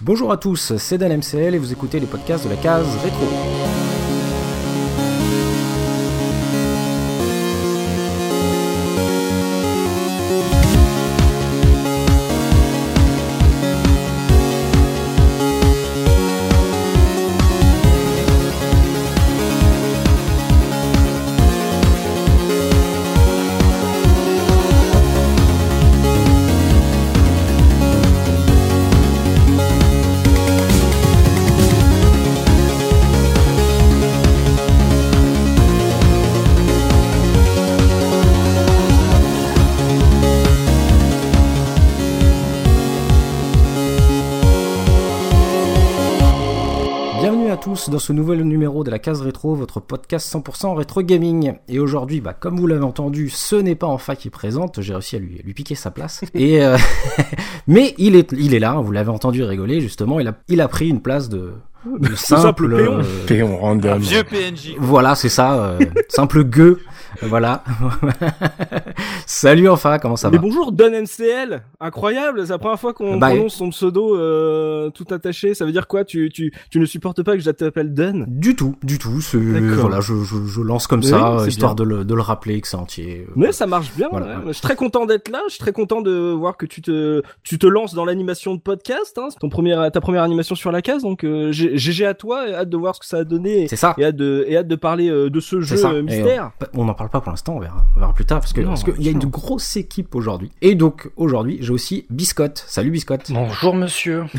Bonjour à tous, c'est Dan MCL et vous écoutez les podcasts de la case rétro. Ce nouvel numéro de la case rétro, votre podcast 100% rétro gaming. Et aujourd'hui, bah, comme vous l'avez entendu, ce n'est pas Enfa qui présente, j'ai réussi à lui, lui piquer sa place. Et euh, Mais il est, il est là, vous l'avez entendu rigoler justement, il a, il a pris une place de, de simple, simple péon. euh, Péon random. Vieux PNJ. Voilà, c'est ça, euh, simple gueux. Voilà. Salut Enfa, comment ça Mais va bonjour Don MCL, incroyable, c'est la première fois qu'on Bah, prononce son pseudo euh, tout attaché. Ça veut dire quoi? Tu, tu, tu ne supportes pas que je t'appelle Don? Du tout, du tout. Voilà, je, je, je lance comme Oui, ça, histoire de le, de le rappeler que c'est entier. Mais ça marche bien. Voilà. ouais. Je suis très content d'être là. Je suis très content de voir que tu te tu te lances dans l'animation de podcast. Hein. C'est ton premier ta première animation sur la case. Donc euh, GG à toi. Et hâte de voir ce que ça a donné. C'est ça. Et hâte de et hâte de parler euh, de ce jeu Et mystère. On parle pas pour l'instant, on verra, on verra plus tard, parce que Non, parce qu'il y a une grosse équipe aujourd'hui. Et donc aujourd'hui, j'ai aussi Biscotte. Salut Biscotte. Bonjour monsieur.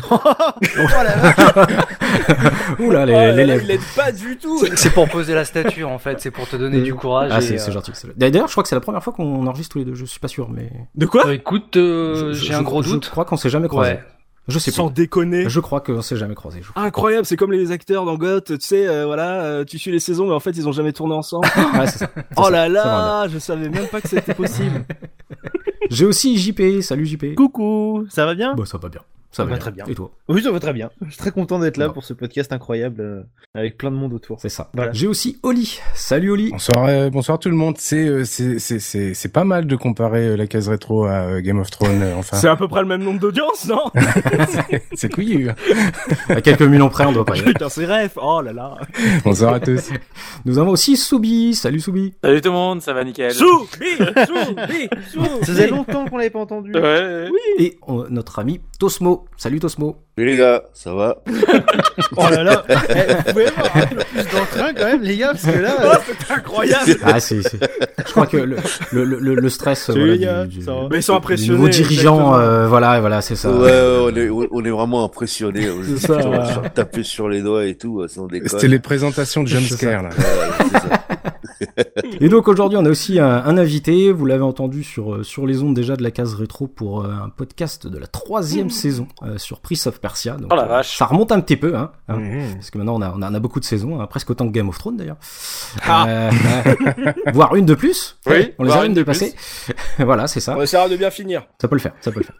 Oula, Oh lèvres. il l'aide pas du tout. C'est pour poser la stature en fait, c'est pour te donner du courage. Ah, c'est euh, gentil. D'ailleurs, je crois que c'est la première fois qu'on enregistre tous les deux. Je suis pas sûr, mais De quoi? Euh, écoute, euh, Je- je- j'ai un je- gros je doute. crois qu'on s'est jamais croisé. Ouais. Je sais Sans pas. déconner. Je crois qu'on s'est jamais croisé. Incroyable, c'est comme les acteurs dans Goth, tu sais, euh, voilà, euh, tu suis les saisons, mais en fait ils ont jamais tourné ensemble. Ouais, ça. Oh ça. là là, je savais même pas que c'était possible. J'ai aussi JP. Salut JP. Coucou, ça va bien? Bah ça va bien. Ça va très bien. Et toi? Oui, ça va très bien. Je suis très content d'être là pour ce podcast incroyable euh, avec plein de monde autour. C'est ça. Voilà. J'ai aussi Oli. Salut Oli. Bonsoir, euh, bonsoir tout le monde. C'est euh, c'est c'est c'est c'est pas mal de comparer euh, la case rétro à euh, Game of Thrones. euh, enfin, C'est à peu près le même nombre d'audience, non? C'est couillu. À quelques millions près, on doit pas y aller. Putain, c'est ref. Oh là là. Bonsoir à tous. Nous avons aussi Soubi. Salut Soubi. Salut tout le monde, ça va nickel. Sou, bi, sou, bi, sou. Ça faisait longtemps qu'on l'avait pas entendu. Ouais. Et notre ami Tosmo. Salut Tosmo. Salut les gars, ça va? Oh là là. Eh, vous pouvez avoir un peu plus d'entrain quand même, les gars, parce que là. Oh, euh, c'est incroyable. Ah, c'est, c'est- Je crois que le, le, le, le stress voilà, les gars, du, du, ça va Mais ils sont du impressionnés. nouveau dirigeant, euh, voilà, voilà, c'est ça. Ouais, ouais, on est, on est vraiment impressionnés. C'est ça, taper sur les doigts et tout, sans déconner. C'était les présentations de jumpscare là. Ouais, c'est ça. Et donc aujourd'hui, on a aussi un, un invité. Vous l'avez entendu sur euh, sur les ondes déjà de la case rétro pour euh, un podcast de la troisième saison euh, sur Prince of Persia. Donc, Oh la vache. Ça remonte un petit peu, hein. hein, Mhm. Parce que maintenant on a, on a on a beaucoup de saisons, hein, presque autant que Game of Thrones d'ailleurs. Ah. Euh, voire une de plus. Oui, on les a une de dépassées. voilà, c'est ça. On essaiera de bien finir. Ça peut le faire, ça peut le faire.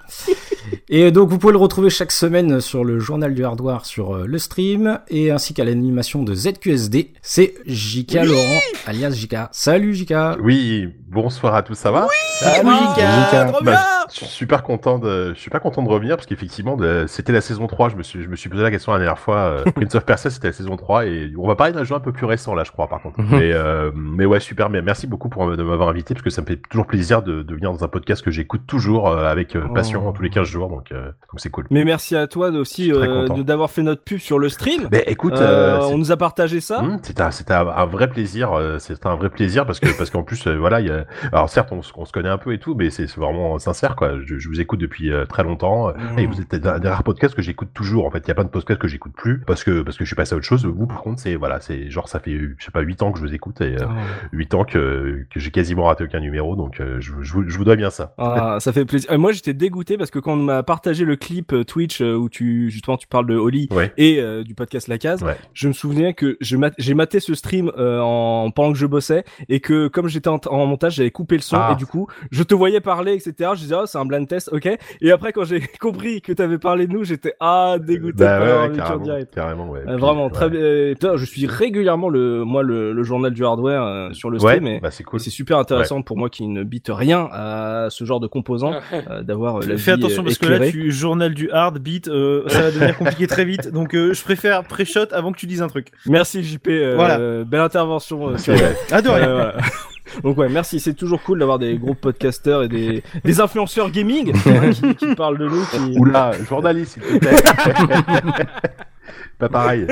et donc vous pouvez le retrouver chaque semaine sur le journal du hardware sur le stream et ainsi qu'à l'animation de ZQSD. C'est Jika Laurent alias Salut Jika. Oui, bonsoir à tous, ça va Salut, Ah, Jika. trop Bah. Je suis super content de, je suis pas content de revenir parce qu'effectivement, de- c'était la saison 3. Je me suis, je me suis posé la question la dernière fois. euh, Prince of Persia, c'était la saison 3 et on va parler d'un jeu un peu plus récent là, je crois, par contre. Mhm. mais, euh, mais ouais, super. Mais merci beaucoup pour de m'avoir invité parce que ça me fait toujours plaisir de, de venir dans un podcast que j'écoute toujours euh, avec euh, passion Oh. tous les 15 jours. Donc, euh, donc c'est cool. Mais merci à toi aussi euh, d'avoir fait notre pub sur le stream. Ben écoute, Euh, euh, c'est- on nous a partagé ça. Hum, C'était un, un, vrai plaisir. euh, C'était un vrai plaisir parce que parce qu'en plus euh, voilà, il y a, alors certes on, se- on se connaît un peu et tout, mais c'est vraiment sincère quoi. Je, je vous écoute depuis euh, très longtemps et vous êtes un des rares podcasts que j'écoute toujours. En fait, il y a plein de podcasts que j'écoute plus parce que parce que je suis passé à autre chose. Vous par contre c'est voilà, c'est genre ça fait je sais pas huit ans que je vous écoute et euh, huit ans que que j'ai quasiment raté aucun numéro donc euh, je, vous- je, vous, je vous dois bien ça. Ah, ça fait plaisir. Euh, moi, j'étais dégoûté parce que quand on m'a partagé le clip euh, Twitch euh, où tu justement tu parles de Oli Ouais. et euh, du podcast La Case, Ouais. je me souvenais que mat- j'ai maté ce stream euh, en pendant que je bossais et que comme j'étais en, en montage, montage, j'avais coupé le son Ah. et du coup, je te voyais parler, etc. Je disais, oh, c'est un blind test, ok. Et après, quand j'ai compris que t'avais parlé de nous, j'étais ah dégoûté Bah ouais, carrément, direct. carrément, ouais. Euh, Puis, vraiment ouais. très bien. euh, putain, Je suis régulièrement le moi le, le journal du hardware euh, sur le Ouais, stream et bah c'est cool. c'est super intéressant pour moi qui ne bite rien à ce genre de composants euh, d'avoir euh, la Fais vie, attention parce que là, tu journal du hard beat, euh, ça va devenir compliqué très vite. Donc, euh, je préfère pré-shot avant que tu dises un truc. Merci JP, euh, Voilà. belle intervention. euh, sur-. Ah de rien. Euh, voilà. Donc ouais, merci. C'est toujours cool d'avoir des gros podcasters et des, des influenceurs gaming hein, qui, qui parlent de nous. Qui... Oula, journaliste, s'il te plaît. Pas pareil.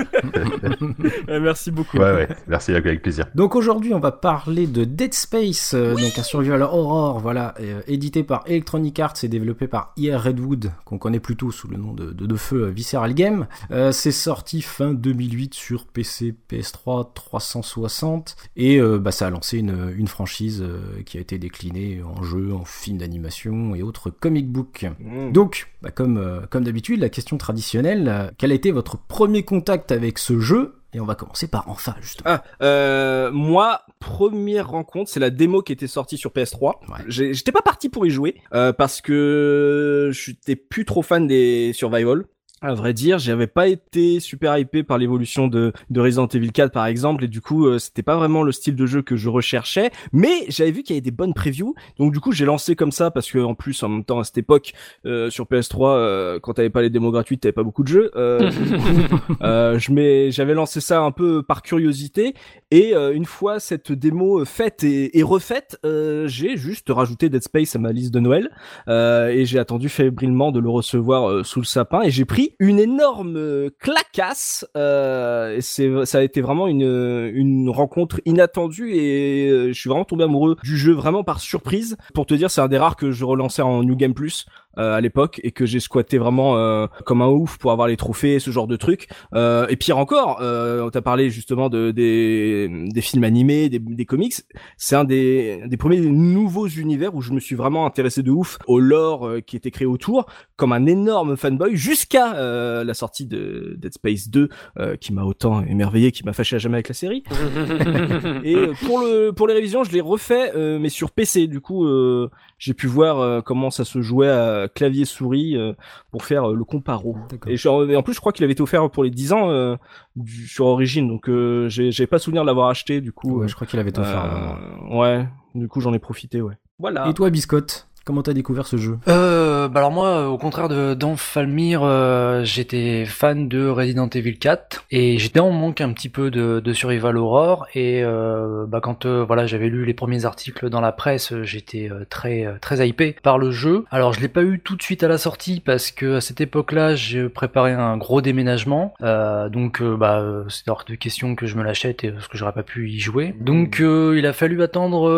Merci beaucoup. Ouais, ouais. Merci, avec plaisir. Donc aujourd'hui, on va parler de Dead Space, euh, donc un survival horror, voilà, euh, édité par Electronic Arts et développé par IR Redwood, qu'on connaît plutôt sous le nom de, de, de feu euh, Visceral Game. Euh, c'est sorti fin 2008 sur PC, PS3, 360, et euh, bah, ça a lancé une, une franchise euh, qui a été déclinée en jeu, en film d'animation et autres comic books. Mm. Donc, bah, comme, euh, comme d'habitude, la question traditionnelle, euh, quel a été votre premier contact avec ce jeu Et on va commencer par enfin, justement. Ah, euh, moi, première rencontre, c'est la démo qui était sortie sur PS3. Ouais. J'étais pas parti pour y jouer euh, parce que j'étais plus trop fan des survival. À vrai dire, j'avais pas été super hypé par l'évolution de, de Resident Evil 4 par exemple, et du coup, euh, c'était pas vraiment le style de jeu que je recherchais. Mais j'avais vu qu'il y avait des bonnes previews, donc du coup, j'ai lancé comme ça parce que en plus, en même temps, à cette époque, euh, sur PS3, euh, quand t'avais pas les démos gratuites, t'avais pas beaucoup de jeux. Euh, euh, je j'avais lancé ça un peu par curiosité, et une fois cette démo faite et, et refaite, j'ai juste rajouté Dead Space à ma liste de Noël et j'ai attendu fébrilement de le recevoir sous le sapin et j'ai pris une énorme euh, clacasse. Euh, c'est, ça a été vraiment une, rencontre inattendue et euh, je suis vraiment tombé amoureux du jeu vraiment par surprise. Pour te dire, c'est un des rares que je relançais en New Game Plus à l'époque et que j'ai squatté vraiment euh, comme un ouf pour avoir les trophées, ce genre de trucs. Euh, et pire encore, euh, on t'a parlé justement de des, des films animés, des, des comics. C'est un des, des premiers nouveaux univers où je me suis vraiment intéressé de ouf au lore euh, qui était créé autour, comme un énorme fanboy, jusqu'à euh, la sortie de Dead Space 2, euh, qui m'a autant émerveillé, qui m'a fâché à jamais avec la série. Et euh, pour le pour les révisions, je l'ai refait, euh, mais sur PC. Du coup, euh, j'ai pu voir euh, comment ça se jouait à clavier souris euh, pour faire euh, le comparo. Et, je- en plus, je crois qu'il avait été offert pour les 10 ans euh, du- sur Origin, donc j'ai pas souvenir de l'avoir acheté. Du coup, Ouais, je crois qu'il avait euh, ouais. Du coup, j'en ai profité, ouais. Voilà. Et toi, Biscotte? Comment t'as découvert ce jeu? Euh, bah alors moi, euh, au contraire de d'Enfalmir, euh, j'étais fan de Resident Evil 4 et j'étais en manque un petit peu de, survival horror et euh, bah quand euh, voilà j'avais lu les premiers articles dans la presse, j'étais très très hypé par le jeu. Alors je l'ai pas eu tout de suite à la sortie parce que à cette époque-là, j'ai préparé un gros déménagement, donc bah c'était hors de question que je me l'achète et parce que j'aurais pas pu y jouer. Donc il a fallu attendre,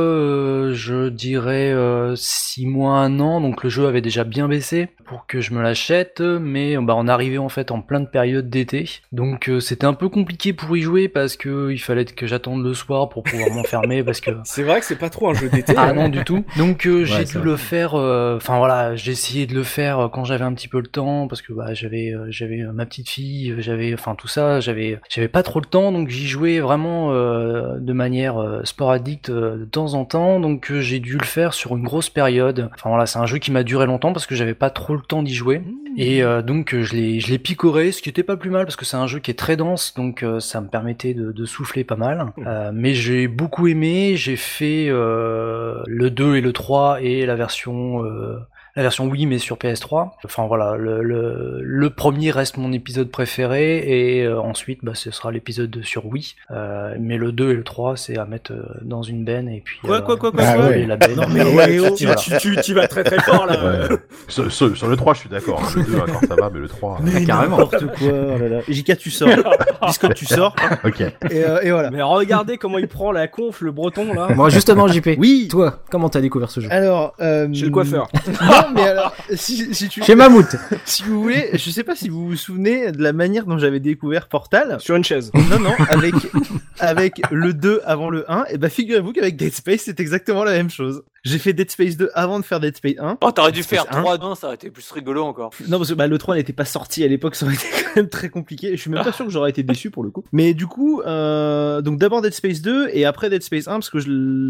je dirais euh, six mois, un an, donc le jeu avait déjà bien baissé pour que je me l'achète, mais bah on arrivait en fait en pleine période d'été, donc euh, c'était un peu compliqué pour y jouer parce que il fallait que j'attende le soir pour pouvoir m'enfermer parce que C'est vrai que c'est pas trop un jeu d'été. ah non du tout. Donc euh, j'ai dû vrai. le faire. euh, Enfin voilà, j'ai essayé de le faire quand j'avais un petit peu le temps parce que bah j'avais euh, j'avais ma petite fille, j'avais enfin tout ça, j'avais j'avais pas trop le temps donc j'y jouais vraiment euh, de manière euh, sporadique euh, de temps en temps. Donc euh, j'ai dû le faire sur une grosse période. Enfin voilà, c'est un jeu qui m'a duré longtemps parce que j'avais pas trop le temps d'y jouer. Et euh, donc euh, je l'ai je l'ai picoré, ce qui était pas plus mal parce que c'est un jeu qui est très dense, donc euh, ça me permettait de, de souffler pas mal. Euh, mais j'ai beaucoup aimé, j'ai fait euh, le 2 et le 3 et la version euh, la version Wii mais sur PS3. Enfin voilà, le, le, le premier reste mon épisode préféré et euh, ensuite bah, ce sera l'épisode sur Wii. Euh, mais le 2 et le 3 c'est à mettre euh, dans une benne et puis Quoi, euh, quoi, quoi, quoi, Ah quoi ouais. la benne. Non, mais Ah ouais, oh. tu, tu, tu, tu vas très très fort là. Ouais. sur, sur- sur le 3, je suis d'accord. hein. Le 2, encore ça va, mais le 3. euh, Mais carrément. n'importe quoi. Oh là là. JK, tu sors. Biscotte, tu sors. Ok. Et, euh, et voilà. Mais regardez comment il prend la conf, le breton là. Moi, justement, JP. Oui. Toi, comment t'as découvert ce jeu? Alors, euh, Chez le coiffeur. Non, mais alors, si, si tu, Chez Mammouth. si vous voulez, je sais pas si vous vous souvenez de la manière dont j'avais découvert Portal. Sur une chaise. Non, non, avec, avec le 2 avant le 1, et bah figurez-vous qu'avec Dead Space, c'est exactement la même chose. J'ai fait Dead Space 2 avant de faire Dead Space 1. Oh, t'aurais dû faire Hein 3 1 ça aurait été plus rigolo encore. Non, parce que bah, le 3 n'était pas sorti à l'époque, ça aurait été même très compliqué. Je suis même pas sûr que j'aurais été déçu pour le coup. Mais du coup, euh, donc d'abord Dead Space 2 et après Dead Space 1 parce que je,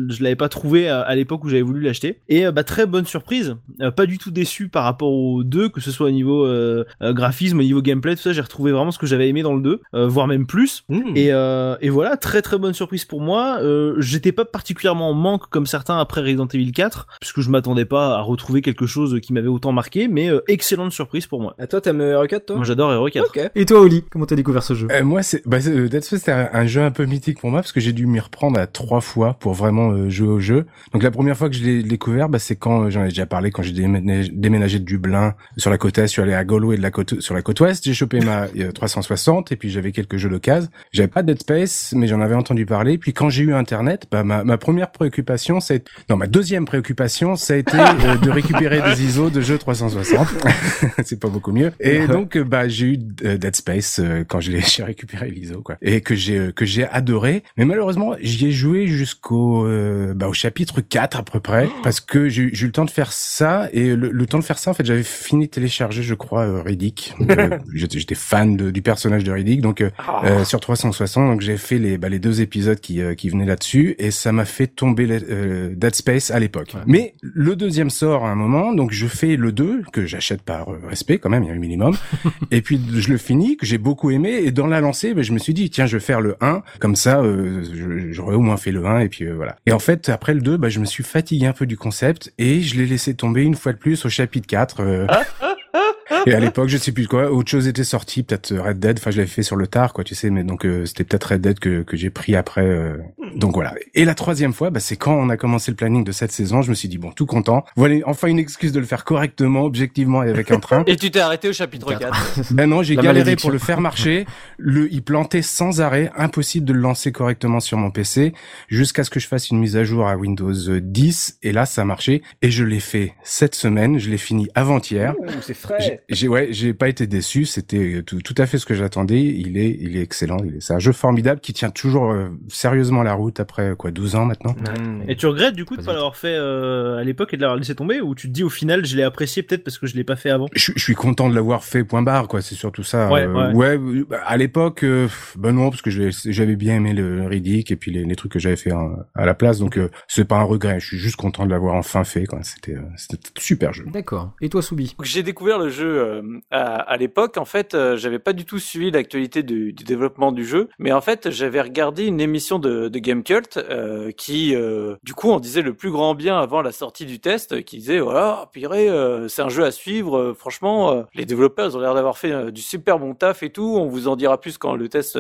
je l'avais pas trouvé à, à l'époque où j'avais voulu l'acheter. Et euh, bah très bonne surprise, Euh, pas du tout déçu par rapport au 2, que ce soit au niveau euh, graphisme, au niveau gameplay, tout ça. J'ai retrouvé vraiment ce que j'avais aimé dans le 2, euh, voire même plus. Hmm. Et, et voilà, très très bonne surprise pour moi. J'étais pas particulièrement en manque comme certains après Resident Evil 4, puisque je m'attendais pas à retrouver quelque chose qui m'avait autant marqué, mais euh, excellente surprise pour moi. À toi, t'aimes Hero 4, toi? Moi j'adore Hero 4. Ok. Et toi, Oli, comment t'as découvert ce jeu? Euh, moi, c'est bah, c'est- euh, Dead Space, c'était un, jeu un peu mythique pour moi parce que j'ai dû m'y reprendre à trois fois pour vraiment euh, jouer au jeu. Donc la première fois que je l'ai découvert, bah, c'est quand euh, j'en ai déjà parlé quand j'ai déménagé, déménagé de Dublin sur la côte est, je suis allé à Galway de la côte sur la côte ouest, j'ai chopé ma euh, 360 et puis j'avais quelques jeux d'occasion. J'avais pas Dead Space, mais j'en avais entendu parler. Puis quand j'ai eu Internet, bah, ma, ma première préoccupation, c'est non ma deuxième préoccupation, ça a été euh, de récupérer des ISO de jeux 360. c'est pas beaucoup mieux. Et donc euh, bah j'ai eu euh, Dead Space quand je l'ai j'ai récupéré l'ISO quoi et que j'ai que j'ai adoré. Mais malheureusement j'y ai joué jusqu'au euh, bah, au chapitre 4 à peu près parce que j'ai eu le temps de faire ça et le, le temps de faire ça en fait j'avais fini de télécharger je crois Riddick. J'étais fan de- du personnage de Riddick donc euh, sur 360 donc j'ai fait les bah, les deux épisodes qui qui venaient là-dessus et ça m'a fait tomber Dead Space à l'époque. Ouais. Mais le deuxième sort à un moment donc je fais le 2 que j'achète par euh, respect quand même il y a un minimum et puis je le finis que j'ai beaucoup aimé et dans la lancée ben, je me suis dit tiens je vais faire le 1 comme ça euh, j'aurais au moins fait le 1 et puis euh, voilà. Et en fait après le 2 bah, je me suis fatigué un peu du concept et je l'ai laissé tomber une fois de plus au chapitre 4 euh, et à l'époque, je sais plus quoi, autre chose était sorti, peut-être Red Dead. Enfin, je l'avais fait sur le tard, quoi, tu sais. Mais donc, euh, c'était peut-être Red Dead que, que j'ai pris après. euh. Donc voilà. Et la troisième fois, bah, c'est quand on a commencé le planning de cette saison. Je me suis dit bon, tout content. Voilà, enfin une excuse de le faire correctement, objectivement et avec un train. Et tu t'es arrêté au chapitre Quatre. 4. Ben non, j'ai galéré pour le faire marcher. Le, il plantait sans arrêt, impossible de le lancer correctement sur mon PC, jusqu'à ce que je fasse une mise à jour à Windows 10. Et là, ça a marché. Et je l'ai fait cette semaine. Je l'ai fini avant-hier. c'est frais. J'ai ouais, j'ai pas été déçu. C'était tout, tout à fait ce que j'attendais. Il est, il est excellent. Il est, c'est un jeu formidable qui tient toujours euh, sérieusement la route après quoi, 12 ans maintenant. Et tu regrettes du coup de Pas pas l'avoir fait euh, à l'époque et de l'avoir laissé tomber ou tu te dis au final je l'ai apprécié peut-être parce que je l'ai pas fait avant? Je, je suis content de l'avoir fait. Point barre quoi. C'est surtout ça. Ouais, Euh, ouais. euh, bah, à l'époque, euh, ben non parce que j'avais bien aimé le Riddick et puis les, les trucs que j'avais fait hein, à la place. Donc euh, c'est pas un regret. Je suis juste content de l'avoir enfin fait. Quoi. C'était, euh, c'était un super jeu. D'accord. Et toi, Soubi? J'ai découvert le jeu euh, à, l'époque. En fait, euh, j'avais pas du tout suivi l'actualité du, développement du jeu, mais en fait, j'avais regardé une émission de, de Game Cult euh, qui, du coup, on disait le plus grand bien avant la sortie du test, qui disait voilà, euh, c'est un jeu à suivre. franchement, les développeurs ils ont l'air d'avoir fait du super bon taf et tout. On vous en dira plus quand le test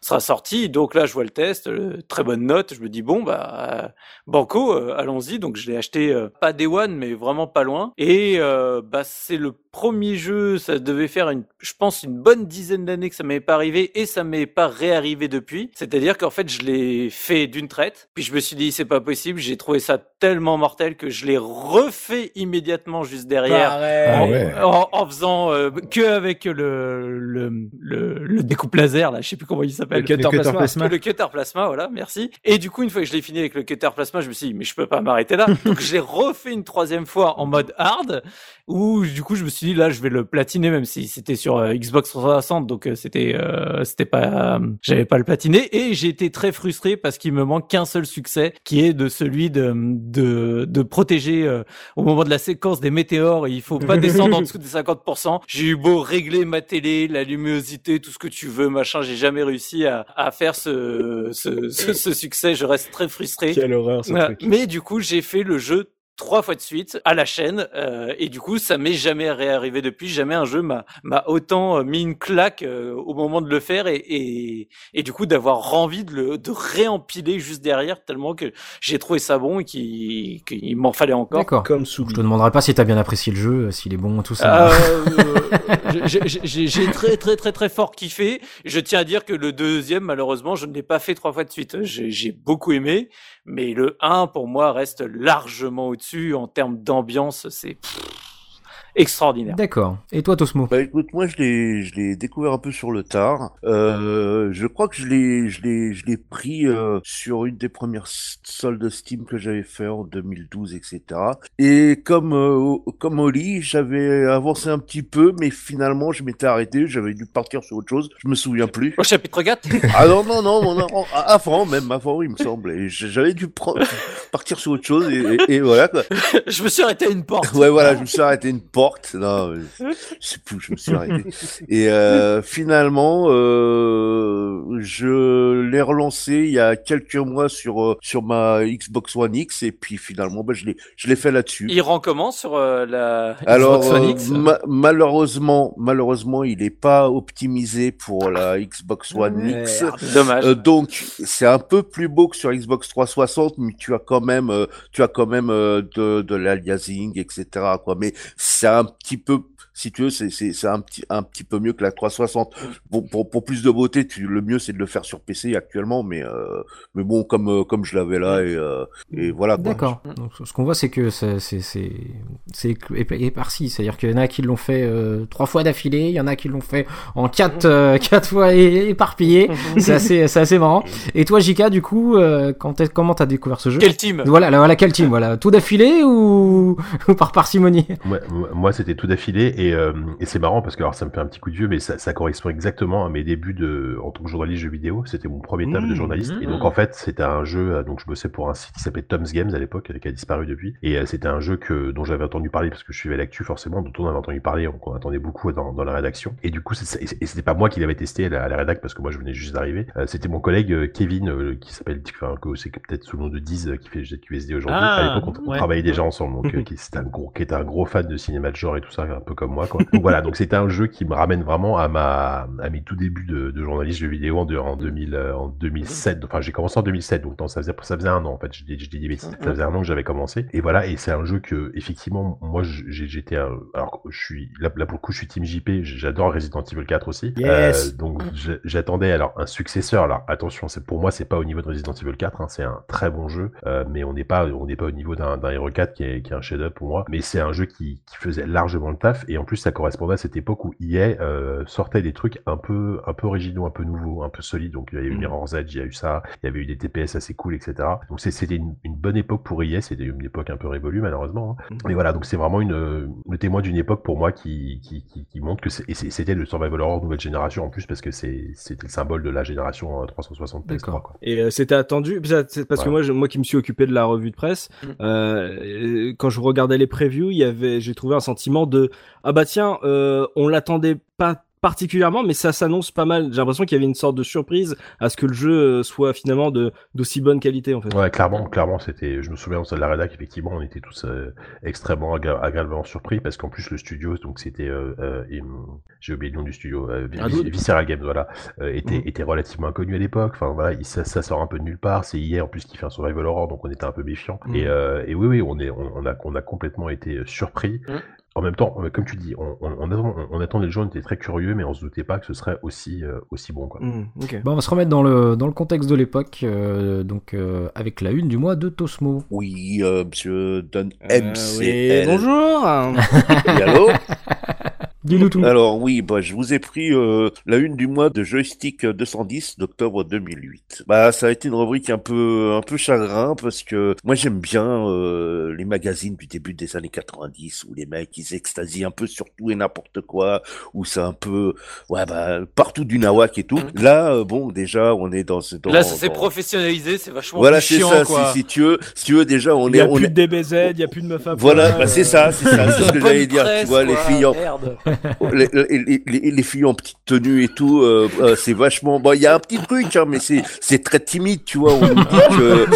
sera sorti. Donc là, je vois le test, très bonne note. Je me dis bon bah Banco, allons-y. Donc je l'ai acheté pas Day One, mais vraiment pas loin. Et bah c'est le premier jeu. Ça devait faire une, je pense, une bonne dizaine d'années que ça m'est pas arrivé et ça m'est pas réarrivé depuis. C'est-à-dire qu'en fait je l'ai fait d'une traite. Puis je me suis dit c'est pas possible. J'ai trouvé ça tellement mortel que je l'ai refait immédiatement juste derrière. Ah En, ouais. en, en faisant euh, que avec le le, le le découpe laser là, je sais plus comment il s'appelle. Le cutter plasma. Le cutter plasma, voilà, merci. Et du coup, une fois que je l'ai fini avec le cutter plasma, je me suis dit, mais je peux pas m'arrêter là. Donc, je l'ai refait une troisième fois en mode hard, où du coup, je me suis dit, là, je vais le platiner, même si c'était sur euh, Xbox 360, donc euh, c'était, euh, c'était pas, euh, j'avais pas le platiné. Et j'ai été très frustré parce qu'il me manque qu'un seul succès, qui est de celui de, de, de protéger euh, au moment de la séquence des météores. Il faut pas descendre en dessous des 50%. J'ai eu beau régler ma télé, la luminosité, tout ce que tu veux, machin. J'ai jamais réussi à, à faire ce, ce, ce, ce succès. Je reste très frustré. Quelle horreur ce Voilà. truc. Mais du coup, j'ai fait le jeu trois fois de suite à la chaîne euh, et du coup ça m'est jamais réarrivé depuis jamais un jeu m'a m'a autant euh, mis une claque euh, au moment de le faire et et, et du coup d'avoir envie de le de réempiler juste derrière tellement que j'ai trouvé ça bon et qu'il qu'il m'en fallait encore D'accord. Comme Je Soubi. te demanderai pas si t'as bien apprécié le jeu, s'il est bon, tout ça. Euh, j'ai- j'ai- j'ai j'ai très très très très fort kiffé. Je tiens à dire que le deuxième, malheureusement, je ne l'ai pas fait trois fois de suite. J'ai j'ai beaucoup aimé, mais le 1 pour moi reste largement au-dessus en termes d'ambiance. C'est extraordinaire. D'accord. Et toi, Tosmo? Bah écoute, moi je l'ai je l'ai découvert un peu sur le tard. Euh, je crois que je l'ai je l'ai je l'ai pris euh, sur une des premières soldes Steam que j'avais fait en 2012, etc. Et comme euh, comme Oli, j'avais avancé un petit peu, mais finalement je m'étais arrêté. J'avais dû partir sur autre chose. Je me souviens plus. Au chapitre 4 Ah non non non, non, non, avant même avant il me semble. Et J'avais dû partir sur autre chose et, et- et voilà quoi. Je me suis arrêté à une porte. Ouais, voilà, je me suis arrêté à une porte. Non, mais je sais plus où je me suis arrêté. Et euh, finalement, euh, je l'ai relancé il y a quelques mois sur euh, sur ma Xbox One X et puis finalement, bah, je l'ai je l'ai fait là-dessus. Il rend comment sur euh, la Alors Xbox One euh, X? ma- malheureusement, malheureusement, il est pas optimisé pour la Xbox One X. Dommage. Euh, donc c'est un peu plus beau que sur Xbox 360, mais tu as quand même, euh, tu as quand même euh, de, de l'aliasing, etc. Quoi. Mais c'est un petit peu, si tu veux, c'est c'est c'est un petit un petit peu mieux que la 360. Pour pour, pour plus de beauté, tu, le mieux c'est de le faire sur PC actuellement, mais euh, mais bon comme euh, comme je l'avais là et euh, et voilà. D'accord. Donc, ce qu'on voit, c'est que c'est c'est c'est c'est épa- éparsi. C'est-à-dire qu'il y en a qui l'ont fait euh, trois fois d'affilée, il y en a qui l'ont fait en quatre euh, quatre fois éparpillé. c'est assez c'est assez marrant. Et toi, Jika, du coup, euh, quand t'es- comment t'as découvert ce jeu? Quel team? Voilà, là, voilà quel team, voilà, tout d'affilée ou, ou par parcimonie? Moi, moi- moi, c'était tout d'affilée et, euh, et c'est marrant parce que alors ça me fait un petit coup de vieux, mais ça, ça correspond exactement à mes débuts de en tant que journaliste jeux vidéo. C'était mon premier taf de Mmh, journaliste et donc mmh. en fait c'était un jeu. euh, Donc je bossais pour un site qui s'appelait Tom's Games à l'époque, qui a disparu depuis. Et euh, c'était un jeu que dont j'avais entendu parler parce que je suivais l'actu forcément, dont on avait entendu parler, qu'on attendait beaucoup dans, dans la rédaction. Et du coup, et c'était pas moi qui l'avais testé à la, à la rédac parce que moi je venais juste d'arriver. Euh, c'était mon collègue euh, Kevin euh, qui s'appelle, enfin que c'est peut-être sous le nom de Diz euh, qui fait QSD aujourd'hui. Ah, à l'époque, on, travaillait déjà ensemble, donc euh, qui, c'était un gros, qui était un gros fan de cinéma de genre et tout ça, un peu comme moi. Quoi. Donc voilà, donc c'était un jeu qui me ramène vraiment à ma, à mes tout débuts de, de journaliste jeux vidéo en, de- en 2000, euh, en 2007. Enfin, j'ai commencé en 2007, donc non, ça faisait, ça faisait un an en fait. Je dis, je dis des bêtises. Ça faisait un an que j'avais commencé. Et voilà, et c'est un jeu que effectivement, moi, j'ai- j'étais, un- alors je suis là, là pour le coup, je suis Team JP. J'adore Resident Evil 4 aussi. Yes. Euh, donc j'a- j'attendais alors un successeur. Alors attention, c'est pour moi, c'est pas au niveau de Resident Evil 4. hein, c'est un très bon jeu, euh, mais on n'est pas, on n'est pas au niveau d'un d'un Hero 4 qui est, qui est un chef-d'œuvre pour moi. Mais c'est un jeu qui, qui faisait largement le taf. Et en plus, ça correspondait à cette époque où EA euh, sortait des trucs un peu, un peu originaux, un peu nouveaux, un peu solides. Donc il y a eu Mhm. Mirror's Edge, il y a eu ça, il y avait eu des TPS assez cool, etc. Donc c'était une, une bonne époque pour EA. C'était une époque un peu révolue malheureusement. hein. Mhm. Mais voilà, donc c'est vraiment une, euh, le témoin d'une époque pour moi qui, qui, qui, qui montre que c'était le survival horror nouvelle génération en plus parce que c'est c'était le symbole de la génération euh, 360 PS3 D'accord. quoi. Et euh, c'était attendu, parce que moi, je- moi qui me suis occupé de la revue de presse, Mm. euh, euh, quand je regardais les previews, il y avait, j'ai trouvé un sentiment de ah bah tiens, euh, on l'attendait pas particulièrement, mais ça s'annonce pas mal. J'ai l'impression qu'il y avait une sorte de surprise à ce que le jeu euh, soit finalement de d'aussi bonne qualité en fait. Ouais, clairement, clairement, c'était. Je me souviens de la rédac, effectivement, on était tous euh, extrêmement agréablement surpris parce qu'en plus le studio, donc c'était, euh, j'ai oublié le nom du studio, euh. Visceral Games, voilà, euh, était, était relativement inconnu à l'époque. Enfin voilà, il- ça, ça sort un peu de nulle part. C'est hier en plus qui fait un survival horror, donc on était un peu méfiant. Mhm. Et, et oui, oui, on est, on, on a, on a complètement été surpris. Mhm. En même temps, euh, comme tu dis, on, on, on, attend- on attendait le jeu, on était très curieux, mais on se doutait pas que ce serait aussi, euh, aussi bon, quoi. Mm. Bon, on va se remettre dans le, dans le contexte de l'époque, euh, donc euh, avec la une du mois de Tosmo. Oui, euh, Monsieur Don Euh, MCL. oui, bonjour. Oui, allô? Dis-nous tout. Alors oui, bah, je vous ai pris euh, la une du mois de joystick 210 d'octobre 2008. Bah ça a été une rubrique un peu un peu chagrin parce que moi j'aime bien euh, les magazines du début des années 90 où les mecs ils s'extasient un peu sur tout et n'importe quoi où c'est un peu ouais bah partout du nawak et tout. Là euh, bon déjà on est dans ce dans, Là, ça s'est dans- professionnalisé, c'est vachement Voilà c'est ça quoi. si, si tu veux si tu veux déjà on Il y est a on plus est de DBZ, il y a plus de meufs à voilà bah c'est euh, ça c'est ça c'est ce que j'allais dire tu vois les filles en merde. Les, les, les, les filles en petite tenue et tout, euh, euh, c'est vachement. Bon, il y a un petit truc, hein, mais c'est c'est très timide, tu vois. On nous dit que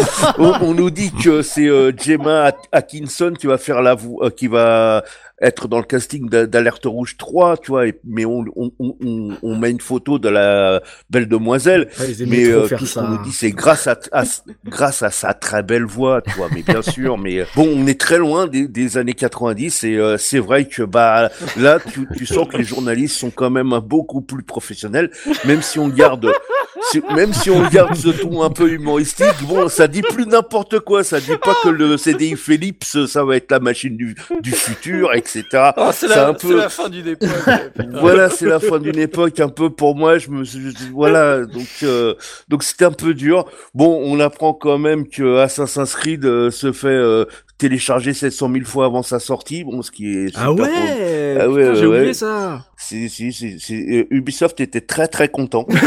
on, nous dit que c'est euh, Gemma At- Atkinson qui va faire la voix, qui va être dans le casting d'A- d'Alerte Rouge 3, tu vois. Et, mais on, on, on, on- on met une photo de la belle demoiselle. Ouais, Mais euh, tout ce qu'on nous dit, c'est grâce à, à- grâce à sa très belle voix, tu vois. Mais bien sûr, mais euh, bon, on est très loin des, des années 90 et euh, c'est vrai que bah là, tu, tu sens que les journalistes sont quand même beaucoup plus professionnels, même si on garde si- même si on garde ce ton un peu humoristique, bon, ça dit plus n'importe quoi. Ça dit pas que le CDI Philips, ça va être la machine du, du futur, etc. Oh, c'est la, peu- la fin d'une époque. Voilà, c'est la fin d'une époque un peu pour moi. Je me, suis- je- voilà, donc euh, donc c'était un peu dur. Bon, on apprend quand même que Assassin's Creed euh, se fait euh, télécharger 700 000 fois avant sa sortie. Bon, ce qui est super Ah Ah ouais, J'ai oublié ouais. ça Si, si, si, si, euh, Ubisoft était très très content.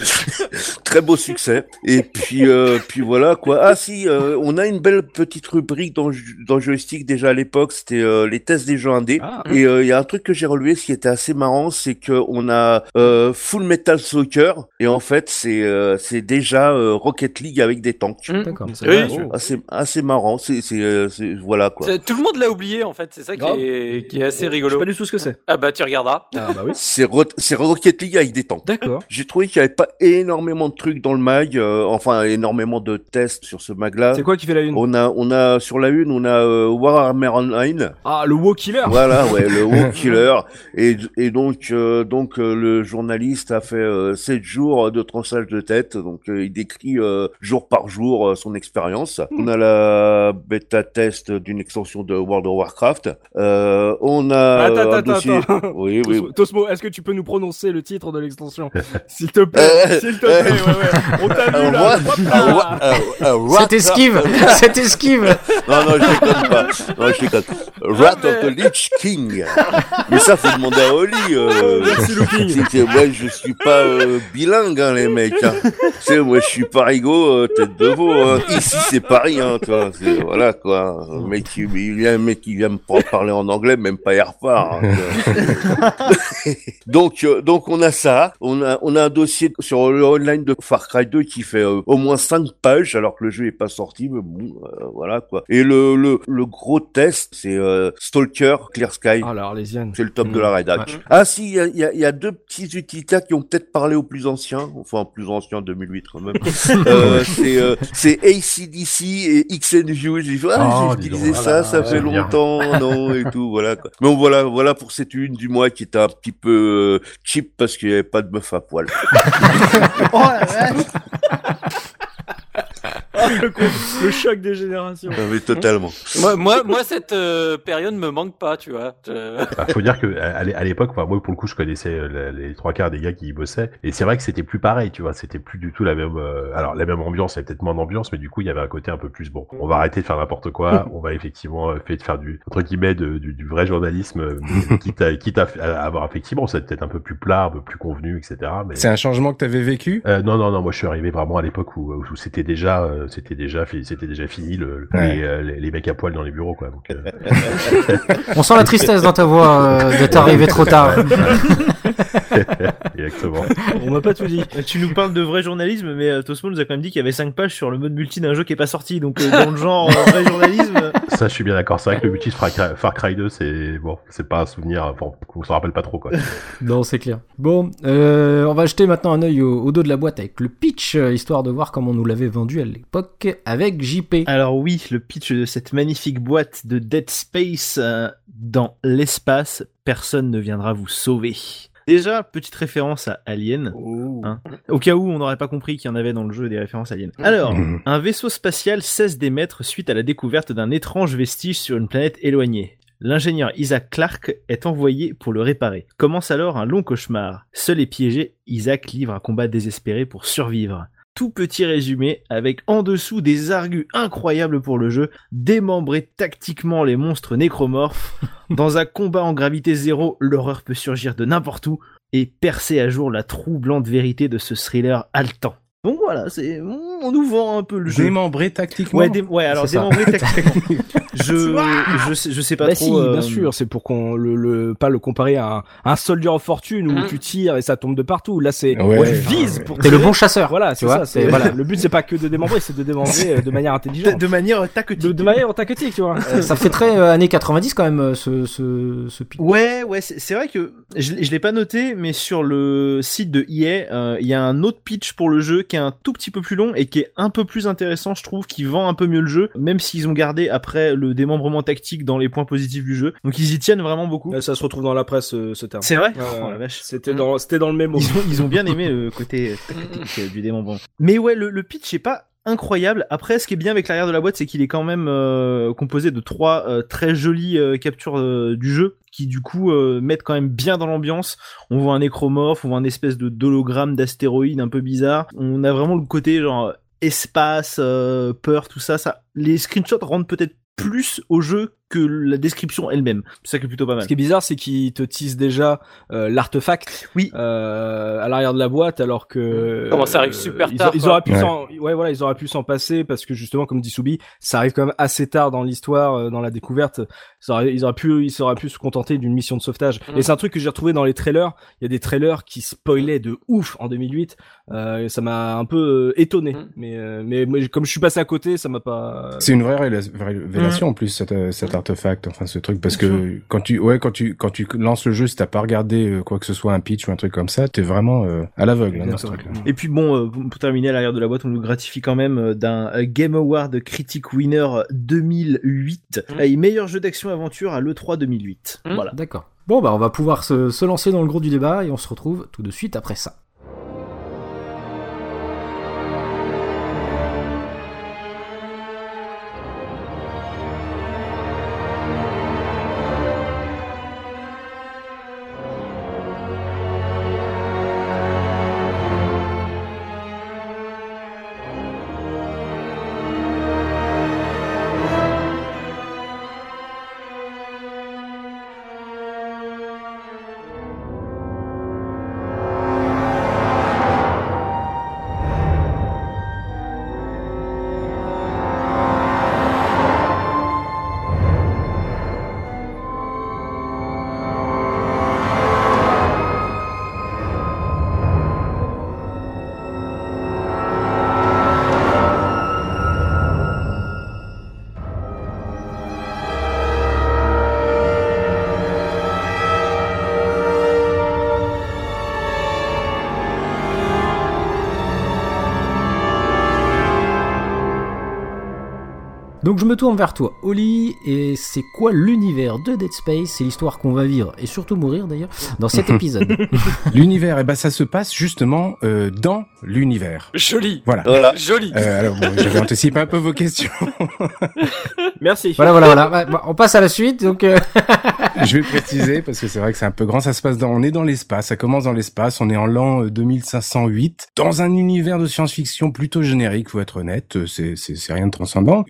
très beau succès. Et puis euh, puis voilà quoi. Ah si, euh, on a une belle petite rubrique dans dans joystick déjà à l'époque. C'était euh, les tests des jeux indés. Ah. Et euh, il y a un truc que j'ai relevé, ce qui était assez marrant, c'est que on a euh, Full Metal Soccer et en fait c'est euh, c'est déjà euh, Rocket League avec des tanks. Mm. D'accord. C'est Oui. vrai, oh. Assez assez marrant. C'est c'est euh, c'est- voilà quoi. C'est- Tout le monde l'a oublié en fait, c'est ça qui est, qui est assez Je sais rigolo. pas du tout ce que c'est. Ah bah tu regarderas. Ah bah oui. C'est Ro- c'est Rocket League avec des tanks. D'accord. J'ai trouvé qu'il n'y avait pas énormément de trucs dans le mag, euh, enfin énormément de tests sur ce mag-là. C'est quoi qui fait la une On a, on a sur la une, on a euh, Warhammer Online, Ah, le WoW Killer voilà, ouais, le WoW Killer, et, et donc, euh, donc euh, le journaliste a fait euh, 7 jours de tranchage de tête, donc euh, il décrit euh, jour par jour euh, son expérience. On a la bêta test d'une extension de World of Warcraft. Euh, on a Attends, attends, dossier- attends. Oui, oui. Tosmo, est-ce que tu peux nous prononcer le titre de l'extension S'il te plaît, Euh, s'il te plaît, ouais, ouais. On t'a vu là Cette esquive Cette esquive Non, non, je déconne pas. Non, je déconne. Rat of the Lich King. Mais ça, faut demander à Oli. Euh... Merci, que moi, je suis pas euh, bilingue, hein, les mecs. Hein. Tu sais, moi, je suis parigo, euh, tête de veau. Hein. Ici, c'est Paris, hein, toi. Voilà, quoi. Un mec, qui, il y a un mec qui vient me par- parler en anglais, même pas repart. Hein, donc, euh, donc, on a ça. On a, on a un dossier sur le online de Far Cry 2 qui fait euh, au moins 5 pages, alors que le jeu est pas sorti. Mais bon, euh, voilà, quoi. Et le, le, le gros test, c'est Stalker Clear Sky. Ah, alors, les. C'est le top de la rédac. Ouais. Ah si, il y a, y a- y a deux petits utilitaires qui ont peut-être parlé aux plus anciens, enfin plus anciens 2008 quand même. c'est c'est ACDC et XNView. J'ai dit, ah, Oh, j'ai utilisé donc. ça, ça fait bien. longtemps, non et tout, voilà quoi. Mais bon, voilà, voilà pour cette une du mois qui était un petit peu euh, cheap parce qu'il y avait pas de meuf à poil. Oh la vache le, choc des générations. Ah, mais totalement. moi, moi, moi, cette euh, période me manque pas, tu vois. Je- Bah, faut dire que à, à l'é- à l'époque, enfin, moi pour le coup, je connaissais euh, les trois quarts des gars qui y bossaient, et c'est vrai que c'était plus pareil, tu vois, c'était plus du tout la même. euh, alors la même ambiance, il y avait peut-être moins d'ambiance, mais du coup, il y avait un côté un peu plus bon. On va arrêter de faire n'importe quoi, on va effectivement euh, fait de faire du entre guillemets de- du, du vrai journalisme, quitte à, quitte à, à avoir effectivement, c'est peut-être un peu plus plat, un peu plus convenu, etc. Mais C'est un changement que t'avais vécu? Euh, non, non, non, moi je suis arrivé vraiment à l'époque où, où c'était déjà, euh, c'était déjà, c'était déjà fini le, Ouais. les, euh, les, les mecs à poil dans les bureaux, quoi. Donc, euh, On sent la tristesse dans ta voix euh, d'être arrivé trop tard. exactement. On m'a pas tout dit. Tu nous parles de vrai journalisme, mais euh, Tosmo nous a quand même dit qu'il y avait 5 pages sur le mode multi d'un jeu qui est pas sorti. Donc, euh, dans le genre euh, vrai journalisme, euh, Ça, je suis bien d'accord. C'est vrai que le multi Far Cry, Far Cry 2, c'est bon, c'est pas un souvenir, enfin, on s'en rappelle pas trop, quoi. Non, c'est clair. Bon, euh, on va jeter maintenant un œil au, au dos de la boîte avec le pitch, euh, histoire de voir comment on nous l'avait vendu à l'époque avec JP. Alors oui, le pitch de cette magnifique boîte de Dead Space euh, dans l'espace, personne ne viendra vous sauver. Déjà, petite référence à Alien, hein, au cas où on n'aurait pas compris qu'il y en avait dans le jeu des références Alien. Alors, Mhm. un vaisseau spatial cesse d'émettre suite à la découverte d'un étrange vestige sur une planète éloignée. L'ingénieur Isaac Clarke est envoyé pour le réparer. Commence alors un long cauchemar. Seul et piégé, Isaac livre un combat désespéré pour survivre. Tout petit résumé avec en dessous des argus incroyables pour le jeu, démembrer tactiquement les monstres nécromorphes. Dans un combat en gravité zéro, l'horreur peut surgir de n'importe où et percer à jour la troublante vérité de ce thriller haletant. Donc voilà, c'est on nous vend un peu le jeu. Démembré tactiquement Ouais, dé- ouais, alors démembrer tactiquement. je, je, sais, je sais pas Bah trop. si, euh, bien sûr, c'est pour qu'on le, le pas le comparer à un, un soldier of fortune où Mhm. tu tires et ça tombe de partout. Là, c'est Ouais, ouais, vises ouais. pour T'es le bon chasseur. Voilà, tu c'est vois. ça. c'est- voilà. Le but c'est pas que de démembrer, c'est de démembrer euh, de manière de, intelligente. de manière tactique. De, de manière tactique, tu vois. Euh, ça fait très euh, années 90 quand même euh, ce ce, ce pitch. Ouais, ouais, c'est vrai que je, l'ai- je l'ai pas noté, mais sur le site de EA, euh, il y a un autre pitch pour le jeu qui est un tout petit peu plus long et qui est un peu plus intéressant, je trouve, qui vend un peu mieux le jeu, même s'ils ont gardé après le démembrement tactique dans les points positifs du jeu. Donc ils y tiennent vraiment beaucoup. Euh, Ça se retrouve dans la presse, euh, ce terme. C'est vrai? Oh ouais. la vache. C'était dans, c'était dans le mémo. Ils ont, ils ont bien aimé le côté tactique euh, du démembrement. Mais ouais, le, le pitch est pas incroyable. Après, ce qui est bien avec l'arrière de la boîte, c'est qu'il est quand même euh, composé de trois euh, très jolies euh, captures euh, du jeu qui du coup euh, mettent quand même bien dans l'ambiance. On voit un nécromorphe, on voit un espèce de d'hologramme d'astéroïde un peu bizarre. On a vraiment le côté genre espace, euh, peur, tout ça. Ça, les screenshots rendent peut-être plus au jeu que la description elle-même. C'est ça qui est plutôt pas mal. Ce qui est bizarre, c'est qu'ils te teasent déjà euh, l'artefact Oui. euh, à l'arrière de la boîte, alors que Comment ça arrive super ils, tard, Ils, auraient pu s'en, ouais, voilà, ils auraient pu s'en passer parce que justement, comme dit Soubi, ça arrive quand même assez tard dans l'histoire, euh, dans la découverte. Ils auraient, ils auraient pu, ils auraient pu se contenter d'une mission de sauvetage. Mm. Et c'est un truc que j'ai retrouvé dans les trailers. Il y a des trailers qui spoilaient de ouf en 2008. Euh, ça m'a un peu euh, étonné. Mm. Mais, euh, mais, mais comme je suis passé à côté, ça m'a pas. C'est une vraie révélation en plus cet, euh, cet artefact, enfin ce truc, parce que quand tu ouais quand tu quand tu lances le jeu, si t'as pas regardé euh, quoi que ce soit un pitch ou un truc comme ça, t'es vraiment euh, à l'aveugle hein. Et puis bon, euh, pour terminer à l'arrière de la boîte, on nous gratifie quand même d'un Game Award Critic Winner 2008 Mm. et meilleur jeu d'action aventure à l'E3 2008. Mm. Voilà. D'accord. Bon, bah, on va pouvoir se, se lancer dans le gros du débat et on se retrouve tout de suite après ça. Donc je me tourne vers toi, Oli, et c'est quoi l'univers de Dead Space? C'est l'histoire qu'on va vivre, et surtout mourir d'ailleurs, dans cet épisode. L'univers, et ben ça se passe justement euh, dans l'univers. Joli. Voilà. Voilà. Joli. Euh, alors bon, j'avais anticipé un peu vos questions. Merci. voilà, voilà, voilà. Bah, on passe à la suite, donc... euh, Je vais préciser parce que c'est vrai que c'est un peu grand. Ça se passe dans, on est dans l'espace. Ça commence dans l'espace. On est en l'an euh, 2508 dans un univers de science-fiction plutôt générique, faut être honnête. Euh, C'est, c'est, c'est rien de transcendant.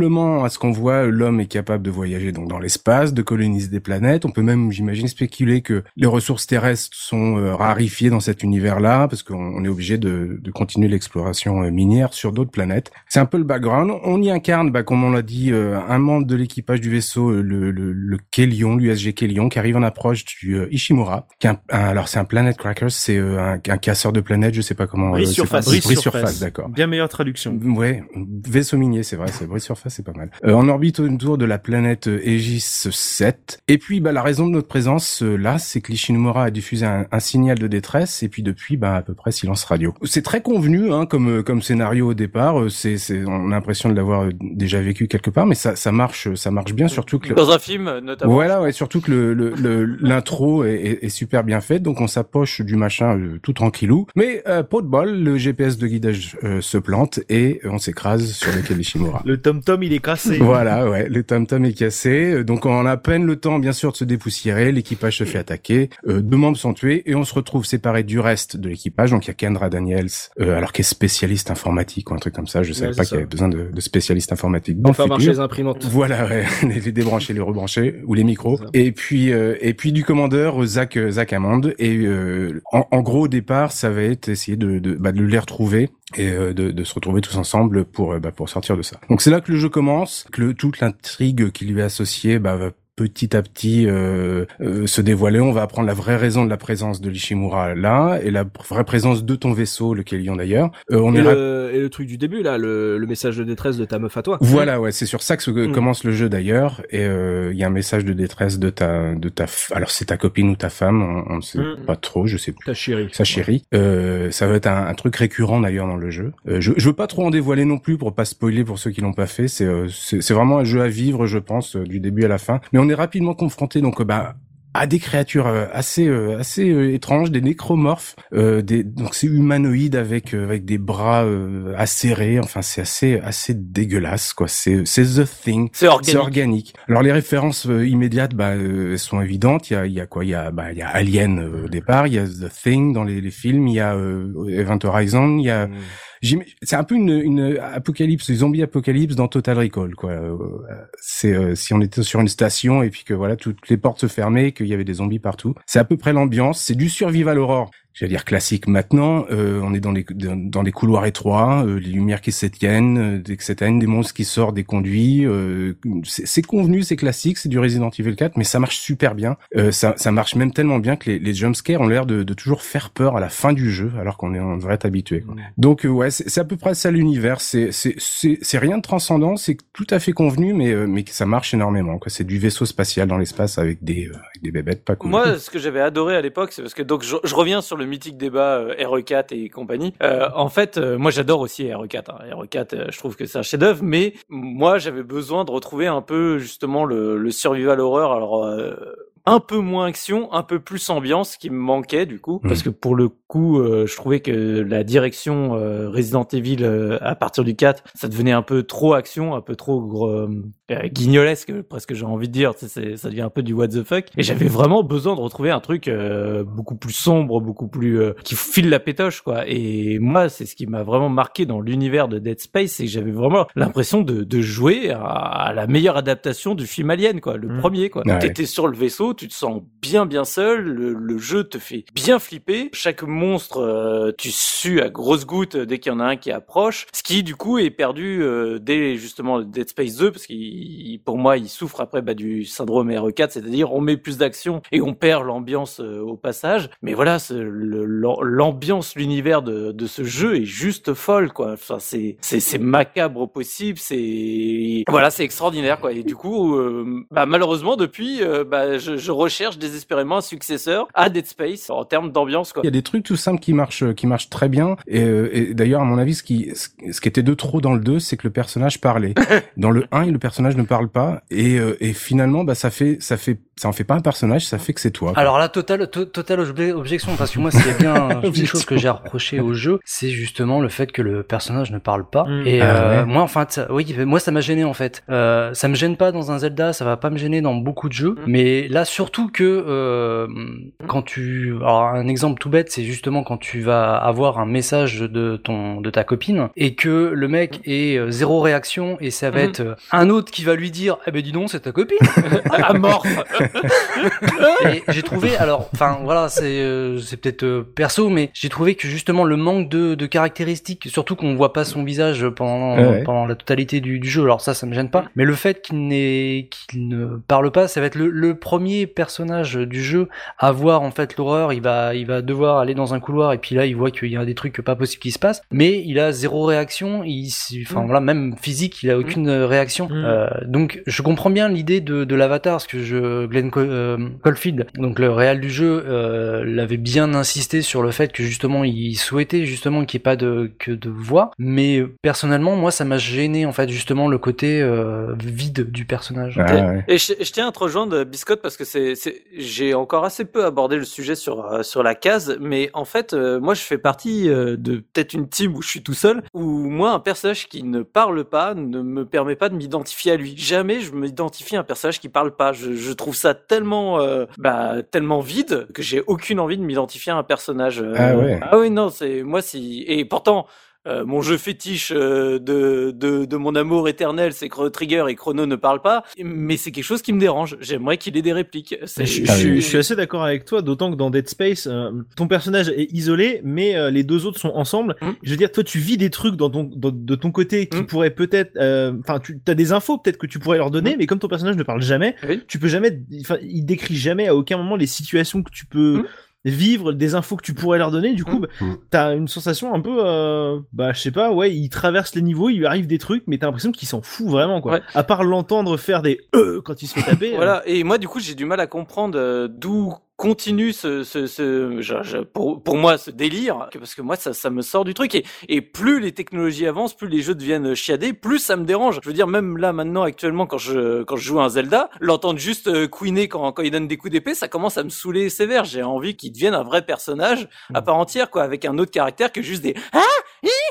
Visiblement, à ce qu'on voit, l'homme est capable de voyager donc dans l'espace, de coloniser des planètes. On peut même, j'imagine, spéculer que les ressources terrestres sont euh, rarifiées dans cet univers-là parce qu'on on est obligé de, de continuer l'exploration euh, minière sur d'autres planètes. C'est un peu le background. On y incarne, bah, comme on l'a dit, euh, un membre de l'équipage du vaisseau, le, le, le Kélion, l'USG Kélion, qui arrive en approche du euh, Ishimura. Qui est un- un- alors c'est un Planet Cracker, c'est euh, un, un casseur de planètes, je sais pas comment. Brise surface. Brise surface, d'accord. Bien meilleure traduction. Ouais, vaisseau minier, c'est vrai, c'est brise surface, c'est pas mal. Euh, en orbite autour de la planète euh, Aegis 7. Et puis, bah, la raison de notre présence euh, là, c'est que l'Ishinomura a diffusé un, un signal de détresse, et puis depuis, bah, à peu près silence radio. C'est très convenu, hein, comme euh, comme scénario au départ. euh, C'est, c'est, on a l'impression de l'avoir déjà vécu quelque part, mais ça, ça marche, ça marche bien, surtout que le- Dans un film, notamment. voilà, ouais, surtout que le le- le- l'intro est, est- est super bien faite, donc on s'approche du machin euh, tout tranquillou. Mais euh, pot de bol, le GPS de guidage euh, se plante et on s'écrase sur le Tom Il est cassé. Voilà, ouais, le tom-tom est cassé, euh, donc on a à peine le temps, bien sûr, de se dépoussiérer. L'équipage se fait attaquer, euh, deux membres sont tués et on se retrouve séparés du reste de l'équipage. Donc il y a Kendra Daniels, euh, alors qui est spécialiste informatique ou un truc comme ça. Je savais Ouais, pas qu'il y avait besoin de, de spécialistes informatiques dans Faire le marcher futur. les imprimantes. Voilà, ouais, les, débrancher, les rebrancher ou les micros. Et puis euh, et puis du commandeur Zach euh, Zach Hammond. Et euh, en, en gros au départ, ça va être essayer de de, bah, de les retrouver et euh, de, de se retrouver tous ensemble pour bah, pour sortir de ça. Donc c'est là que le jeu commence, que le, toute l'intrigue qui lui est associée bah, va petit à petit euh, euh, se dévoiler. On va apprendre la vraie raison de la présence de l'Ishimura là et la vraie présence de ton vaisseau, le Kélion d'ailleurs. Euh, on et, le, et le truc du début là, le, le message de détresse de ta meuf à toi. Voilà, ouais, c'est sur ça que se- Mm. commence le jeu d'ailleurs. Et euh, il y a un message de détresse de ta, de ta, f- alors c'est ta copine ou ta femme, on, ne sait Mm. pas trop, je sais plus. Ta chérie. Sa chérie. Euh, ça va être un, un truc récurrent d'ailleurs dans le jeu. Euh, je, je veux pas trop en dévoiler non plus pour pas spoiler pour ceux qui l'ont pas fait. C'est euh, c'est vraiment un jeu à vivre, je pense, du début à la fin. Mais on est rapidement confronté donc euh, bah à des créatures euh, assez euh, assez étranges, des nécromorphes, euh, des donc c'est humanoïde avec avec des bras euh, acérés. Enfin c'est assez assez dégueulasse quoi. C'est c'est the thing. C'est organique. Organique. Alors les références euh, immédiates bah, euh, sont évidentes. Il y a, il y a quoi? Il y a, bah, il y a Alien au départ. Il y a The Thing dans les, les films. Il y a euh, Event Horizon. Il y a j'im- c'est un peu une, une apocalypse, zombie apocalypse dans Total Recall quoi. Euh, C'est euh, si on était sur une station et puis que voilà toutes les portes se fermaient, qu'il y avait des zombies partout. C'est à peu près l'ambiance. C'est du survival horror. J'allais dire classique maintenant. Euh, on est dans les dans, des couloirs étroits, euh, les lumières qui s'éteignent, euh, des- qui s'éteignent, des monstres qui sortent des conduits. euh, c'est convenu, c'est classique, c'est du Resident Evil 4, mais ça marche super bien. Euh, ça, ça marche même tellement bien que les, les jumpscares ont l'air de, de toujours faire peur à la fin du jeu, alors qu'on est on devrait être habitué. quoi. Donc euh, ouais, c'est à peu près ça l'univers. C'est c'est c'est rien de transcendant, c'est tout à fait convenu, mais euh, mais ça marche énormément. C'est du vaisseau spatial dans l'espace avec des euh, avec des bébêtes pas cool. Moi, ce que j'avais adoré à l'époque, c'est parce que donc je, je reviens sur le mythique débat euh, RE4 et compagnie. Euh, en fait, euh, moi j'adore aussi RE4. Hein. RE4, euh, je trouve que c'est un chef-d'œuvre, mais moi j'avais besoin de retrouver un peu justement le, le survival horror. Alors un peu moins action, un peu plus ambiance qui me manquait du coup, parce que pour le coup, euh, je trouvais que la direction euh, Resident Evil euh, à partir du 4, ça devenait un peu trop action, un peu trop gros, euh, guignolesque, presque j'ai envie de dire, tu sais, c'est- ça devient un peu du what the fuck. Et j'avais vraiment besoin de retrouver un truc euh, beaucoup plus sombre, beaucoup plus euh, qui file la pétoche quoi. Et moi, c'est ce qui m'a vraiment marqué dans l'univers de Dead Space, c'est que j'avais vraiment l'impression de, de jouer à, à la meilleure adaptation du film Alien quoi, le Mm. premier quoi. Ouais. T'étais sur le vaisseau, tu te sens bien bien seul, le, jeu te fait bien flipper. Chaque monstre, euh, tu sues à grosses gouttes dès qu'il y en a un qui approche, ce qui du coup est perdu euh, dès justement Dead Space 2 parce qu'il pour moi il souffre après bah, du syndrome RE4, c'est-à-dire on met plus d'action et on perd l'ambiance euh, au passage. Mais voilà, l'ambiance, l'univers de, ce jeu est juste folle quoi. Enfin c'est c'est macabre possible, c'est voilà c'est extraordinaire quoi. Et du coup, bah, malheureusement depuis, bah, je, je recherche désespérément un successeur à Dead Space en termes d'ambiance. Il y a des trucs tout simples qui marchent, qui marchent très bien. Et, euh, et d'ailleurs, à mon avis, ce qui, ce ce qui était de trop dans le 2, c'est que le personnage parlait. dans le 1, le personnage ne parle pas. Et, euh, et finalement, bah, ça fait, ça fait, ça en fait pas un personnage, ça fait que c'est toi. quoi. Alors là, total, to- total obje- objection, parce que moi, s'il y a bien une chose que j'ai reproché au jeu, c'est justement le fait que le personnage ne parle pas. Mm. Et Ah euh, ouais. moi, enfin, ça- oui, moi, ça m'a gêné en fait. Euh, ça me gêne pas dans un Zelda, ça va pas me gêner dans beaucoup de jeux, Mm. mais là, surtout que euh, quand tu, alors un exemple tout bête, c'est justement quand tu vas avoir un message de ton, de ta copine et que le mec est euh, zéro réaction et ça va Mm. être euh, un autre qui va lui dire, eh ben dis donc, c'est ta copine. Amorphe. Et j'ai trouvé, alors, enfin voilà, c'est euh, c'est peut-être euh, perso, mais j'ai trouvé que justement le manque de, de caractéristiques, surtout qu'on voit pas son visage pendant Ouais, ouais. pendant la totalité du, du jeu. Alors ça, ça me gêne pas. Mais le fait qu'il n'ait qu'il ne parle pas, ça va être le, le premier personnage du jeu à voir en fait l'horreur. Il va il va devoir aller dans un couloir et puis là il voit qu'il y a des trucs pas possibles qui se passent, mais il a zéro réaction. Il, s- enfin Mm. voilà, même physique, il a aucune euh, réaction. Mm. Euh, donc je comprends bien l'idée de, de l'avatar, parce que je Glenn Co- euh, Caulfield, donc le réal du jeu, euh, l'avait bien insisté sur le fait que justement il souhaitait justement qu'il n'y ait pas de que de voix. Mais personnellement, moi ça m'a gêné en fait justement le côté euh, vide du personnage. Ah, ouais. Et je, je tiens à te rejoindre, Biscotte, parce que c'est, j'ai encore assez peu abordé le sujet sur euh, sur la case, mais en fait, euh, moi, je fais partie euh, de peut-être une team où je suis tout seul, où moi, un personnage qui ne parle pas ne me permet pas de m'identifier à lui. Jamais je m'identifie à un personnage qui parle pas. Je, je trouve ça tellement, euh, bah, tellement vide que j'ai aucune envie de m'identifier à un personnage. euh. Ah ouais. Ah oui, non, c'est moi si. Et pourtant. Euh, mon jeu fétiche euh, de, de, de mon amour éternel, c'est Chrono Trigger et Chrono ne parle pas, mais c'est quelque chose qui me dérange. J'aimerais qu'il ait des répliques. Je, je- suis assez d'accord avec toi, d'autant que dans Dead Space, euh, ton personnage est isolé, mais les deux autres sont ensemble. Mm. Je veux dire, toi, tu vis des trucs dans ton, dans- de ton côté qui Mm. pourraient peut-être, euh, enfin, tu as des infos peut-être que tu pourrais leur donner, Mm. mais comme ton personnage ne parle jamais, Oui. tu peux jamais, enfin, il décrit jamais à aucun moment les situations que tu peux. Vivre, des infos que tu pourrais leur donner. Du coup, Mm. bah, t'as une sensation un peu, euh, bah, je sais pas, ouais, il traverse les niveaux, il lui arrive des trucs, mais t'as l'impression qu'il s'en fout vraiment, quoi. Ouais. À part l'entendre faire des euh quand il se fait taper. Voilà. Et moi, du coup, j'ai du mal à comprendre euh, d'où continue ce, ce, ce je- je- pour, pour moi ce délire parce que moi ça, ça me sort du truc. Et, et plus les technologies avancent plus les jeux deviennent chiadés plus ça me dérange. Je veux dire même là maintenant actuellement quand je quand je joue à un Zelda l'entendre juste euh, couiner quand, quand il donne des coups d'épée ça commence à me saouler sévère. J'ai envie qu'il devienne un vrai personnage à part entière quoi avec un autre caractère que juste des ah hi, ah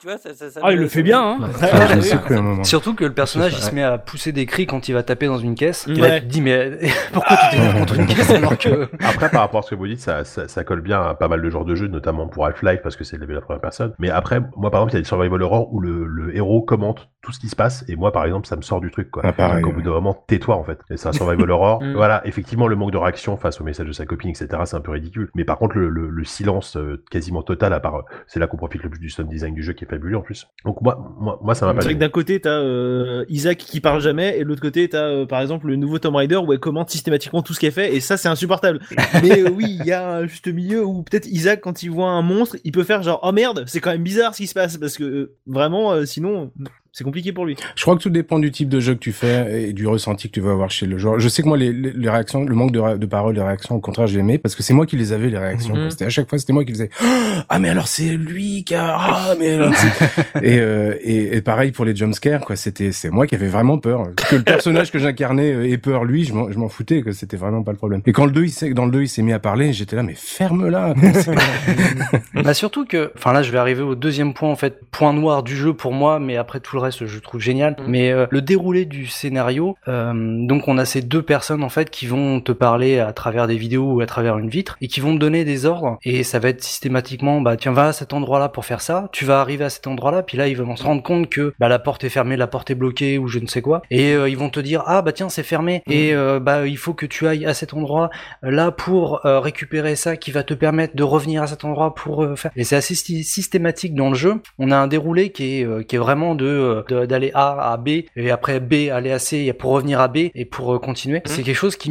tu vois ça, ça, ça Ah, il le fait bien, hein. Ah. Surtout que le personnage il se met à pousser des cris quand il va taper dans une caisse. Et Ouais. là, tu te dis mais pourquoi tu t'énerves contre une caisse alors que Après, par rapport à ce que vous dites, ça, ça, ça colle bien à pas mal de genres de jeux, notamment pour Half-Life, parce que c'est la première personne. Mais après, moi, par exemple, il y a des survival horror où le, le héros commente tout ce qui se passe, et moi, par exemple, ça me sort du truc, quoi. Ah, pareil, Donc, au bout d'un moment, tais-toi, en fait. Et c'est un survival horror. Mm. Voilà, effectivement, le manque de réaction face au message de sa copine, etc., c'est un peu ridicule. Mais par contre, le, le, le silence euh, quasiment total, à part, euh, c'est là qu'on profite le plus du sound design du jeu qui est fabuleux, en plus. Donc, moi, moi, moi ça m'a pas C'est vrai que d'un côté t'as euh, Isaac qui parle jamais et de l'autre côté t'as euh, par exemple le nouveau Tomb Raider où elle commente systématiquement tout ce qu'elle fait et ça c'est insupportable. Mais euh, oui il y a un juste milieu où peut-être Isaac quand il voit un monstre il peut faire genre oh merde c'est quand même bizarre ce qui se passe parce que vraiment sinon c'est compliqué pour lui. Je crois que tout dépend du type de jeu que tu fais et du ressenti que tu vas avoir chez le joueur. Je sais que moi, les, les, les réactions, le manque de, ré- de paroles, les réactions, au contraire, j'aimais parce que c'est moi qui les avais, les réactions. Mhm. C'était à chaque fois, c'était moi qui faisais Ah, mais alors c'est lui qui a, ah, mais alors, et, euh, et, et pareil pour les jumpscares, quoi. C'était, c'est moi qui avais vraiment peur. Que le personnage que j'incarnais euh, ait peur, lui, je m'en, je m'en foutais, que c'était vraiment pas le problème. Et quand le 2, il s'est, dans le 2, il s'est mis à parler, j'étais là, mais ferme-la. bah surtout que enfin là je vais arriver au deuxième point en fait point noir du jeu pour moi mais après tout le reste je trouve génial. Mhm. mais euh, le déroulé du scénario euh, donc on a ces deux personnes en fait qui vont te parler à travers des vidéos ou à travers une vitre et qui vont te donner des ordres. Et ça va être systématiquement bah tiens va à cet endroit là pour faire ça. Tu vas arriver à cet endroit là puis là ils vont se rendre compte que bah la porte est fermée la porte est bloquée ou je ne sais quoi. Et euh, ils vont te dire ah bah tiens c'est fermé. Et euh, bah il faut que tu ailles à cet endroit là pour récupérer ça qui va te permettre de revenir à cet endroit pour faire. Et c'est assez sy- systématique dans le jeu. On a un déroulé qui est qui est vraiment de de- d'aller A à B et après B aller à C et pour revenir à B et pour euh, continuer c'est quelque chose qui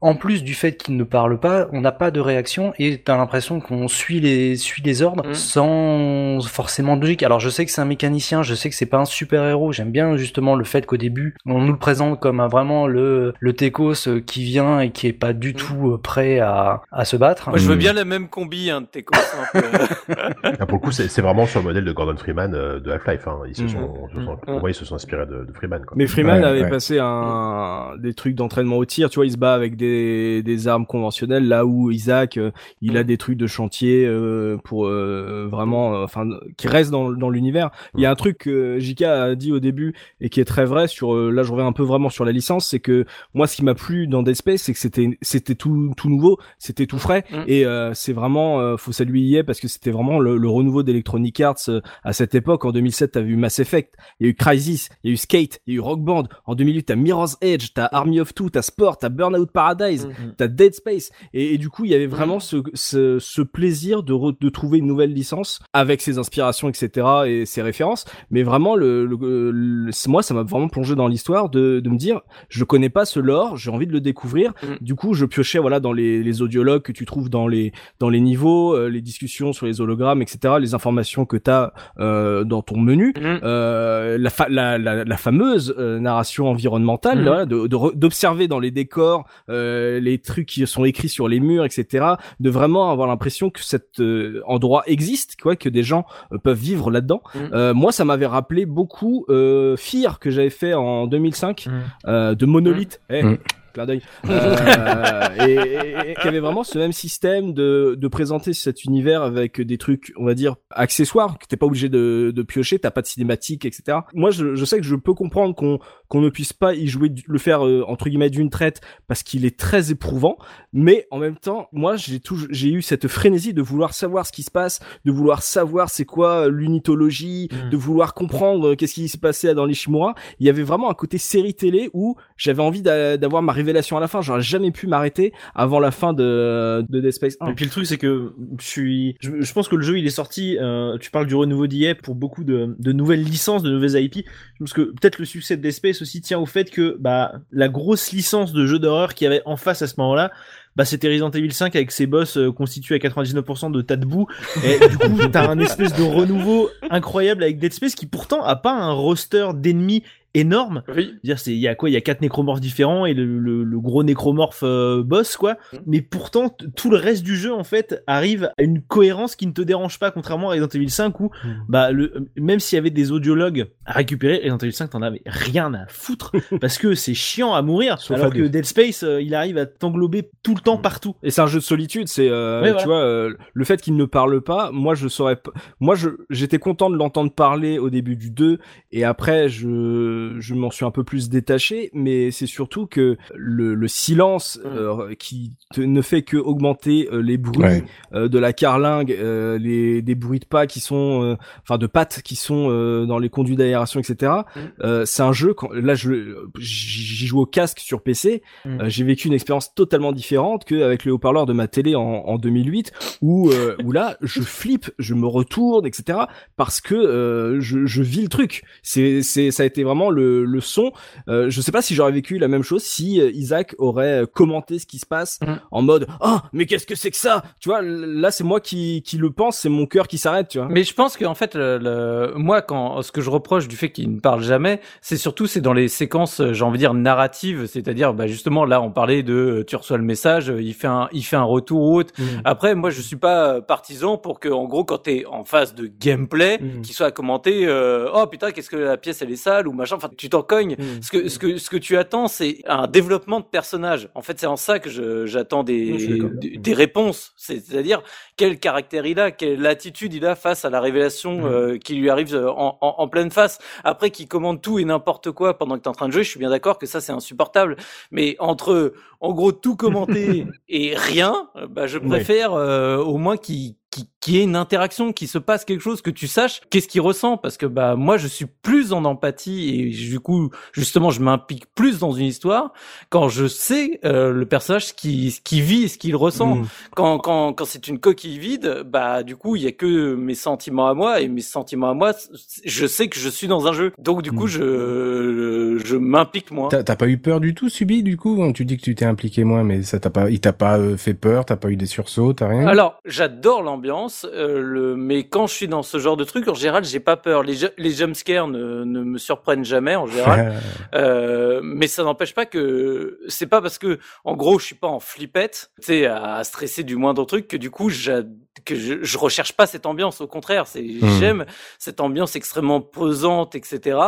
en plus du fait qu'il ne parle pas on n'a pas de réaction et t'as l'impression qu'on suit les suit les ordres Mhm. sans forcément de logique alors je sais que c'est un mécanicien je sais que c'est pas un super héros j'aime bien justement le fait qu'au début on nous le présente comme un, vraiment le le Tekos euh, qui vient et qui est pas du tout euh, prêt à à se battre moi je veux Mm. bien la même combi hein, de peu. Ah, pour le coup, c'est c'est vraiment sur le modèle de Gordon Freeman euh, de Half-Life. Hein. Ils se Mhm. Sont, se moi, ils se sont inspirés de, de Freeman. Quoi. Mais Freeman Ouais, avait ouais. passé un, des trucs d'entraînement au tir, tu vois, il se bat avec des, des armes conventionnelles, là où Isaac, euh, il a des trucs de chantier euh, pour euh, vraiment, euh, enfin, qui restent dans, dans l'univers. Il y a un truc que JK a dit au début et qui est très vrai sur, euh, là je reviens un peu vraiment sur la licence, c'est que moi ce qui m'a plu dans Dead Space, c'est que c'était c'était tout tout nouveau, c'était tout frais Mm. et euh, c'est vraiment, euh, faut saluer EA parce que c'était vraiment le, le renouveau d'Electronic Arts euh, à cette époque. En 2007, t'as vu Mass Effect, il y a eu Crysis, il y a eu Skate, il y a eu Rock Band. En 2008, t'as Mirror's Edge, t'as Army of Two, t'as Sport, t'as Burnout Paradise, Mm. t'as Dead Space. Et, et du coup, il y avait vraiment ce, ce, ce plaisir de, re- de trouver une nouvelle licence avec ses inspirations, etc. et ses références. Mais vraiment, le, le- le- c'est- moi, ça m'a vraiment plongé dans l'histoire de, de me dire, je connais pas ce lore, j'ai envie de le découvrir. Mm. Du coup, je piochais voilà dans les, les audiologues que tu trouves dans les dans les niveaux, euh, les discussions sur les hologrammes, etc. Les informations que t'as euh, dans ton menu Mhm. euh, la, fa- la, la, la fameuse euh, narration environnementale, voilà, de de re- d'observer dans les décors euh, les trucs qui sont écrits sur les murs, etc. De vraiment avoir l'impression que cet euh, endroit existe, quoi, que des gens euh, peuvent vivre là-dedans. Euh, moi, ça m'avait rappelé beaucoup euh, Fear que j'avais fait en 2005 Mhm. euh, de Monolith. Eh. Clin d'œil, euh, et, et- et qui avait vraiment ce même système de, de présenter cet univers avec des trucs, on va dire, accessoires, que t'es pas obligé de, de piocher, t'as pas de cinématique, etc. Moi, je, je sais que je peux comprendre qu'on qu'on ne puisse pas y jouer, le faire euh, entre guillemets d'une traite, parce qu'il est très éprouvant, mais en même temps, moi, j'ai toujours, j'ai eu cette frénésie de vouloir savoir ce qui se passe, de vouloir savoir c'est quoi l'unitologie, Mm. de vouloir comprendre qu'est-ce qui se passait dans l'Ishimura. Il y avait vraiment un côté série télé où j'avais envie d'a- d'avoir ma révélation à la fin. J'aurais jamais pu m'arrêter avant la fin de, de Dead Space 1. Et puis le truc c'est que je suis, je, pense que le jeu il est sorti. euh, tu parles du renouveau d'IA pour beaucoup de, nouvelles licences, de nouvelles IP. Parce que peut-être le succès de Dead Space aussi tient au fait que bah la grosse licence de jeu d'horreur qu'il y avait en face à ce moment-là. Bah, c'était Resident Evil 5 avec ses boss euh, constitués à 99% de tas de boue. Et du coup, t'as un espèce de renouveau incroyable avec Dead Space qui pourtant a pas un roster d'ennemis énorme. Oui. dire c'est il y a quoi? Il y a quatre nécromorphes différents et le, le, le gros nécromorphe euh, boss quoi Mhm. mais pourtant tout le reste du jeu en fait arrive à une cohérence qui ne te dérange pas contrairement à Resident Evil 5 où Mhm. bah le même s'il y avait des audiologues à récupérer Resident Evil 5 t'en avais rien à foutre parce que c'est chiant à mourir Sauf alors à que. Dead Space euh, il arrive à t'englober tout le temps Mhm. partout Et c'est un jeu de solitude, c'est euh, Ouais, tu voilà. vois euh, le fait qu'il ne parle pas, moi je saurais pas moi je j'étais content de l'entendre parler au début du 2 et après je je m'en suis un peu plus détaché mais c'est surtout que le, le silence euh, qui te- ne fait que augmenter euh, les bruits Ouais. euh, de la carlingue, euh, les des bruits de pas qui sont euh, enfin de pattes qui sont euh, dans les conduits d'aération etc. Euh, c'est un jeu quand là je j'y joue au casque sur PC Mm. euh, j'ai vécu une expérience totalement différente qu'avec les haut-parleurs de ma télé en, en 2008 où euh, où là je flippe je me retourne etc parce que euh, je, je vis le truc c'est c'est ça a été vraiment le, le son euh, je sais pas si j'aurais vécu la même chose si euh, Isaac aurait euh, commenté ce qui se passe Mm. en mode oh mais qu'est-ce que c'est que ça? Tu vois là c'est moi qui qui le pense c'est mon cœur qui s'arrête tu vois Mais je pense qu'en fait, le, le- moi, quand ce que je reproche du fait qu'il ne parle jamais, c'est surtout c'est dans les séquences, euh, j'ai envie de dire narratives, c'est-à-dire, bah, justement, là, on parlait de, tu reçois le message, il fait un, il fait un retour ou autre. Après, moi, je suis pas partisan pour que, en gros, quand t'es en phase de gameplay, Mhm. qu'il soit à commenter, euh, oh putain, qu'est-ce que la pièce elle est sale ou machin. Enfin, tu t'en cognes. Mhm. Ce que, ce que, ce que tu attends, c'est un développement de personnage. En fait, c'est en ça que je- j'attends des, des, des réponses. C'est- C'est-à-dire, quel caractère il a, quelle attitude il a face à la révélation Mhm. euh, qui lui arrive euh, en, en, en pleine face. Après, qu'il commande tout et n'importe quoi pendant que t'es en train de jouer, je suis bien d'accord que ça c'est insupportable. Mais entre, en gros, tout commenter et rien, euh, bah, je préfère euh, au moins qu'il qui, qui ait une interaction, qui se passe quelque chose, que tu saches qu'est-ce qu'il ressent, parce que bah moi je suis plus en empathie et du coup justement je m'implique plus dans une histoire quand je sais euh, le personnage ce qui ce qui vit, et ce qu'il ressent. Mm. Quand quand quand c'est une coquille vide, bah du coup il y a que mes sentiments à moi et mes sentiments à moi, je sais que je suis dans un jeu, donc du coup Mm. je je m'implique moins. T'as t'as pas eu peur du tout, Subi, du coup hein, Tu dis que tu t'es impliqué moins, mais ça t'a pas, il t'a pas euh, fait peur, t'as pas eu des sursauts, t'as rien? Alors, j'adore l'ambiance, euh, le... mais quand je suis dans ce genre de truc, en général, j'ai pas peur. Les, ju- les jumpscares ne, ne me surprennent jamais, en général. Euh, mais ça n'empêche pas que c'est pas parce que, en gros, je suis pas en flippette, tu sais, à stresser du moindre truc, que du coup, que je, je recherche pas cette ambiance. Au contraire, c'est Hmm. j'aime cette ambiance extrêmement posante, etc.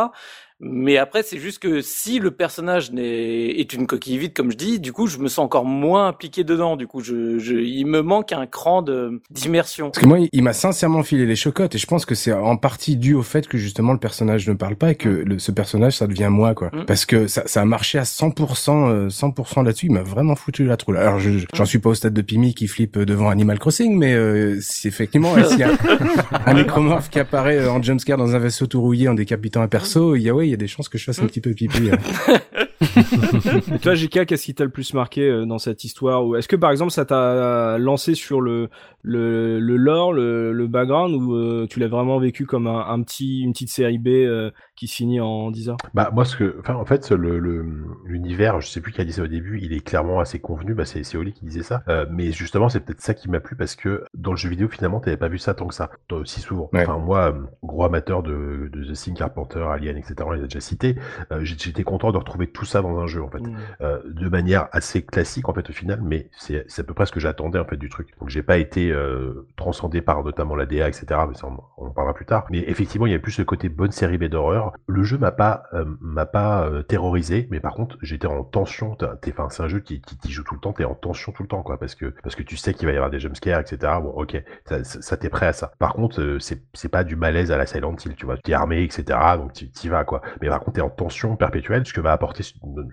Mais après, c'est juste que si le personnage n'est, est une coquille vide, comme je dis, du coup, je me sens encore moins impliqué dedans. Du coup, je, je, il me manque un cran d'immersion. Parce que moi, il- m'a sincèrement filé les chocottes et je pense que c'est en partie dû au fait que justement le personnage ne parle pas et que le- ce personnage, ça devient moi, quoi. Mm. Parce que ça, ça a marché à 100%, euh, 100% là-dessus. Il m'a vraiment foutu la troule. Alors, je, j'en suis pas au stade de Pimi qui flippe devant Animal Crossing, mais euh, c'est effectivement, s'il y a un nécromorphe qui apparaît euh, en jumpscare dans un vaisseau tout rouillé en décapitant un perso, il y a, ouais, il y a des chances que je fasse un Mm. petit peu pipi. Et toi, JK, qu'est-ce qui t'a le plus marqué euh, dans cette histoire? Ou est-ce que par exemple ça t'a lancé sur le le, le lore, le, le background, ou euh, tu l'as vraiment vécu comme un, un petit une petite série B euh, qui se finit en 10 heures Bah moi ce que, enfin en fait le le- l'univers, je sais plus qui a dit ça au début, il est clairement assez convenu. Bah c'est c'est Oli qui disait ça. Euh, mais justement c'est peut-être ça qui m'a plu parce que dans le jeu vidéo finalement t'avais pas vu ça tant que ça, si souvent. Ouais. Enfin moi gros amateur de de The Thing, Carpenter, Alien, etc. On les a déjà cités. Euh, J'étais content de retrouver tout ça dans un jeu en fait, Mm. Euh, de manière assez classique en fait au final, mais c'est c'est à peu près ce que j'attendais en fait du truc. Donc j'ai pas été euh, transcendé par notamment la DA, etc. Mais ça, on, on parlera plus tard. Mais effectivement, il y a plus ce côté bonne série B d'horreur. Le jeu m'a pas euh, m'a pas euh, terrorisé, mais par contre, j'étais en tension. T'es, enfin, c'est un jeu qui, qui, qui joue tout le temps. T'es en tension tout le temps, quoi, parce que parce que tu sais qu'il va y avoir des jumpscares, etc. Bon, ok, ça, ça t'es prêt à ça. Par contre, c'est c'est pas du malaise à la Silent Hill, tu vois. T'es armé, etc. Donc tu y vas, quoi. Mais par contre, t'es en tension perpétuelle, ce que va apporter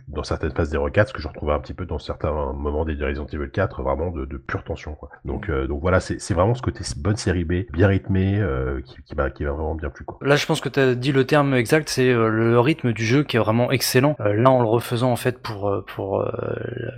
dans certaines phases des 4 ce que je retrouvais un petit peu dans certains moments des Resident Evil 4, vraiment de, de pure tension, quoi. Donc donc voilà, c'est vraiment ce côté bonne série B, bien rythmée, qui qui va qui va vraiment bien plus, quoi. Là, je pense que tu as dit le terme exact, c'est le rythme du jeu qui est vraiment excellent. là, en le refaisant en fait pour pour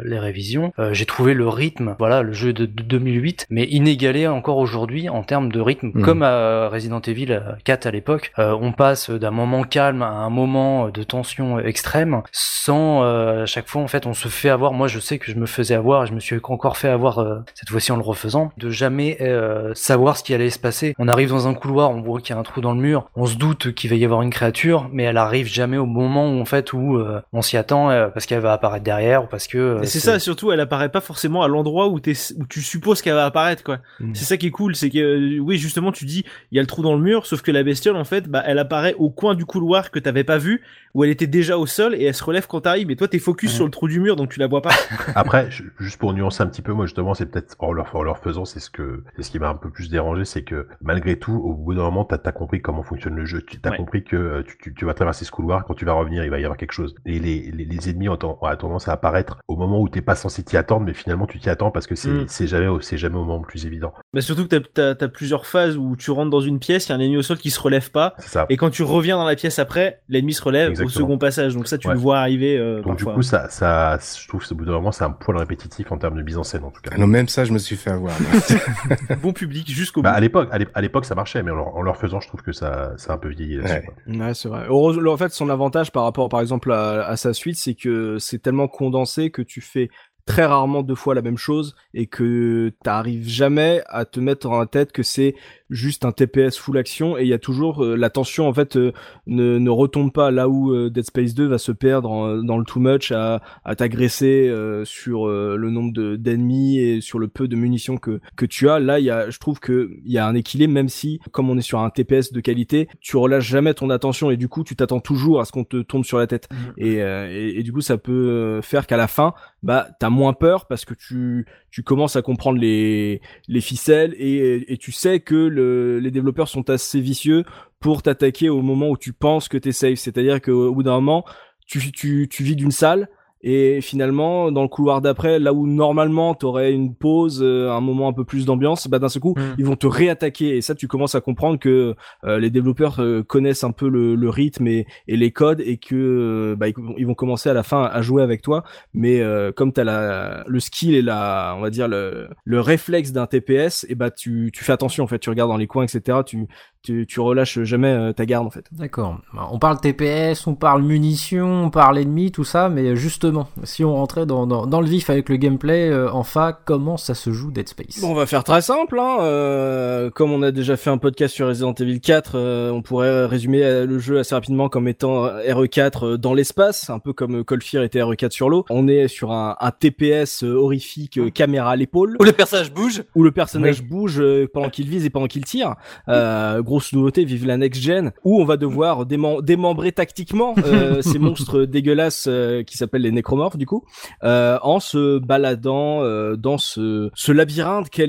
les révisions, j'ai trouvé le rythme, voilà, le jeu de, 2008, mais inégalé encore aujourd'hui en termes de rythme, Mhm. comme à Resident Evil 4 à l'époque. Euh, on passe d'un moment calme à un moment de tension extrême, sans euh, à chaque fois en fait on se fait avoir. Moi, je sais que je me faisais avoir, et je me suis encore fait avoir euh, cette fois-ci en le refaisant, de jamais euh, savoir ce qui allait se passer. On arrive dans un couloir, on voit qu'il y a un trou dans le mur, on se doute qu'il va y avoir une créature, mais elle arrive jamais au moment où en fait où euh, on s'y attend euh, parce qu'elle va apparaître derrière ou parce que euh, Et c'est ça, surtout, elle apparaît pas forcément à l'endroit où, où tu supposes qu'elle va apparaître, quoi. Mm. C'est ça qui est cool, c'est que, euh, oui, justement, tu dis, il y a le trou dans le mur, sauf que la bestiole, en fait, bah, elle apparaît au coin du couloir que t'avais pas vu, où elle était déjà au sol, et elle se relève quand t'arrives, et toi, t'es focus Ouais. sur le trou du mur, donc tu la vois pas. Après, juste pour nuancer un petit peu, moi justement, c'est peut-être en leur, en leur faisant, c'est ce que, c'est ce qui m'a un peu plus dérangé, c'est que malgré tout, au bout d'un moment, t'as as compris comment fonctionne le jeu. Tu as Ouais. compris que euh, tu, tu, tu vas traverser ce couloir, quand tu vas revenir, il va y avoir quelque chose. Et les, les, les ennemis ont, ten- ont tendance à apparaître au moment où t'es pas censé t'y attendre, mais finalement tu t'y attends parce que c'est Mm. c'est jamais, jamais au moment le plus évident. Bah, surtout que t'as, t'as, t'as plusieurs phases où tu rentres dans une pièce, il y a un ennemi au sol qui se relève pas, ça. et quand tu reviens dans la pièce après, l'ennemi se relève Exactement. au second passage, donc ça, tu Ouais. le vois arriver, euh, Donc du coup, ça, ça, je trouve que au bout d'un moment, c'est un poil répétitif en termes de mise en scène en tout cas. Ah non, même ça, je me suis fait avoir. bon public jusqu'au Bah, bout. à l'époque, à l'é- à l'époque, ça marchait, mais en leur, faisant, je trouve que ça, ça a un peu vieilli là-dessus. Ouais. c'est vrai. Heureusement, en fait, son avantage par rapport, par exemple, à, à sa suite, c'est que c'est tellement condensé que tu fais très rarement deux fois la même chose et que t'arrives jamais à te mettre en tête que c'est juste un TPS full action et il y a toujours euh, la tension en fait euh, ne, ne retombe pas là où euh, Dead Space 2 va se perdre en- dans le too much à, à t'agresser euh, sur le nombre de d'ennemis et sur le peu de munitions que que tu as. Là il y a je trouve que il y a un équilibre même si comme on est sur un TPS de qualité tu relâches jamais ton attention et du coup tu t'attends toujours à ce qu'on te tombe sur la tête. Et, euh, et, et du coup ça peut faire qu'à la fin bah t'as moins peur parce que tu tu commences à comprendre les les ficelles et, et tu sais que le, les développeurs sont assez vicieux pour t'attaquer au moment où tu penses que t'es safe. C'est-à-dire qu'au bout d'un moment tu tu tu vis d'une salle et finalement dans le couloir d'après là où normalement t'aurais une pause euh, un moment un peu plus d'ambiance bah d'un seul coup Mm. ils vont te réattaquer. Et ça tu commences à comprendre que euh, les développeurs euh, connaissent un peu le, le rythme et, et les codes et que bah, ils vont commencer à la fin à jouer avec toi. Mais comme t'as la le skill et la on va dire le, le réflexe d'un TPS et bah tu tu fais attention en fait. Tu regardes dans les coins etc tu tu, tu relâches jamais ta garde en fait. D'accord. On parle TPS, on parle munitions, on parle ennemis, tout ça, mais justement, si on rentrait dans, dans, dans le vif avec le gameplay, euh, enfin, comment ça se joue Dead Space Bon, on va faire très simple. Hein. Euh, comme on a déjà fait un podcast sur Resident Evil 4, euh, on pourrait résumer euh, le jeu assez rapidement comme étant RE4 euh, dans l'espace, un peu comme euh, Cold Fear était RE4 sur l'eau. On est sur un, un TPS euh, horrifique, euh, caméra à l'épaule, Où le personnage bouge. où le personnage bouge euh, pendant qu'il vise et pendant qu'il tire. Euh, grosse nouveauté, vive la next gen, où on va devoir démem- démembrer tactiquement euh, ces monstres dégueulasses euh, qui s'appellent les nécromorphes du coup, euh, en se baladant euh, dans ce, ce labyrinthe qu'est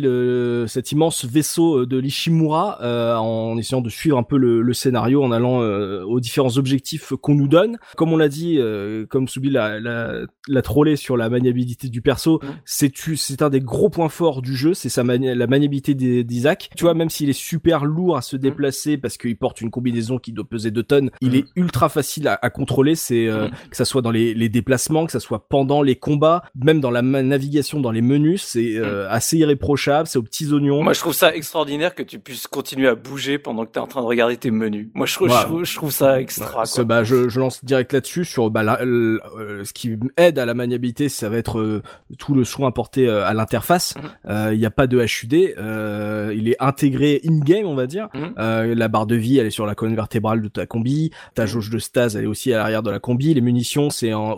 cet immense vaisseau de l'Ishimura, euh, en essayant de suivre un peu le, le scénario, en allant euh, aux différents objectifs qu'on nous donne. Comme on l'a dit, euh, comme Soubi l'a, l'a, l'a trollé sur la maniabilité du perso, c'est un des gros points forts du jeu, c'est sa mani- la maniabilité d'Isaac. Tu vois, même s'il est super lourd à se déplacer parce qu'il porte une combinaison qui doit peser 2 tonnes, il est ultra facile à, à contrôler. C'est euh, que ça soit dans les, les déplacements, que ça soit pendant les combats, même dans la navigation dans les menus, c'est euh, assez irréprochable. C'est aux petits oignons. Moi, je trouve ça extraordinaire que tu puisses continuer à bouger pendant que t'es en train de regarder tes menus. Moi, je trouve, Ouais. je trouve, je trouve ça extra. Quoi. bah, je, je lance direct là-dessus sur bah, la- euh, ce qui aide à la maniabilité, ça va être euh, tout le soin apporté à l'interface. Euh, Il n'y a pas de HUD, il est intégré in-game, on va dire. Euh, la barre de vie, elle est sur la colonne vertébrale de ta combi. Ta jauge de stase, elle est aussi à l'arrière de la combi. Les munitions, c'est en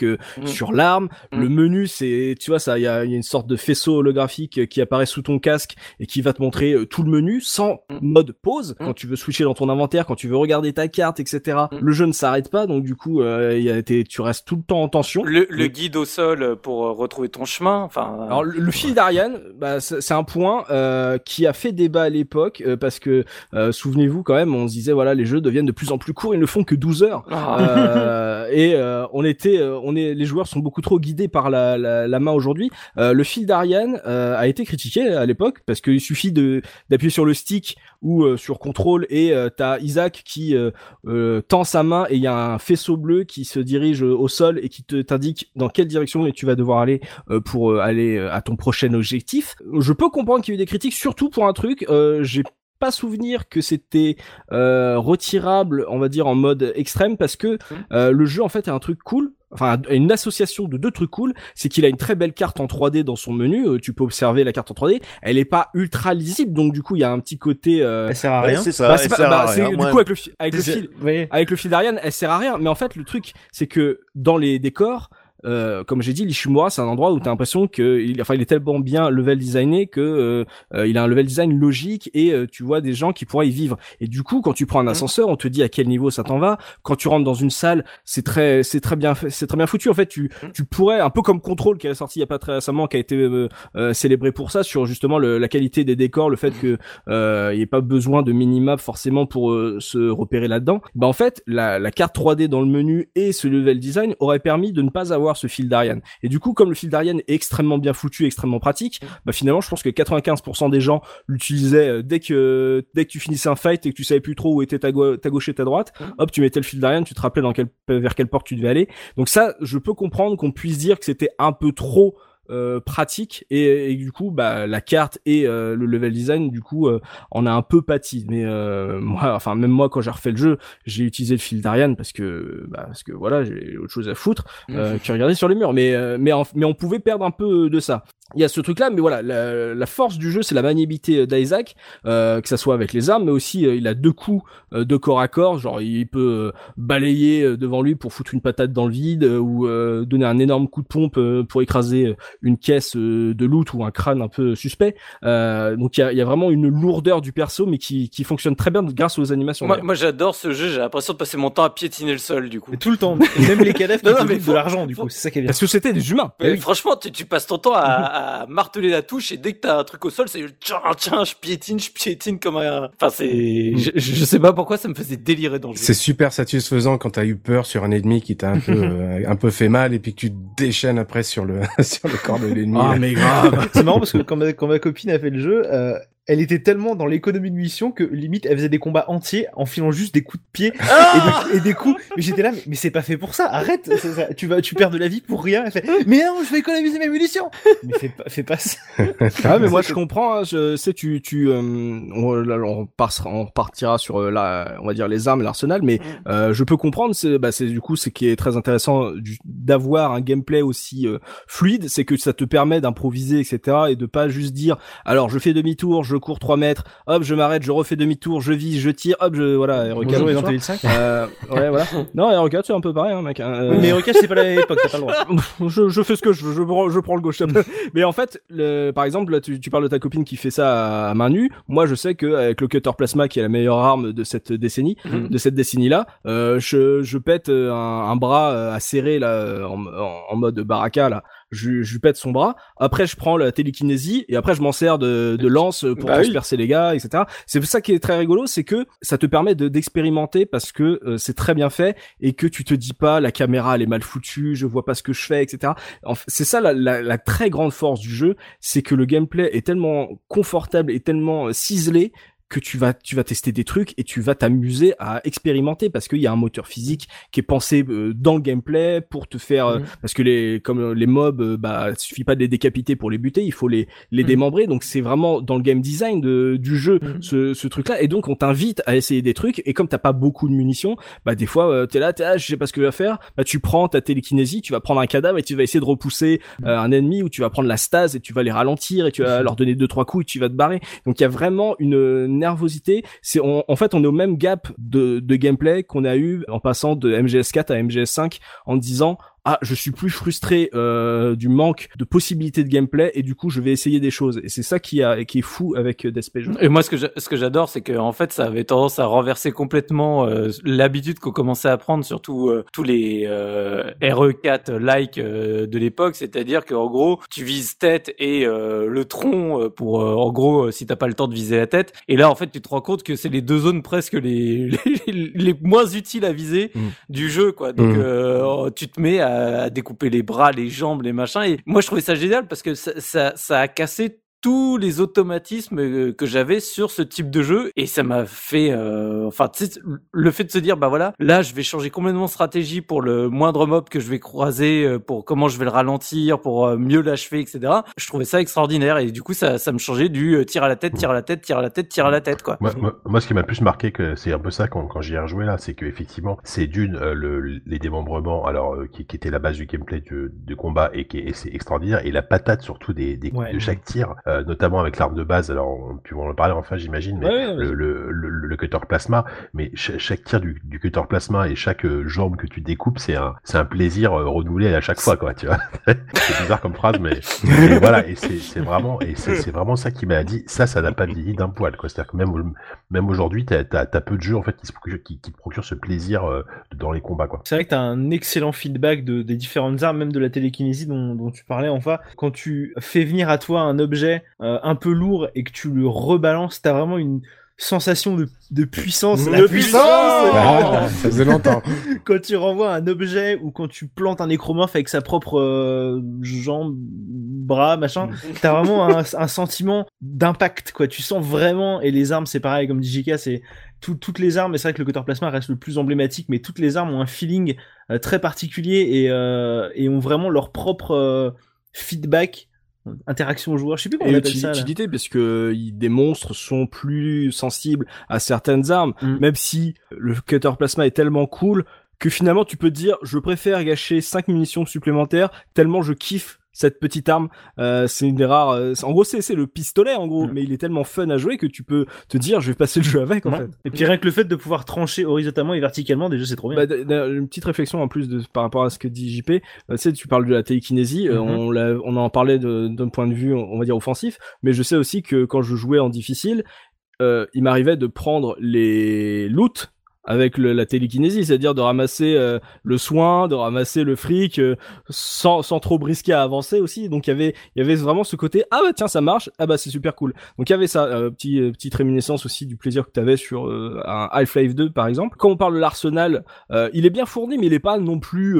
holographique euh, Mm. sur l'arme. Mm. Le menu, c'est, tu vois, ça, il y a, y a une sorte de faisceau holographique euh, qui apparaît sous ton casque et qui va te montrer euh, tout le menu sans Mm. mode pause. Quand tu veux switcher dans ton inventaire, quand tu veux regarder ta carte, etc. Le jeu ne s'arrête pas, donc du coup, euh, il y a, tu restes tout le temps en tension. Le, le guide au sol pour euh, retrouver ton chemin. Enfin, alors le, le fil d'Ariane, bah, c'est un point euh, qui a fait débat à l'époque euh, parce que euh, souvenez-vous quand même, on se disait voilà les jeux deviennent de plus en plus courts, ils ne font que 12 heures. ah, Euh, et euh, on était, euh, on est, les joueurs sont beaucoup trop guidés par la, la, la main aujourd'hui. Euh, le fil d'Ariane euh, a été critiqué à l'époque parce qu'il suffit de d'appuyer sur le stick ou euh, sur contrôle et t'as Isaac qui tend sa main et il y a un faisceau bleu qui se dirige au sol et qui te t'indique dans quelle direction tu vas devoir aller pour aller à ton prochain objectif. Je peux comprendre qu'il y ait eu des critiques, surtout pour un truc. J'ai pas souvenir que c'était euh, retirable, on va dire en mode extrême, parce que euh, le jeu en fait est un truc cool. Enfin, une association de deux trucs cool, c'est qu'il a une très belle carte en 3D dans son menu. euh, tu peux observer la carte en 3D. Elle est pas ultra lisible, donc du coup, il y a un petit côté. Euh... Elle sert à rien. c'est ça. bah, elle c'est pas- sert bah, à c'est- rien. du coup, avec le, avec le fil, avec le fil d'Ariane, elle sert à rien. Mais en fait, le truc, c'est que dans les décors, euh, comme j'ai dit, l'Ishimura, c'est un endroit où t'as l'impression que, il, enfin, il est tellement bien level designé que euh, euh, il a un level design logique et euh, tu vois des gens qui pourraient y vivre. Et du coup, quand tu prends un ascenseur, on te dit à quel niveau ça t'en va. Quand tu rentres dans une salle, c'est très, c'est très bien, c'est très bien foutu. En fait, tu, tu pourrais un peu comme Control qui est sorti il y a pas très récemment, qui a été euh, célébré pour ça sur justement le, la qualité des décors, le fait que euh, il n'y ait pas besoin de minimap forcément pour se repérer là-dedans. Bah en fait, la, la carte 3D dans le menu et ce level design aurait permis de ne pas avoir ce fil d'Ariane. Et du coup, comme le fil d'Ariane est extrêmement bien foutu, extrêmement pratique, bah finalement, je pense que 95% des gens l'utilisaient euh, dès que dès que tu finissais un fight et que tu savais plus trop où était ta, go- ta gauche et ta droite. Hop, tu mettais le fil d'Ariane, tu te rappelais dans quel, vers quelle porte tu devais aller. Donc ça, je peux comprendre qu'on puisse dire que c'était un peu trop euh, pratique. Et, et du coup bah la carte et euh, le level design du coup euh, en a un peu pâti. Mais euh, moi enfin même moi quand j'ai refait le jeu j'ai utilisé le fil d'Ariane parce que bah, parce que voilà j'ai autre chose à foutre euh, que regarder sur les murs. Mais euh, mais en- mais on pouvait perdre un peu de ça il y a ce truc là mais voilà la, la force du jeu c'est la maniabilité d'Isaac euh, que ça soit avec les armes mais aussi euh, il a deux coups euh, de corps à corps genre il peut euh, balayer euh, devant lui pour foutre une patate dans le vide euh, ou euh, donner un énorme coup de pompe euh, pour écraser euh, une caisse euh, de loot ou un crâne un peu suspect euh, donc il y a, il y a vraiment une lourdeur du perso mais qui, qui fonctionne très bien grâce aux animations moi, j'adore ce jeu. J'ai l'impression de passer mon temps à piétiner le sol, du coup. Et tout le temps. Même les cadavres Non, non, mais coûtent de faut- l'argent, du faut- coup. C'est ça qui est bien. parce que c'était des humains Mais Franchement, tu, tu passes ton temps à, à marteler la touche et dès que t'as un truc au sol, c'est tiens, tiens, je piétine, je piétine comme un. Enfin, c'est. Je, je sais pas pourquoi ça me faisait délirer dans le jeu. C'est super satisfaisant quand t'as eu peur sur un ennemi qui t'a un peu euh, un peu fait mal et puis que tu te déchaînes après sur le sur le corps de l'ennemi. ah mais grave C'est marrant parce que quand ma, quand ma copine a fait le jeu, euh, elle était tellement dans l'économie de munitions que limite elle faisait des combats entiers en filant juste des coups de pied Ah et, des, et des coups. Mais j'étais là, mais, mais c'est pas fait pour ça. Arrête, c'est ça. tu vas, tu perds de la vie pour rien. Elle fait, mais non, je vais économiser mes munitions. Mais fais pas, fais pas ça. Ah mais moi je comprends, hein, je sais tu tu euh, on, là, on passera on partira sur euh, la on va dire les armes et l'arsenal mais euh, je peux comprendre c'est bah c'est du coup ce qui est très intéressant d'avoir un gameplay aussi euh, fluide, c'est que ça te permet d'improviser etc et de pas juste dire alors je fais demi-tour, je cours 3 mètres, hop je m'arrête, je refais demi-tour, je vise, je tire, hop je voilà Bonjour. Evil 5. Euh, ouais voilà. Non et regarde c'est un peu pareil hein, mec. hein, euh, Mais Recage, c'est pas la époque, t'as pas le droit. je, je fais ce que je veux, je prends, je prends le gauche. Mais en fait, le, par exemple, là, tu, tu parles de ta copine qui fait ça à main nue. Moi, je sais que avec le cutter plasma, qui est la meilleure arme de cette décennie, Mhm. de cette décennie-là, euh, je, je pète euh, un, un bras euh, à serrer là, euh, en, en, en mode baraka là. Je, je lui pète son bras. Après, je prends la télékinésie et après, je m'en sers de, de lance pour Bah oui. transpercer les gars, etc. C'est ça qui est très rigolo, c'est que ça te permet de d'expérimenter parce que euh, c'est très bien fait et que tu te dis pas la caméra elle est mal foutue, je vois pas ce que je fais, etc. En fait, c'est ça la, la, la très grande force du jeu, c'est que le gameplay est tellement confortable et tellement euh, ciselé que tu vas tu vas tester des trucs et tu vas t'amuser à expérimenter parce qu'il y a un moteur physique qui est pensé euh, dans le gameplay pour te faire euh, Mhm. parce que les comme euh, les mobs bah il suffit pas de les décapiter pour les buter il faut les les Mhm. démembrer. Donc c'est vraiment dans le game design de, du jeu Mhm. ce, ce truc là et donc on t'invite à essayer des trucs. Et comme t'as pas beaucoup de munitions bah des fois euh, t'es là t'es là je sais pas ce que je vais faire. Bah tu prends ta télékinésie tu vas prendre un cadavre et tu vas essayer de repousser euh, un ennemi ou tu vas prendre la stase et tu vas les ralentir et tu vas leur donner deux trois coups et tu vas te barrer. Donc il y a vraiment une, une nervosité. C'est on- en fait on est au même gap de, de gameplay qu'on a eu en passant de MGS4 à MGS5 en disant ah je suis plus frustré euh, du manque de possibilités de gameplay et du coup je vais essayer des choses et c'est ça qui a qui est fou avec euh, Death. Et moi, ce que ce que j'adore, c'est que en fait, ça avait tendance à renverser complètement euh, l'habitude qu'on commençait à prendre, surtout euh, tous les euh, RE4 like de l'époque, c'est-à-dire qu'en gros, tu vises tête et le tronc pour, en gros, si t'as pas le temps de viser la tête. Et là, en fait, tu te rends compte que c'est les deux zones presque les les, les moins utiles à viser Mm. du jeu, quoi. Donc, Mm. euh, tu te mets à, à découper les bras, les jambes, les machins. Et moi, je trouvais ça génial parce que ça, ça, ça a cassé tous les automatismes euh, que j'avais sur ce type de jeu. Et ça m'a fait euh, enfin tu sais, le fait de se dire bah voilà là je vais changer complètement de stratégie pour le moindre mob que je vais croiser euh, pour comment je vais le ralentir pour euh, mieux l'achever etc je trouvais ça extraordinaire. Et du coup ça ça me changeait du tir à la tête tir à la tête tir à la tête tir à la tête quoi. Moi, moi, moi, ce qui m'a le plus marqué, que c'est un peu ça quand, quand j'y ai rejoué là, c'est que effectivement, c'est d'une euh, le, les démembrements, alors euh, qui, qui était la base du gameplay de, de combat et qui est, et c'est extraordinaire, et la patate surtout des, des Ouais. de chaque tir, euh, notamment avec l'arme de base. Alors, on, puis on en parler enfin, j'imagine, mais Ouais, le, vas-y. le, le, le cutter plasma, mais cha- chaque tir du, du cutter plasma et chaque euh, jambe que tu découpes, c'est un, c'est un plaisir euh, renouvelé à chaque fois, quoi. Tu vois, c'est bizarre comme phrase, mais et voilà, et c'est vraiment, et c'est c'est vraiment ça qui m'a dit, ça, ça n'a pas vieilli d'un poil, quoi. C'est-à-dire que même, même aujourd'hui, t'as as, peu de jeux en fait qui, se qui, qui te procurent ce plaisir euh, dans les combats, quoi. C'est vrai que t'as un excellent feedback de, des différentes armes, même de la télékinésie dont, dont tu parlais, enfin. Quand tu fais venir à toi un objet euh, un peu lourd et que tu le rebalances, t'as vraiment une sensation de, de puissance. La Ah, ça faisait longtemps. quand tu renvoies un objet ou quand tu plantes un nécromorphe avec sa propre euh, jambe, bras, machin, t'as vraiment un, un sentiment d'impact, quoi. Tu sens vraiment, et les armes, c'est pareil, comme dit JK, c'est tout- toutes les armes, et c'est vrai que le cutter plasma reste le plus emblématique, mais toutes les armes ont un feeling euh, très particulier et, et ont vraiment leur propre feedback, interaction joueur. Je sais plus comment on appelle ça. utilité parce que des monstres sont plus sensibles à certaines armes, Mm. même si le cutter plasma est tellement cool que finalement tu peux te dire je préfère gâcher 5 munitions supplémentaires tellement je kiffe cette petite arme. Euh, c'est une des rares. euh, en gros, c'est c'est le pistolet en gros, Mm. mais il est tellement fun à jouer que tu peux te dire je vais passer le jeu avec en Ouais. fait. Et puis rien que le fait de pouvoir trancher horizontalement et verticalement, déjà c'est trop bien. Bah, une petite réflexion en plus de, par rapport à ce que dit JP. Euh, tu sais, tu parles de la télékinésie. Mhm. on, l'a- on en parlait d'un point de vue, on va dire offensif, mais je sais aussi que quand je jouais en difficile, il m'arrivait de prendre les loots avec le- la télékinésie, c'est-à-dire de ramasser euh, le soin, de ramasser le fric, euh, sans, sans trop brisquer à avancer aussi. Donc il y avait, il y avait vraiment ce côté ah bah tiens ça marche, ah bah c'est super cool. Donc il y avait ça, euh, petit, euh, petite réminiscence aussi du plaisir que tu avais sur euh, un Half-Life 2 par exemple. Quand on parle de l'arsenal, euh, il est bien fourni, mais il est pas non plus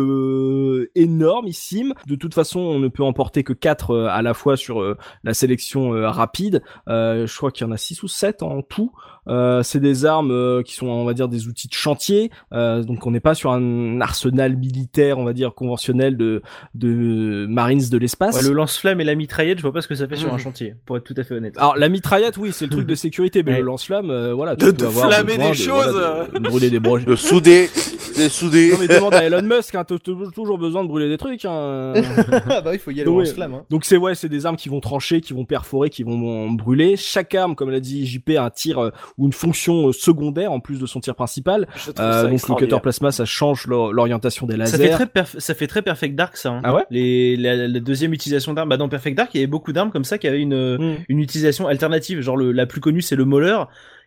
énormissime. De toute façon, on ne peut emporter que 4 à la fois sur la sélection rapide. Je crois qu'il y en a 6 ou 7 en tout. Euh, c'est des armes euh, qui sont, on va dire, des outils de chantier. Euh, donc, on n'est pas sur un arsenal militaire, on va dire, conventionnel de, de Marines de l'espace. Ouais, le lance-flamme et la mitraillette, je vois pas ce que ça fait sur Mhm. un chantier, pour être tout à fait honnête. Alors la mitraillette, oui, c'est le truc de sécurité, mais Ouais. le lance-flamme, euh, voilà, De tu avoir flammer besoin des de- choses. voilà, de- de brûler des broches. De souder, de souder. Non mais demande à Elon Musk, hein, t'as toujours besoin de brûler des trucs. Hein. ah bah il faut y aller Donc, au ouais. lance-flamme. Hein. Donc c'est ouais, c'est des armes qui vont trancher, qui vont perforer, qui vont brûler. Chaque arme, comme l'a dit JP, a un tir euh, ou une fonction euh, secondaire en plus de son tir principal. Euh, ça donc le cutter plasma, ça change l'or- l'orientation des Ça lasers. fait très perf- ça fait très Perfect Dark ça. Hein. Ah ouais Les la, la deuxième utilisation d'armes, bah dans Perfect Dark il y avait beaucoup d'armes comme ça qui avaient une Mm. une utilisation alternative. Genre le, la plus connue c'est le Mauler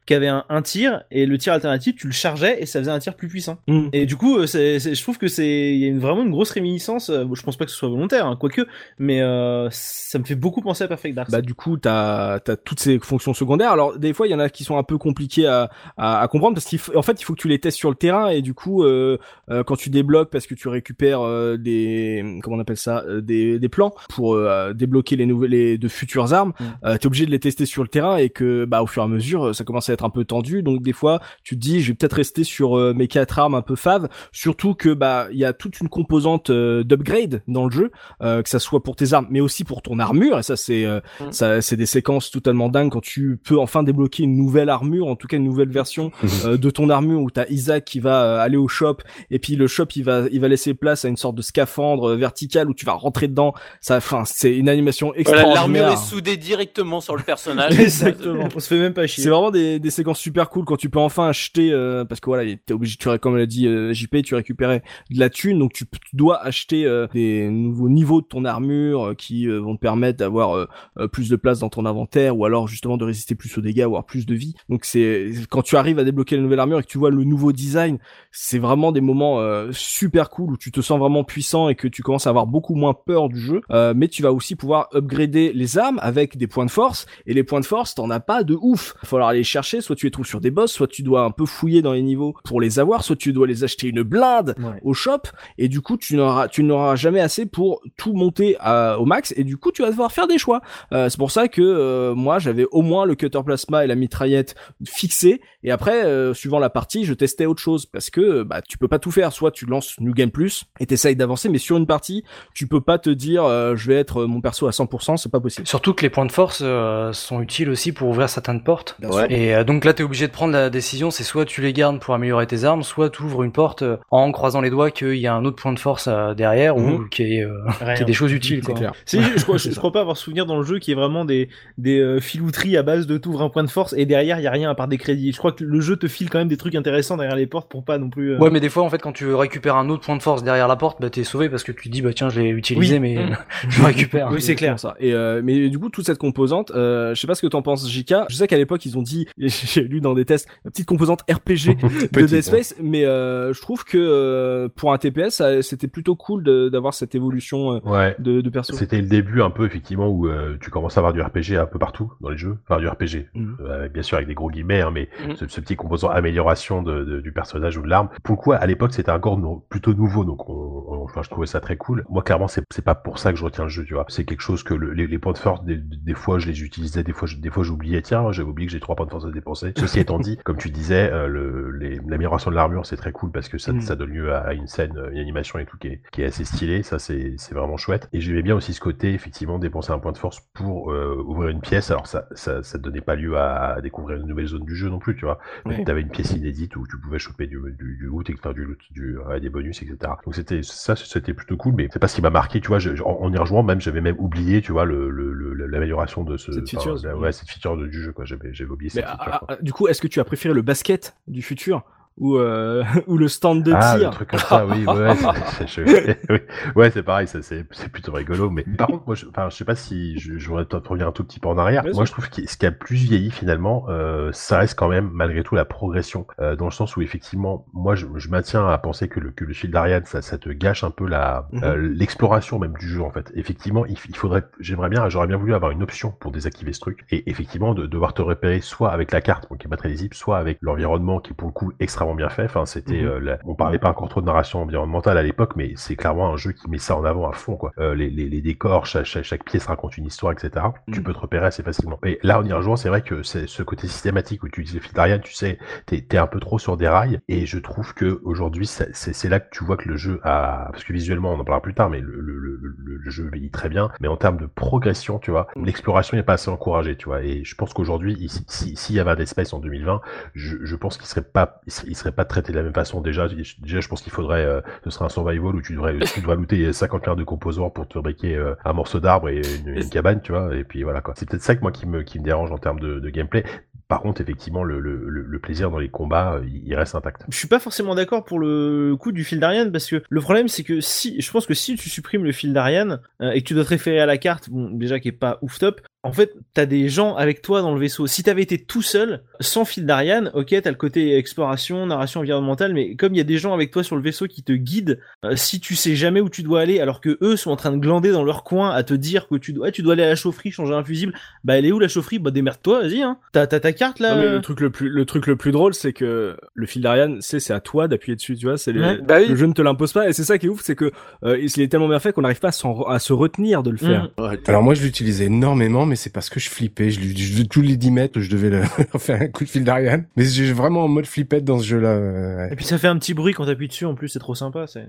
qui avait un, un tir et le tir alternatif tu le chargeais et ça faisait un tir plus puissant. Mm. Et du coup euh, c'est, je trouve que c'est il y a une, vraiment une grosse réminiscence. euh, Je pense pas que ce soit volontaire hein, quoique, mais euh, ça me fait beaucoup penser à Perfect Dark. Bah du coup t'as as toutes ces fonctions secondaires. Alors des fois il y en a qui sont un peu compliquées à, à, à comprendre parce qu'en fait il faut que tu les testes sur le terrain et du coup euh, euh, quand tu débloques parce que tu récupères euh, des comment on appelle ça euh, des, des plans pour euh, débloquer les nouvelles les de futures armes, Mm. euh, t'es obligé de les tester sur le terrain et que bah au fur et à mesure ça commence à être un peu tendu donc des fois tu te dis je vais peut-être rester sur euh, mes quatre armes un peu faves surtout que bah il y a toute une composante euh, d'upgrade dans le jeu euh, que ça soit pour tes armes mais aussi pour ton armure et ça c'est euh, Mm. ça c'est des séquences totalement dingues quand tu peux enfin débloquer une nouvelle armure en tout cas une nouvelle version euh, de ton armure où t'as Isaac qui va euh, aller au shop et puis le shop il va il va laisser place à une sorte de scaphandre euh, vertical où tu vas rentrer dedans ça enfin c'est une animation Voilà, l'armure extraordinaire est soudée directement sur le personnage. Exactement. On se fait même pas chier. c'est vraiment des, des séquences super cool quand tu peux enfin acheter, euh, parce que voilà, t'es obligé, tu, comme l'a dit euh, JP, tu récupérais de la thune, donc tu, dois acheter euh, des nouveaux niveaux de ton armure euh, qui vont te permettre d'avoir plus de place dans ton inventaire, ou alors justement de résister plus aux dégâts, avoir plus de vie. Donc c'est quand tu arrives à débloquer la nouvelle armure et que tu vois le nouveau design, c'est vraiment des moments super cool où tu te sens vraiment puissant et que tu commences à avoir beaucoup moins peur du jeu. Mais tu vas aussi pouvoir upgrader les armes avec des points de force. Et les points de force, t'en as pas de ouf. Il va falloir aller les chercher. Soit tu les trouves sur des boss, soit tu dois un peu fouiller dans les niveaux pour les avoir, soit tu dois les acheter une blinde Ouais. au shop. Et du coup, tu n'auras, tu n'auras jamais assez pour tout monter à- au max. Et du coup, tu vas devoir faire des choix. Euh, c'est pour ça que euh, moi, j'avais au moins le cutter plasma et la mitraillette fixés. Et après, euh, suivant la partie, je testais autre chose parce que bah tu peux pas tout faire. Soit tu lances New Game Plus et t'essayes d'avancer, mais sur une partie, tu peux pas te dire euh, je vais être mon perso à 100%, c'est pas possible. Surtout que les points de force euh, sont utiles aussi pour ouvrir certaines portes. Ouais. Et euh, donc là, t'es obligé de prendre la décision, c'est soit tu les gardes pour améliorer tes armes, soit tu ouvres une porte euh, en croisant les doigts qu'il y a un autre point de force euh, derrière ou qu'il y, ait, euh, qu'il y ait Rien. des choses utiles. Quoi. clair. C'est- je, crois, je, je crois pas avoir souvenir dans le jeu qu'il y ait vraiment des, des euh, filouteries à base de t'ouvres un point de force et derrière il y a rien à part des crédits. Je crois que le jeu te file quand même des trucs intéressants derrière les portes pour pas non plus. euh, Ouais, mais des fois, en fait, quand tu récupères un autre point de force derrière la porte, bah t'es sauvé parce que tu te dis, bah tiens, je l'ai utilisé, Oui. mais Mm. je le récupère. Oui, c'est clair. Ça. Et euh, mais du coup, toute cette composante, euh, je sais pas ce que t'en penses, JK. Je sais qu'à l'époque, ils ont dit, j'ai lu dans des tests, la petite composante RPG de Dead Space, mais euh, je trouve que euh, pour un TPS, c'était plutôt cool d'avoir cette évolution euh, Ouais. de, de perso. C'était le début un peu effectivement où tu commences à avoir du RPG un peu partout dans les jeux, enfin du RPG, Mhm. Bien sûr avec des gros guillemets, hein, mais Mhm. ce, ce petit composant amélioration de, de- du personnage ou de l'arme. Pour le coup, à l'époque, c'était encore nou- plutôt nouveau, donc on, on- enfin, je trouvais ça très cool. Moi, clairement, c'est pas pour ça que je retiens le jeu, tu vois. C'est quelque chose que le- les, les points de force, des, des fois, je les utilisais, des fois, je- des fois, j'oubliais. Tiens, j'avais oublié que j'ai trois points de force dépenser. Ceci étant dit, comme tu disais, euh, le- les- l'amélioration de l'armure, c'est très cool parce que ça, Mhm. ça donne lieu à, à une scène, euh, une animation et tout qui est, qui est assez stylée. Ça, c'est c'est vraiment chouette. Et j'aimais bien aussi ce côté, effectivement, dépenser un point de force pour euh, ouvrir une pièce. Alors, ça, ça, ça donnait pas lieu à, découvrir une nouvelle zone du jeu non plus, tu vois. Ouais. Tu avais une pièce inédite où tu pouvais choper du, du, du loot, etc., du loot, du, ouais, des bonus, etc. Donc c'était ça, c'était plutôt cool, mais c'est pas ce qui m'a marqué, tu vois. Je, en, en y rejoignant, même j'avais même oublié, tu vois, le, le, le- l'amélioration de ce, Cette enfin, feature, la- ouais, cette feature de- du jeu, quoi. J'avais, j'avais oublié Mais cette feature. Ah, ah, du coup, est-ce que tu as préféré le basket du futur ou euh, ou le stand de Ah, tir truc comme ça, oui, ouais, c'est- c'est- je- oui. ouais, c'est pareil, ça, c'est c'est plutôt rigolo. Mais par contre, moi, je, enfin, je sais pas si je, je voudrais peut-être revenir un tout petit peu en arrière. Bien moi, sûr. je trouve que ce qui a plus vieilli finalement, euh, ça reste quand même malgré tout la progression, euh, dans le sens où effectivement, moi, je, je maintiens à penser que le que le fil d'Ariane, ça, ça te gâche un peu la Mhm. euh, l'exploration même du jeu en fait. Effectivement, il, il faudrait, j'aimerais bien, j'aurais bien voulu avoir une option pour désactiver ce truc et effectivement de devoir te repérer soit avec la carte, donc qui est pas très lisible, soit avec l'environnement qui est pour le coup extrêmement bien fait. Enfin, c'était, Mhm. euh, la- on parlait pas encore trop de narration environnementale à l'époque, mais c'est clairement un jeu qui met ça en avant à fond quoi. Euh, les, les, les décors, chaque, chaque, chaque pièce raconte une histoire, etc. Tu Mhm. peux te repérer assez facilement. Et là, en y rejoignant, c'est vrai que c'est ce côté systématique où tu utilises le fil d'Ariane, tu sais, t'es un peu trop sur des rails et je trouve que aujourd'hui c'est là que tu vois que le jeu a parce que visuellement on en parlera plus tard mais le, le, le, le- le jeu vieillit très bien mais en termes de progression tu vois Mm. l'exploration n'est pas assez encouragée tu vois et je pense qu'aujourd'hui il- si- s'il y avait un Dead Space en 2020 je, je pense qu'il serait pas il il serait pas traité de la même façon. Déjà déjà je pense qu'il faudrait euh, ce serait un survival où tu devrais tu looter 50 milliards de composants pour te fabriquer euh, un morceau d'arbre et une, une cabane tu vois et puis voilà quoi. C'est peut-être ça que moi qui me qui me dérange en termes de, de gameplay. Par contre, effectivement, le, le, plaisir dans les combats, euh, il reste intact. Je suis pas forcément d'accord pour le coup du fil d'Ariane parce que le problème c'est que si je pense que si tu supprimes le fil d'Ariane euh, et que tu dois te référer à la carte, bon déjà qui est pas ouf top, en fait t'as des gens avec toi dans le vaisseau. Si t'avais été tout seul, sans fil d'Ariane, ok t'as le côté exploration, narration environnementale, mais comme il y a des gens avec toi sur le vaisseau qui te guident, euh, si tu sais jamais où tu dois aller alors que eux sont en train de glander dans leur coin à te dire que tu dois, ouais, tu dois aller à la chaufferie changer un fusible, bah elle est où la chaufferie? Bah démerde-toi, vas-y hein. T'as t'as ta carte là. Non, mais euh le truc le plus le truc le plus drôle c'est que le fil d'Ariane c'est c'est à toi d'appuyer dessus tu vois c'est les- Ouais. Bah oui. le jeu ne te l'impose pas et c'est ça qui est ouf c'est que euh, il est tellement bien fait qu'on n'arrive pas à, se retenir de le faire Mm. Ouais, Alors moi je l'utilisais énormément, mais c'est parce que je flippais. Je, je- tous les 10 mètres, je devais le faire un coup de fil d'Ariane. Mais j'ai vraiment en mode flippette dans ce jeu-là. euh. Et puis ça fait un petit bruit quand t'appuies dessus en plus, c'est trop sympa. C'est.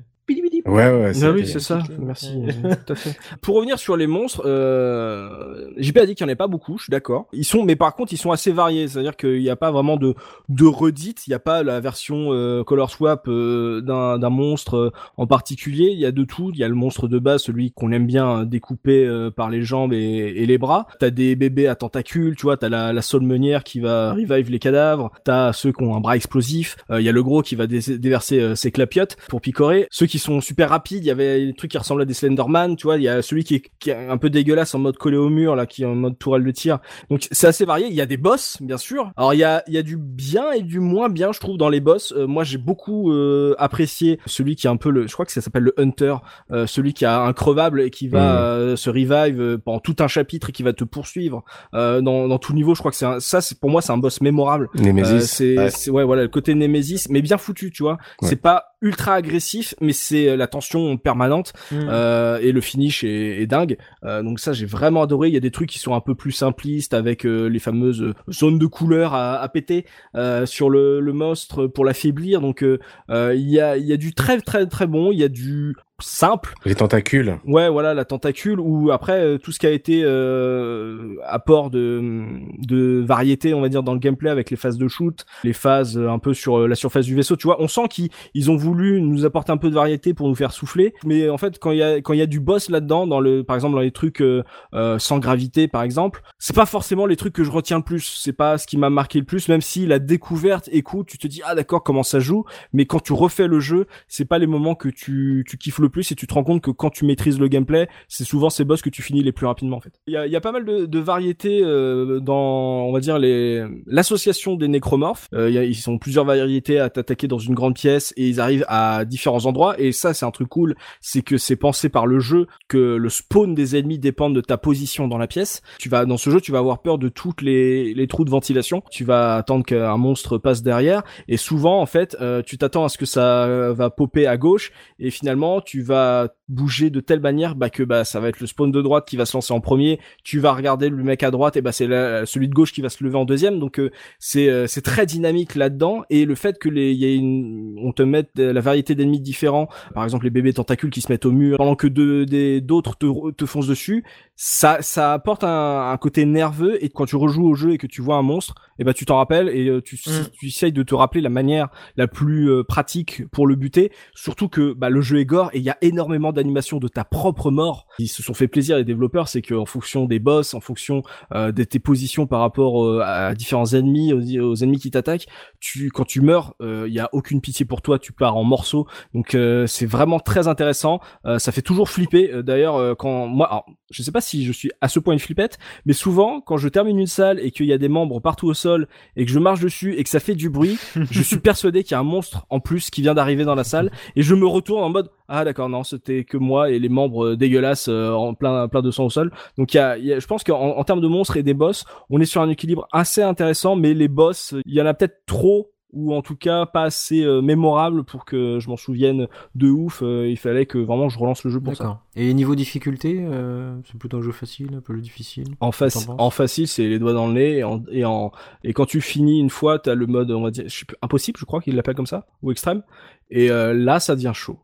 Ouais, ouais. Ah oui, c'est ça. Merci. tout à fait. Pour revenir sur les monstres, euh, JP a dit qu'il n'y en avait pas beaucoup, je suis d'accord. Ils sont, mais par contre, ils sont assez variés. C'est-à-dire qu'il n'y a pas vraiment de, de redites. Il n'y a pas la version euh, color swap euh, d'un, d'un monstre euh, en particulier. Il y a de tout. Il y a le monstre de base, celui qu'on aime bien euh, découper euh, par les jambes et, et les bras. T'as des bébés à tentacules, tu vois. T'as la, la saulmenière qui va revive les cadavres. T'as ceux qui ont un bras explosif. Euh, Il y a le gros qui va dé- déverser euh, ses clapiotes pour picorer. Ceux qui sont super rapides, il y avait des trucs qui ressemblent à des Slenderman, tu vois. Il y a celui qui est, qui est un peu dégueulasse en mode collé au mur, là, qui est en mode tourelle de tir. Donc c'est assez varié. Il y a des boss, bien sûr. Alors il y a, il y a du bien et du moins bien, je trouve, dans les boss. Euh, moi, j'ai beaucoup euh, apprécié celui qui est un peu le, je crois que ça s'appelle le Hunter, euh, celui qui a un crevable et qui va Mhm. euh, se revive euh, pendant tout un chapitre et qui va te poursuivre euh, dans, dans tout niveau. Je crois que c'est ça, c'est pour moi, c'est un boss mémorable. Nemesis. c'est Ouais. voilà le côté Nemesis mais bien foutu tu vois Ouais. c'est pas ultra agressif mais c'est euh, la tension permanente Mm. euh, et le finish est, est dingue. Euh, donc ça j'ai vraiment adoré. Il y a des trucs qui sont un peu plus simplistes avec euh, les fameuses euh, zones de couleurs à, à péter euh, sur le, le monstre pour l'affaiblir. Donc il y a il y a du très très très bon. Il y a du simple Les tentacules. Ouais, voilà, la tentacule ou après euh, tout ce qui a été euh, apport de, de variété, on va dire, dans le gameplay avec les phases de shoot, les phases euh, un peu sur euh, la surface du vaisseau. Tu vois, on sent qu'ils ils ont voulu nous apporter un peu de variété pour nous faire souffler. Mais en fait, quand il y a quand il y a du boss là-dedans, dans le par exemple dans les trucs euh, euh, sans gravité, par exemple, c'est pas forcément les trucs que je retiens le plus. C'est pas ce qui m'a marqué le plus, même si la découverte, écoute, tu te dis ah d'accord comment ça joue. Mais quand tu refais le jeu, c'est pas les moments que tu tu kiffes le plus et tu te rends compte que quand tu maîtrises le gameplay, c'est souvent ces boss que tu finis les plus rapidement en fait. Il y a, pas mal de, variétés euh, dans, on va dire les l'association des nécromorphes. Euh, ils sont plusieurs variétés à t'attaquer dans une grande pièce et ils arrivent à différents endroits. Et ça, c'est un truc cool, c'est que c'est pensé par le jeu que le spawn des ennemis dépend de ta position dans la pièce. Tu vas dans ce jeu, tu vas avoir peur de toutes les, trous de ventilation. Tu vas attendre qu'un monstre passe derrière et souvent en fait, euh, tu t'attends à ce que ça va popper à gauche et finalement tu vas bouger de telle manière bah que bah ça va être le spawn de droite qui va se lancer en premier. Tu vas regarder le mec à droite et bah c'est celui de gauche qui va se lever en deuxième. Donc euh, c'est euh, c'est très dynamique là-dedans. Et le fait que les il y a une on te mette la variété d'ennemis différents par exemple les bébés tentacules qui se mettent au mur pendant que deux des d'autres te, te foncent dessus ça ça apporte un, un côté nerveux. Et quand tu rejoues au jeu et que tu vois un monstre et bah tu t'en rappelles et euh, tu Mm. tu essayes de te rappeler la manière la plus euh, pratique pour le buter. Surtout que bah, le jeu est gore et il y a énormément d'animations de ta propre mort. Ils se sont fait plaisir les développeurs c'est qu'en fonction des boss en fonction euh, de tes positions par rapport euh, à différents ennemis aux, aux ennemis qui t'attaquent tu quand tu meurs euh, il y a aucune pitié pour toi tu pars en morceaux. Donc euh, c'est vraiment très intéressant. Euh, ça fait toujours flipper. Euh, d'ailleurs euh, quand moi alors, je sais pas si je suis à ce point une flippette mais souvent quand je termine une salle et qu'il y a des membres partout au sol et que je marche dessus et que ça fait du bruit je suis persuadé qu'il y a un monstre en plus qui vient d'arriver dans la salle et je me retourne en mode ah d'accord non c'était que moi et les membres euh, dégueulasses euh, en plein plein de sang au sol. Donc il y a, je pense qu'en en termes de monstres et des boss on est sur un équilibre assez intéressant mais les boss il y en a peut-être trop ou en tout cas pas assez euh, mémorable pour que je m'en souvienne de ouf Euh, il fallait que vraiment je relance le jeu pour ça D'accord. Et niveau difficulté, euh, c'est plutôt un jeu facile, un peu difficile en, faci- en facile, c'est les doigts dans le nez et en, et en et quand tu finis une fois, t'as le mode on va dire je sais plus, impossible, je crois qu'il l'appelle comme ça ou extrême. Et là, ça devient chaud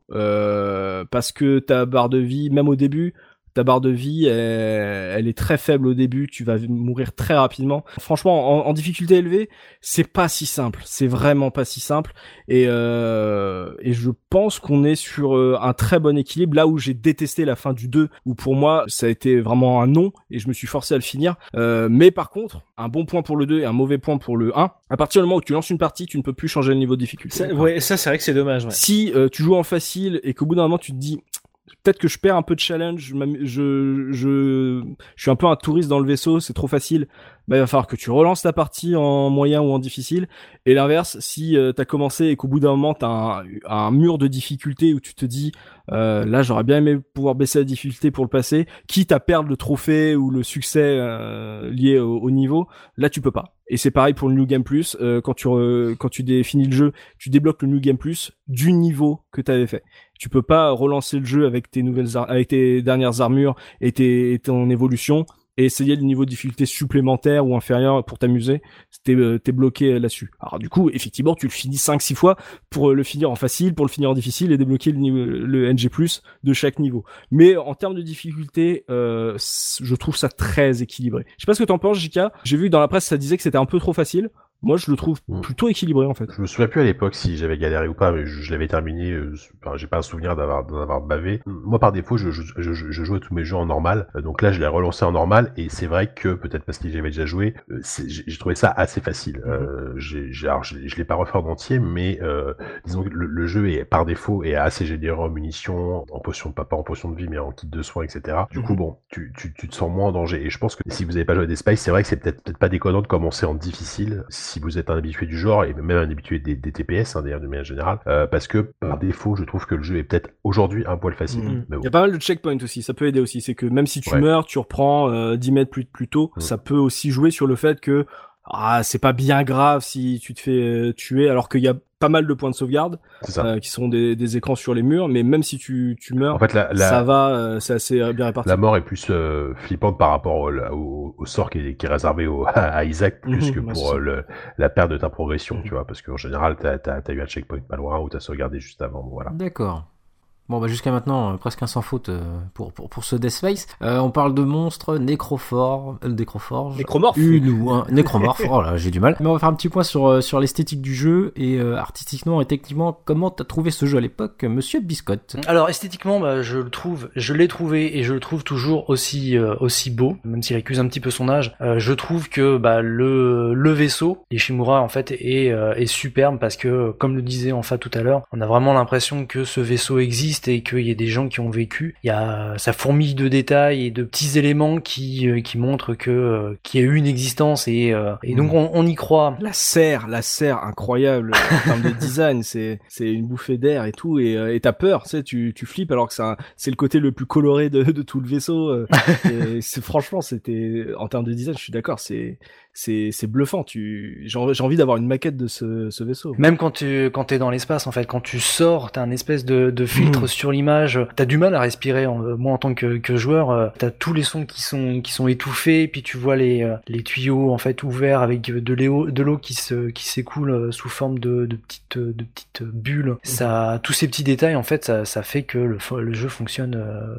parce que ta barre de vie, même au début, ta barre de vie, elle, elle est très faible au début. Tu vas mourir très rapidement. Franchement, en, en difficulté élevée, c'est pas si simple. C'est vraiment pas si simple. Et euh, et je pense qu'on est sur euh, un très bon équilibre. Là où j'ai détesté la fin du 2, où pour moi ça a été vraiment un non et je me suis forcé à le finir. Euh, mais par contre, un bon point pour le 2 et un mauvais point pour le 1. À partir du moment où tu lances une partie, tu ne peux plus changer le niveau de difficulté. Ça, ouais, ça c'est vrai que c'est dommage. Ouais. Si euh, tu joues en facile et qu'au bout d'un moment tu te dis peut-être que je perds un peu de challenge, je, je, suis un peu un touriste dans le vaisseau, c'est trop facile, bah, il va falloir que tu relances ta partie en moyen ou en difficile. Et l'inverse, si euh, t'as commencé et qu'au bout d'un moment t'as un, un mur de difficulté où tu te dis euh, là j'aurais bien aimé pouvoir baisser la difficulté pour le passer, quitte à perdre le trophée ou le succès euh, lié au, au niveau, là tu peux pas. Et c'est pareil pour le New Game Plus, euh, quand tu re- quand tu le jeu, tu débloques le New Game Plus du niveau que tu avais fait. Tu peux pas relancer le jeu avec tes nouvelles avec tes dernières armures et, tes, ton évolution et essayer le niveau de difficulté supplémentaire ou inférieur pour t'amuser, t'es euh, bloqué là-dessus. Alors du coup, effectivement, tu le finis 5-6 fois pour euh, le finir en facile, pour le finir en difficile et débloquer le, niveau, le NG+ de chaque niveau. Mais en termes de difficulté, euh, je trouve ça très équilibré. Je sais pas ce que t'en penses, Jika. J'ai vu que dans la presse ça disait que c'était un peu trop facile. Moi, je le trouve Mm. plutôt équilibré en fait. Je me souviens plus à l'époque si j'avais galéré ou pas, mais je, je l'avais terminé. euh, enfin, j'ai pas un souvenir d'avoir d'en avoir bavé. Moi, par défaut, je, je, je, à tous mes jeux en normal. Euh, Donc là, je l'ai relancé en normal, et c'est vrai que peut-être parce que j'avais déjà joué, euh, j'ai trouvé ça assez facile. Euh, j'ai, j'ai- alors, je, l'ai- pas refait en entier, mais euh, disons que le, le jeu est par défaut est assez généreux en munitions, en potions, pas, pas en potions de vie, mais en kit de soins, etc. Du coup, bon, tu, tu, tu te sens moins en danger. Et je pense que si vous avez pas joué à des Spice, c'est vrai que c'est peut-être peut-être pas déconnant de commencer en difficile si vous êtes un habitué du genre et même un habitué des, des TPS, hein, d'ailleurs, de manière générale, euh, parce que par défaut, je trouve que le jeu est peut-être aujourd'hui un poil facile. Mm. Mais Il y a pas mal de checkpoints aussi, ça peut aider aussi. C'est que même si tu Ouais. meurs, tu reprends euh, 10 mètres plus, plus tôt, Mm. ça peut aussi jouer sur le fait que ah, c'est pas bien grave si tu te fais euh, tuer, alors qu'il y a pas mal de points de sauvegarde euh, qui sont des, des écrans sur les murs, mais même si tu, tu meurs, en fait, la, la, ça va, euh, c'est assez bien réparti. La mort est plus euh, flippante par rapport au, au, au sort qui est, qui est réservé au, à Isaac plus Mhm, que ouais, c'est pour le, la perte de ta progression, Mhm. tu vois, parce qu'en général, t'as as, eu un checkpoint pas loin ou t'as sauvegardé juste avant, bon, voilà. D'accord. Bon, bah jusqu'à maintenant, euh, presque un sans faute euh, pour, pour, pour ce Death Space. Euh, on parle de monstres, nécrophores, euh, nécrophores. Nécromorphe. Une ou un nécromorphe. oh là, j'ai du mal. Mais on va faire un petit point sur, sur l'esthétique du jeu et artistiquement et techniquement, comment t'as trouvé ce jeu à l'époque, monsieur Biscotte? Alors esthétiquement, bah, je le trouve, je l'ai trouvé et je le trouve toujours aussi aussi beau, même s'il accuse un petit peu son âge. Je trouve que bah, le le vaisseau, Ishimura en fait, est est superbe parce que comme le disait Enfa tout à l'heure, on a vraiment l'impression que ce vaisseau existe et qu'il y a des gens qui ont vécu. Il y a ça fourmille de détails et de petits éléments qui euh, qui montrent que euh, qu'il y a eu une existence et euh, et donc on, on y croit. La serre, la serre incroyable en termes de design, c'est c'est une bouffée d'air et tout et t'as peur, tu sais, tu tu flippes alors que c'est c'est le côté le plus coloré de, de tout le vaisseau. et c'est franchement c'était en termes de design, je suis d'accord, c'est c'est c'est bluffant. Tu j'ai envie- d'avoir une maquette de ce ce vaisseau. Même quand tu quand t'es dans l'espace, en fait, quand tu sors, t'as un espèce de, de filtre Mhm. sur l'image. T'as du mal à respirer. en- moi, en tant que, que joueur, euh, t'as tous les sons qui sont qui sont étouffés, puis tu vois les euh, les tuyaux en fait ouverts avec de l'eau de l'eau qui se qui s'écoule euh, sous forme de, de petites de petites bulles. Ça, tous ces petits détails, en fait, ça, ça fait que le, le jeu fonctionne euh,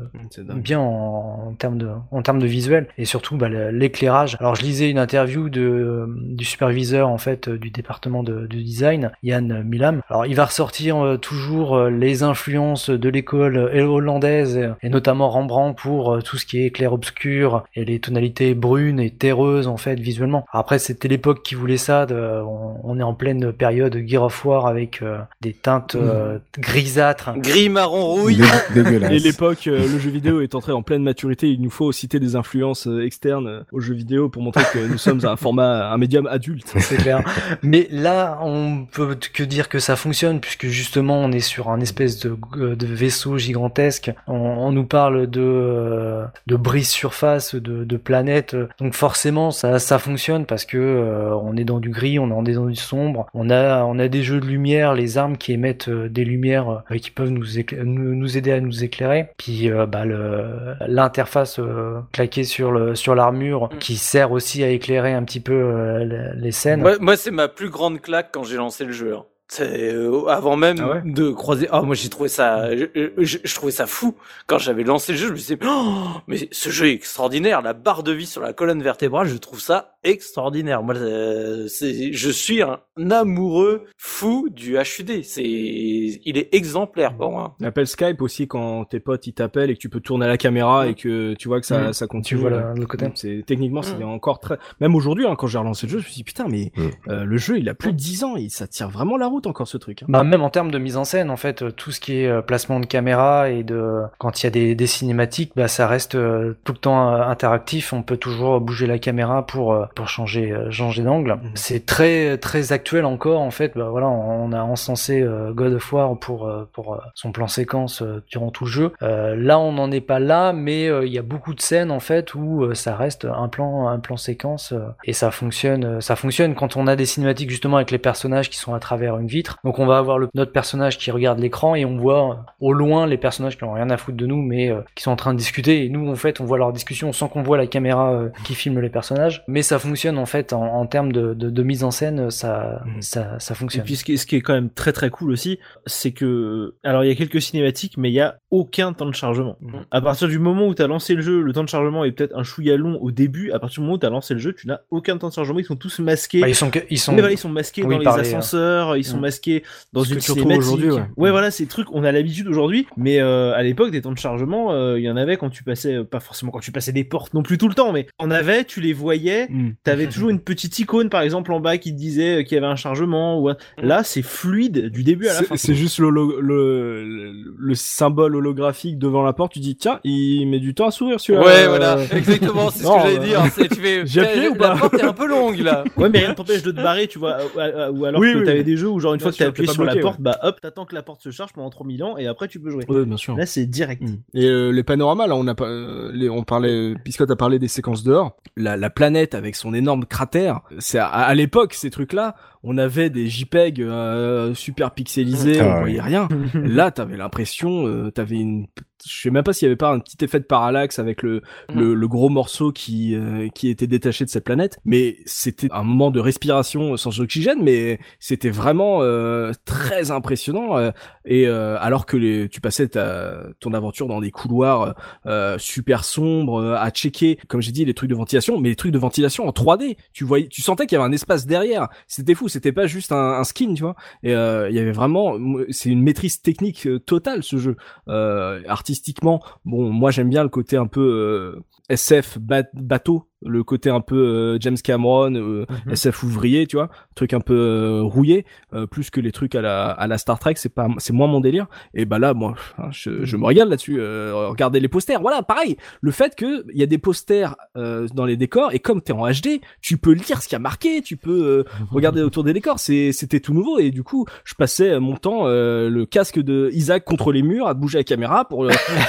bien en, en termes de en termes de visuel et surtout bah, l'éclairage. Alors je lisais une interview de euh, du superviseur en fait euh, du département de, de design, Yann Milam. Alors il va ressortir euh, toujours les influences de l'école hollandaise et notamment Rembrandt pour euh, tout ce qui est clair obscur et les tonalités brunes et terreuses en fait visuellement. Après c'était l'époque qui voulait ça. de- on, on est en pleine période Gear of War avec euh, des teintes euh, grisâtres. Gris, marron, rouille. Et l'époque, euh, le jeu vidéo est entré en pleine maturité. Il nous faut citer des influences externes euh, au jeu vidéo pour montrer que nous sommes un format, un médium adulte. c'est clair. Mais là, on peut que dire que ça fonctionne puisque justement on est sur un espèce de, de vaisseau gigantesque. On, on nous parle de euh, de brise surface, de, de planètes. Donc forcément, ça ça fonctionne parce que euh, on est dans du gris, on est dans du sombre. On a on a des jeux de lumière, les armes qui émettent euh, des lumières euh, qui peuvent nous, nous nous aider à nous éclairer. Puis euh, bah le l'interface euh, claquée sur le sur l'armure Mm. qui sert aussi à éclairer un petit peu euh, les scènes. Moi, c'est ma plus grande claque quand j'ai lancé le jeu. hein. Euh, avant même Ah ouais de croiser. Ah, moi j'ai trouvé ça, je, je- je trouvais ça fou quand j'avais lancé le jeu. Je me disais, oh, mais ce jeu est extraordinaire. La barre de vie sur la colonne vertébrale, je trouve ça extraordinaire. Moi, euh, c'est, je suis un amoureux fou du HUD. C'est, il est exemplaire pour moi. L'appel Skype aussi quand tes potes ils t'appellent et que tu peux tourner la caméra et que tu vois que ça, Mm. ça Tu continue. vois le, le côté. C'est techniquement c'est Mm. encore très. Même aujourd'hui hein, quand j'ai relancé le jeu, je me suis dit putain mais Mm. euh, le jeu il a plus de 10 ans et ça tire vraiment la route encore ce truc. hein. Bah, même en termes de mise en scène, en fait, euh, tout ce qui est euh, placement de caméra et de quand il y a des, des cinématiques, bah ça reste euh, tout le temps interactif. On peut toujours bouger la caméra pour pour changer changer d'angle. Mhm. C'est très très actuel encore. En fait, bah voilà, on a encensé God of War pour pour son plan séquence durant tout le jeu. Euh, là, on n'en est pas là, mais il y a beaucoup de scènes en fait où ça reste un plan un plan séquence et ça fonctionne ça fonctionne quand on a des cinématiques justement avec les personnages qui sont à travers une une vitre. Donc on va avoir le, notre personnage qui regarde l'écran et on voit euh, au loin les personnages qui ont rien à foutre de nous, mais euh, qui sont en train de discuter. Et nous, en fait, on voit leur discussion sans qu'on voit la caméra euh, qui filme les personnages. Mais ça fonctionne en fait en, en termes de, de, de mise en scène, ça, Mhm. ça, ça Et fonctionne. puis ce qui, est, ce qui est quand même très très cool aussi, c'est que alors il y a quelques cinématiques, mais il y a aucun temps de chargement. Mhm. À partir du moment où tu as lancé le jeu, le temps de chargement est peut-être un chouïa long au début. À partir du moment où tu as lancé le jeu, tu n'as aucun temps de chargement. Ils sont tous masqués. Bah, ils sont, que- ils sont, Mais voilà, ils sont masqués Oui, dans les par les, ascenseurs, ils sont Mm. masqués dans une cinématique. aujourd'hui, ouais. voilà, ces trucs, on a l'habitude aujourd'hui, mais euh, à l'époque des temps de chargement, euh, il y en avait quand tu passais, euh, pas forcément quand tu passais des portes non plus tout le temps, mais on avait, tu les voyais, Mm. t'avais toujours une petite icône par exemple en bas qui te disait qu'il y avait un chargement. Ou un- Mm. Là, c'est fluide du début à la fin. C'est juste le, le, le, le symbole holographique devant la porte. Tu dis tiens, il met du temps à s'ouvrir celui-là. Ouais, Euh, voilà, exactement, c'est ce que j'allais dire. c'est- Tu fais, J'ai appuyé ou la pas porte est un peu longue là. Ouais, mais rien ne t'empêche de te barrer, tu vois. Ou, ou alors Oui, que oui. t'avais des jeux où, genre, une Bien fois que t'as appuyé sur la porte, bah hop, t'attends que la porte se charge pendant 3000 ans et après tu peux jouer. Ouais, bien sûr. Là, c'est direct. Mm. Et euh, les panoramas, là, on a pas, euh, les, on parlait, Piscotte a parlé des séquences dehors. La, la planète avec son énorme cratère, c'est à, à l'époque ces trucs-là, on avait des JPEG euh, super pixelisés, Ah on voyait rien. Là, t'avais l'impression, euh, t'avais une, je sais même pas s'il y avait pas un petit effet de parallaxe avec le le, le gros morceau qui euh, qui était détaché de cette planète, mais c'était un moment de respiration sans oxygène, mais c'était vraiment euh, très impressionnant. euh, et euh, alors que les, tu passais ta, ton aventure dans des couloirs euh, super sombres à checker, comme j'ai dit, les trucs de ventilation, mais les trucs de ventilation en 3D. Tu voyais, tu sentais qu'il y avait un espace derrière. C'était fou. C'était pas juste un, skin, tu vois. Et euh, il y avait vraiment, c'est une maîtrise technique euh, totale ce jeu. Euh, artistiquement, bon, moi j'aime bien le côté un peu SF ba- bateau, le côté un peu euh, James Cameron, euh, Mhm. SF ouvrier, tu vois, truc un peu euh, rouillé, euh, plus que les trucs à la à la Star Trek, c'est pas c'est moins mon délire. Et bah là, moi, hein, je, je me regarde là-dessus. Euh, regardez les posters, voilà, pareil. Le fait que il y a des posters euh, dans les décors et comme t'es en HD, tu peux lire ce qu'il y a marqué, tu peux euh, regarder autour des décors. C'est c'était tout nouveau et du coup, je passais mon temps euh, le casque de Isaac contre les murs à bouger la caméra pour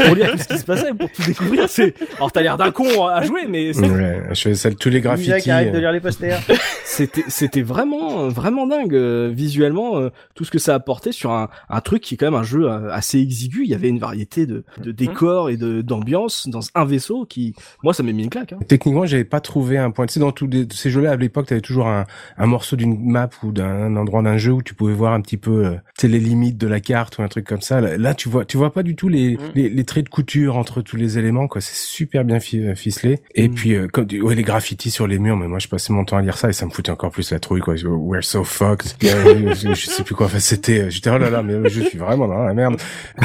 pour lire tout ce qui se passait, pour tout découvrir. C'est alors t'as l'air d'un con à jouer, mais c'est- Ouais, je fais ça, tous les graffitis. Isaac, arrête de euh, lire les posters. c'était c'était vraiment vraiment dingue euh, visuellement euh, tout ce que ça apportait sur un, un truc qui est quand même un jeu assez exigu il y avait une variété de, de décors et de d'ambiance dans un vaisseau qui moi ça m'a mis une claque hein. Techniquement, j'avais pas trouvé un point. Tu sais, dans tous les- ces jeux-là, à l'époque, t'avais toujours un, un morceau d'une map ou d'un endroit d'un jeu où tu pouvais voir un petit peu, tu sais, les limites de la carte ou un truc comme ça. Là, tu vois, tu vois pas du tout les, Mm. les, les traits de couture entre tous les éléments, quoi. C'est super bien fi- euh, ficelé. Et Mm. puis, euh, comme, tu- ouais, les graffitis sur les murs, mais moi, je passais mon temps à lire ça et ça me foutait encore plus la trouille, quoi. We're so fucked. Euh, je, je sais plus quoi. Enfin, c'était, j'étais, oh là là, mais je suis vraiment dans la merde.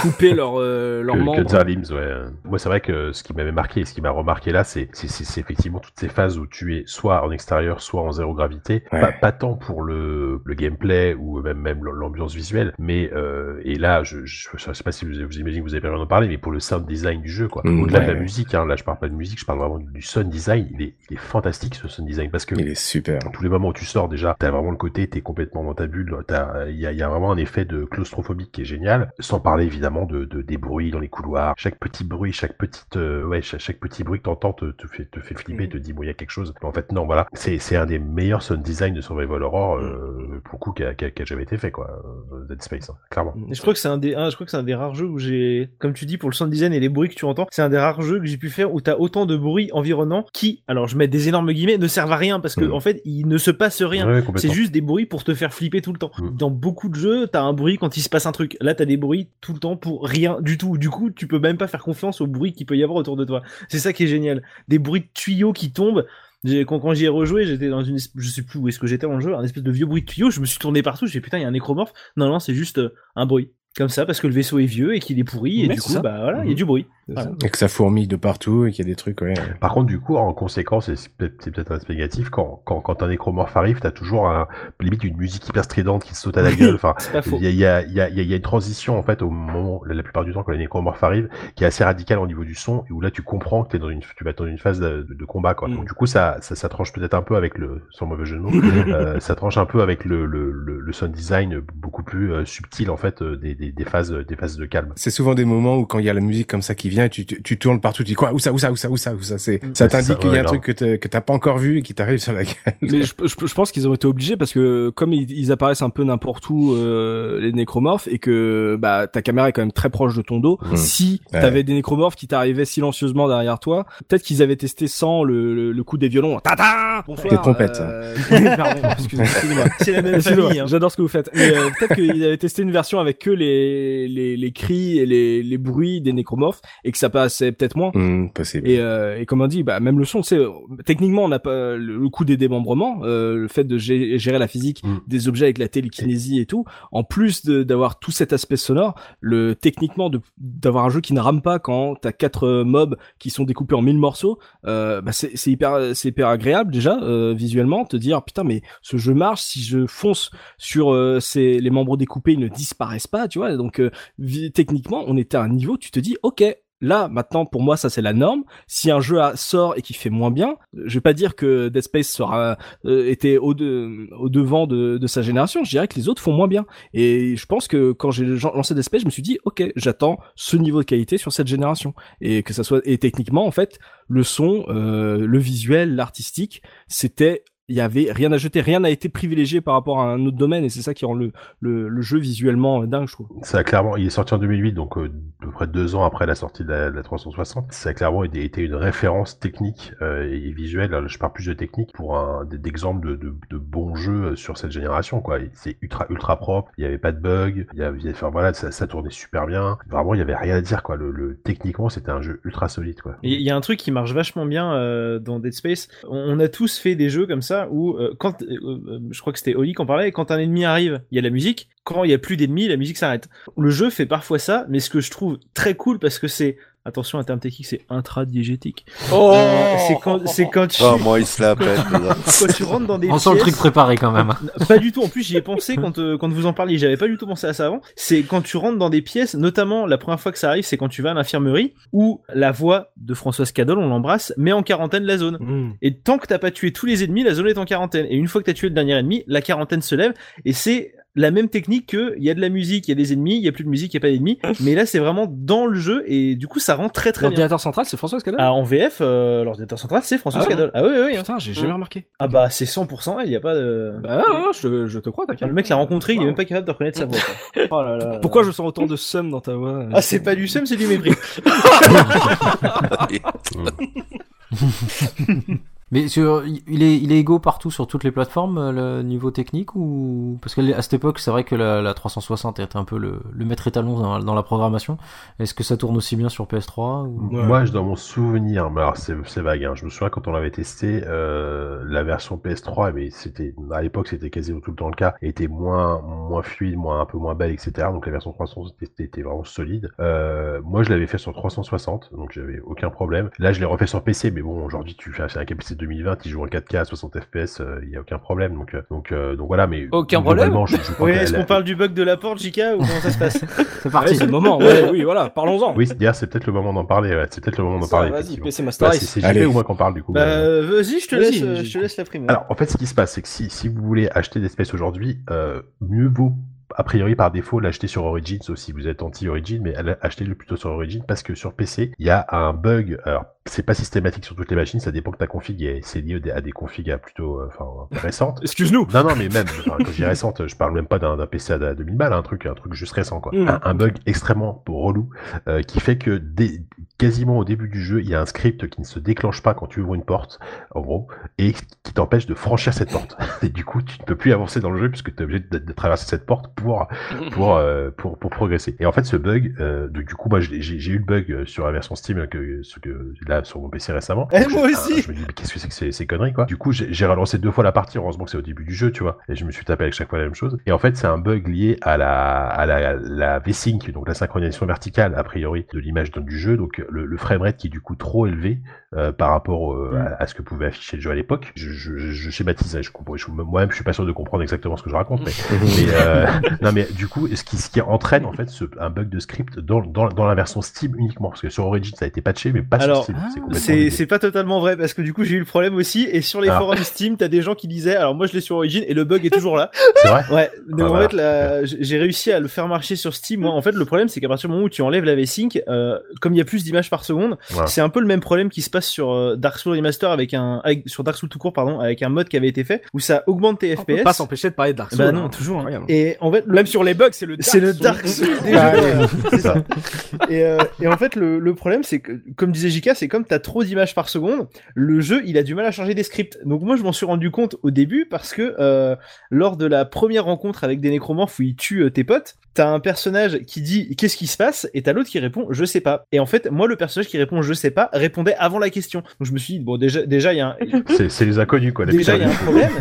couper leur euh, leurs que, que membres Zerlims, ouais. Moi, c'est vrai que ce qui m'avait marqué, ce qui m'a remarqué là, c'est c'est- c'est c'est effectivement toutes ces phases où tu es soit en extérieur, soit en zéro gravité. Ouais. Pas, pas tant pour le, le gameplay ou même même l'ambiance visuelle, mais euh, et là, je, je, je sais pas si vous, vous imaginez que vous avez pas en parler, mais pour le sound design du jeu, quoi. Mm, Au-delà de la musique, hein, là, je parle pas de musique, je parle vraiment du sound design. Il est, il est fantastique ce sound design parce que Il est super. tous les moments où tu sors déjà, t'as vraiment le côté, t'es complètement dans ta bulle, t'as, il y a, il y a vraiment un effet de claustrophobie qui est génial, sans parler évidemment de, de des bruits dans les couloirs, chaque petit bruit, chaque petite, euh, ouais, chaque, chaque petit bruit que t'entends te, te fait, te fait flipper, te dit bon, il y a quelque chose. Mais en fait, non, voilà, c'est, c'est un des meilleurs sound design de survival horror, euh, pour le coup, qui a, jamais été fait, quoi, euh, Dead Space, hein, clairement. Et je crois que c'est un des, je crois que c'est un des rares jeux où j'ai, comme tu dis, pour le sound design et les bruits que tu entends, c'est un des rares jeux que j'ai pu faire où t'as autant de bruits environnants qui, alors je mets des énormes guillemets, ne servent à rien parce que Mm. en fait, il ne se passe rien. Ouais, C'est juste des bruits pour te faire flipper tout le temps. Mm. Dans beaucoup de jeux, t'as un bruit quand il se passe un truc. Là, t'as des bruits tout le temps pour rien du tout. Du coup, tu peux même pas faire confiance au bruit qu'il peut y avoir autour de toi. C'est ça qui est génial. Des bruits de tuyaux qui tombent. Quand, quand j'y ai rejoué, j'étais dans une, je sais plus où est-ce que j'étais dans le jeu, un espèce de vieux bruit de tuyau. Je me suis tourné partout. J'ai dit, putain, il y a un nécromorphe. Non, non, c'est juste euh, un bruit. Comme ça, parce que le vaisseau est vieux et qu'il est pourri. Et du coup, ça. bah voilà, il y a Mhm. du bruit. Voilà. Et que ça fourmille de partout et qu'il y a des trucs, ouais. Par contre, du coup, en conséquence, et c'est peut-être un aspect négatif, quand, quand, quand un nécromorphe arrive, t'as toujours un, limite une musique hyper stridente qui te saute à la gueule. Enfin, il y a, il y, a, il y, a, y a une transition, en fait, au moment, la, la plupart du temps, quand les nécromorphes arrivent, qui est assez radicale au niveau du son, et où là, tu comprends que t'es dans une, tu vas être dans une phase de, de combat, quoi. Mm. Donc, du coup, ça, ça, ça tranche peut-être un peu avec le, sans mauvais jeu de mots, euh, ça tranche un peu avec le, le, le, le sound design beaucoup plus euh, subtil, en fait, euh, des, des, des phases, des phases de calme. C'est souvent des moments où quand il y a la musique comme ça qui vient, vient et tu, tu, tu tournes partout, tu dis quoi, où ça, où ça, où ça, où ça, où ça, c'est, ça t'indique ça, qu'il y a un truc que t'as- que t'as pas encore vu et qui t'arrive sur la gueule. Mais je, je, je pense qu'ils ont été obligés parce que comme ils, ils apparaissent un peu n'importe où euh, les nécromorphes et que bah ta caméra est quand même très proche de ton dos, Mhm. si Ouais. t'avais des nécromorphes qui t'arrivaient silencieusement derrière toi, peut-être qu'ils avaient testé sans le, le, le coup des violons. Tata Bonsoir. Des trompettes. Euh, pardon, excusez- excusez-moi. C'est la même famille. Hein. J'adore ce que vous faites. Mais euh, peut-être qu'ils avaient testé une version avec que les, les, les cris et les, les bruits des nécromorphes et que ça passait peut-être moins. Possible. Et, euh, et comme on dit, bah, même le son, c'est techniquement, on n'a pas le, le coup des démembrements, euh, le fait de gé- gérer la physique Mm. des objets avec la télékinésie et tout. En plus de- d'avoir tout cet aspect sonore, le techniquement de d'avoir un jeu qui ne rame pas quand t'as quatre euh, mobs qui sont découpés en mille morceaux, euh, bah, c'est hyper c'est hyper agréable déjà euh, visuellement, te dire putain mais ce jeu marche si je fonce sur euh, ces les membres découpés ils ne disparaissent pas, tu vois. Donc euh, techniquement, on était à un niveau, tu te dis ok. Là, maintenant, pour moi, ça c'est la norme. Si un jeu sort et qui fait moins bien, je vais pas dire que Dead Space sera euh, était au, au devant de, de sa génération. Je dirais que les autres font moins bien. Et je pense que quand j'ai lancé Dead Space, je me suis dit, ok, j'attends ce niveau de qualité sur cette génération. Et que ça soit et techniquement, en fait, le son, euh, le visuel, l'artistique, c'était il y avait rien à jeter, rien n'a été privilégié par rapport à un autre domaine et c'est ça qui rend le, le, le jeu visuellement dingue, je trouve. Ça a clairement, il est sorti en 2008, donc euh, à peu près deux ans après la sortie de la, de la 360. Ça a clairement été, été une référence technique euh, et visuelle. Je parle plus de technique pour un d'exemples de, de, de bons jeux euh, sur cette génération. quoi. C'est ultra ultra propre. Il y avait pas de bugs. Il y avait, enfin voilà, ça, ça tournait super bien. Vraiment, il y avait rien à dire quoi. Le, le techniquement, c'était un jeu ultra solide quoi. Il y a un truc qui marche vachement bien euh, dans Dead Space. On on a tous fait des jeux comme ça où euh, quand euh, euh, je crois que c'était Oli qui en parlait, quand un ennemi arrive, il y a la musique. Quand il y a plus d'ennemis, la musique s'arrête. Le jeu fait parfois ça, mais ce que je trouve très cool parce que c'est attention un terme technique, c'est intradiégétique. Oh Euh, c'est quand c'est quand tu Oh, moi, il se la pète. quand tu rentres dans des On sent le truc préparé quand même. pas du tout. En plus, j'y ai pensé quand, euh, quand vous en parliez. J'avais pas du tout pensé à ça avant. C'est quand tu rentres dans des pièces, notamment la première fois que ça arrive, c'est quand tu vas à l'infirmerie où la voix de Françoise Cadol, on l'embrasse, met en quarantaine la zone. Et tant que t'as pas tué tous les ennemis, la zone est en quarantaine. Et une fois que t'as tué le dernier ennemi, la quarantaine se lève. Et c'est la même technique que il y a de la musique, il y a des ennemis, il y a plus de musique, il y a pas d'ennemis. Mais là, c'est vraiment dans le jeu et du coup, ça rend très très bien. L'ordinateur central, c'est François Scadal Ah, en VF, euh, l'ordinateur central, c'est Françoise Ah ouais Cadol. Ah oui, oui, oui. hein. Putain, j'ai jamais remarqué. Ah bah, c'est 100%, il y a pas de... Bah non, je, te- je te crois, t'inquiète. Le mec l'a rencontré, il est même pas capable de reconnaître sa voix. quoi. Oh là là là. Pourquoi je sens autant de seum dans ta voix Ah, c'est pas du seum, c'est du mépris. Mais sur, il est, il est égaux partout sur toutes les plateformes, euh, le niveau technique ou parce qu'à cette époque, c'est vrai que la, la 360 était un peu le, le maître étalon dans, dans la programmation. Est-ce que ça tourne aussi bien sur PS3 ou... Moi, je dans mon souvenir, mais alors c'est c'est vague. Hein, je me souviens quand on l'avait testé, euh, la version PS3, mais c'était à l'époque c'était quasiment tout le temps le cas, était moins moins fluide, moins un peu moins belle, etc. Donc la version 360 était, était vraiment solide. Euh, moi, je l'avais fait sur 360, donc j'avais aucun problème. Là, je l'ai refait sur PC, mais bon, aujourd'hui, tu fais c'est un PC 2020, il joue en 4K à 60 FPS, il y a aucun problème. Donc euh, donc euh, donc voilà, mais Aucun globalement, Je, je crois Oui, est-ce qu'on parle du bug de la porte, Jika, ou comment ça se passe C'est Ouais, parti. c'est le moment, ouais, oui, voilà, parlons-en. Oui, d'ailleurs, c'est peut-être le moment d'en parler. ouais, C'est peut-être le moment d'en Ça, parler. Vas-y. PC Master Bah, c'est. JP ou moi qu'on parle du coup. Bah, euh. vas-y, je te Vas-y, laisse, euh, je te laisse la prime. Alors, en fait, ce qui se passe, c'est que si, si vous voulez acheter des espèces aujourd'hui, euh, mieux vaut, a priori, par défaut, l'acheter sur Origin, sauf si vous êtes anti-Origin, mais achetez-le plutôt sur Origin parce que sur PC, il y a un bug. Alors, c'est pas systématique sur toutes les machines, ça dépend de ta config et c'est lié à des configs plutôt, euh, récentes. Excuse-nous. Non, non, mais même, enfin, quand je dis récente, je parle même pas d'un PC à 2000 balles, un truc, un truc juste récent, quoi. Mm. Un, un bug extrêmement relou, euh, qui fait que dès, quasiment au début du jeu, il y a un script qui ne se déclenche pas quand tu ouvres une porte, en gros, et qui t'empêche de franchir cette porte. Et du coup, tu ne peux plus avancer dans le jeu puisque tu es obligé de, de traverser cette porte pour, pour, euh, pour, pour progresser. Et en fait, ce bug, du coup, moi, j'ai eu le bug sur la version Steam que, ce que là sur mon PC récemment. Eh, Je- moi ah, aussi. Je me dis, mais qu'est-ce que c'est que ces, ces conneries, quoi? Du coup, j'ai relancé deux fois la partie. Heureusement que c'est au début du jeu, tu vois. Et je me suis tapé avec chaque fois la même chose. Et en fait, c'est un bug lié à la, à la, la V-Sync, donc la synchronisation verticale, a priori, de l'image du jeu. Donc, le, le framerate qui est du coup trop élevé euh, par rapport euh, à, à ce que pouvait afficher le jeu à l'époque. Je, je, je schématise, je comprends. Moi-même, je suis pas sûr de comprendre exactement ce que je raconte, mais, mais euh, non, mais du coup, ce qui, ce qui entraîne en fait ce, un bug de script dans, dans, dans la version Steam uniquement, parce que sur Origin ça a été patché, mais pas Alors, sur Steam. C'est complètement C'est pas totalement vrai parce que du coup j'ai eu le problème aussi et sur les Ah. forums Steam t'as des gens qui disaient alors moi je l'ai sur Origin et le bug est toujours là C'est vrai. ouais donc Ah, en voilà. fait j'ai réussi à le faire marcher sur Steam moi en fait le problème c'est qu'à partir du moment où tu enlèves la V-Sync euh, comme il y a plus d'images images par seconde. Voilà. C'est un peu le même problème qui se passe sur euh, Dark Souls Remaster avec un, avec, sur Dark Souls tout court, pardon, avec un mode qui avait été fait où ça augmente tes On peut FPS. pas s'empêcher de parler de Dark Souls. Bah hein. non, toujours. hein. Et en fait, le- Même sur les bugs, c'est le Dark c'est le Souls. Dark Souls des Ah, jeux. ouais. C'est ça. Et, euh, et en fait, le, le problème, c'est que, comme disait Jika, c'est comme t'as trop d'images par seconde, le jeu, il a du mal à charger des scripts. Donc moi, je m'en suis rendu compte au début parce que euh, lors de la première rencontre avec des nécromorphes où ils tuent euh, tes potes, t'as un personnage qui dit qu'est-ce qui se passe? et t'as l'autre qui répond je sais pas. Et en fait, moi, le personnage qui répond je sais pas répondait avant la question. Donc je me suis dit bon déjà, déjà il y a un, C'est les inconnus, quoi. la Déjà, il y a un problème.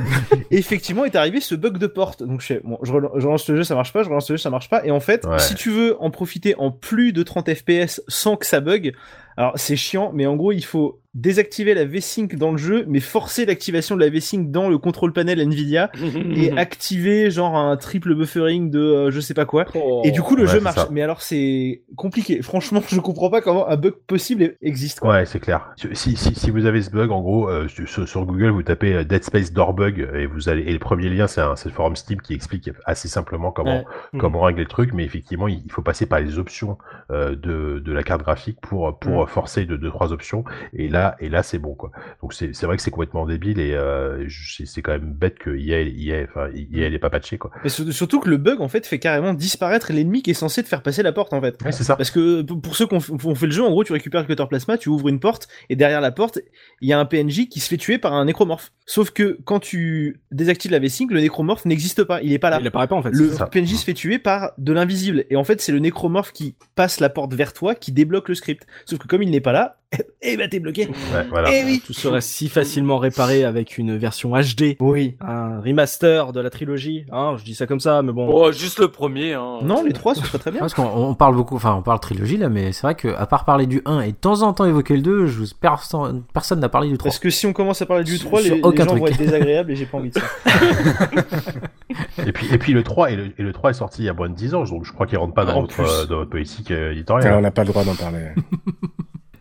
Et effectivement, est arrivé ce bug de porte. Donc, je, fais, bon, je, rel- je relance le jeu, ça marche pas. Je relance le jeu, ça marche pas. Et en fait, Ouais. si tu veux en profiter en plus de 30 FPS sans que ça bug, alors c'est chiant, mais en gros, il faut désactiver la V-Sync dans le jeu, mais forcer l'activation de la V-Sync dans le control panel Nvidia et activer genre un triple buffering de euh, je sais pas quoi. Oh. Et du coup, le Ouais, jeu marche. ça. Mais alors, c'est compliqué. Franchement, je comprends pas comment un bug possible existe. Quoi. Ouais, c'est clair. Si, si, si vous avez ce bug, en gros, euh, sur, sur Google, vous tapez euh, Dead Space Door Bug et vous allez et le premier lien, c'est un le forum Steam qui explique assez simplement comment Ouais. comment régler le truc, mais effectivement, il il faut passer par les options euh, de, de la carte graphique pour pour Mm. forcer de deux trois options et là et là c'est bon quoi. Donc c'est vrai que c'est complètement débile et euh, c'est quand même bête que EA EA enfin EA elle est pas patché quoi. Mais sur- surtout que le bug, en fait, fait carrément disparaître l'ennemi qui est censé te faire passer la porte, en fait. Ouais, c'est ça. Parce que pour ceux qui ont fait le jeu, en gros, tu récupères le cutter plasma, tu ouvres une porte, et derrière la porte, il y a un PNJ qui se fait tuer par un nécromorphe. Sauf que quand tu désactives la V-Sync, le nécromorphe n'existe pas, il est pas là. Il apparaît pas en fait. Le. PNJ se fait tuer par de l'invisible. Et en fait, c'est le nécromorphe qui passe la porte vers toi qui débloque le script. Sauf que comme il n'est pas là, eh ben t'es bloqué. Ouais, voilà. Eh oui. Tout serait si facilement réparé avec une version HD, Oui. un remaster de la trilogie. Hein, je dis ça comme ça, mais bon. Oh, juste le premier. Hein. Non, les trois, ce serait très bien. Parce qu'on on parle beaucoup, enfin on parle trilogie là, mais c'est vrai que à part parler du 1 et de temps en temps évoquer le 2, je vous, personne n'a parlé du 3. Parce que si on commence à parler du 3, les, Sur les gens truc. vont être désagréables et j'ai pas envie de ça. Et puis et puis le 3 et le, et le 3 est sorti il y a moins de 10 ans, donc je crois qu'il rentre pas dans votre euh, dans votre politique euh, Alors, éditoriale. on n'a pas le droit d'en parler.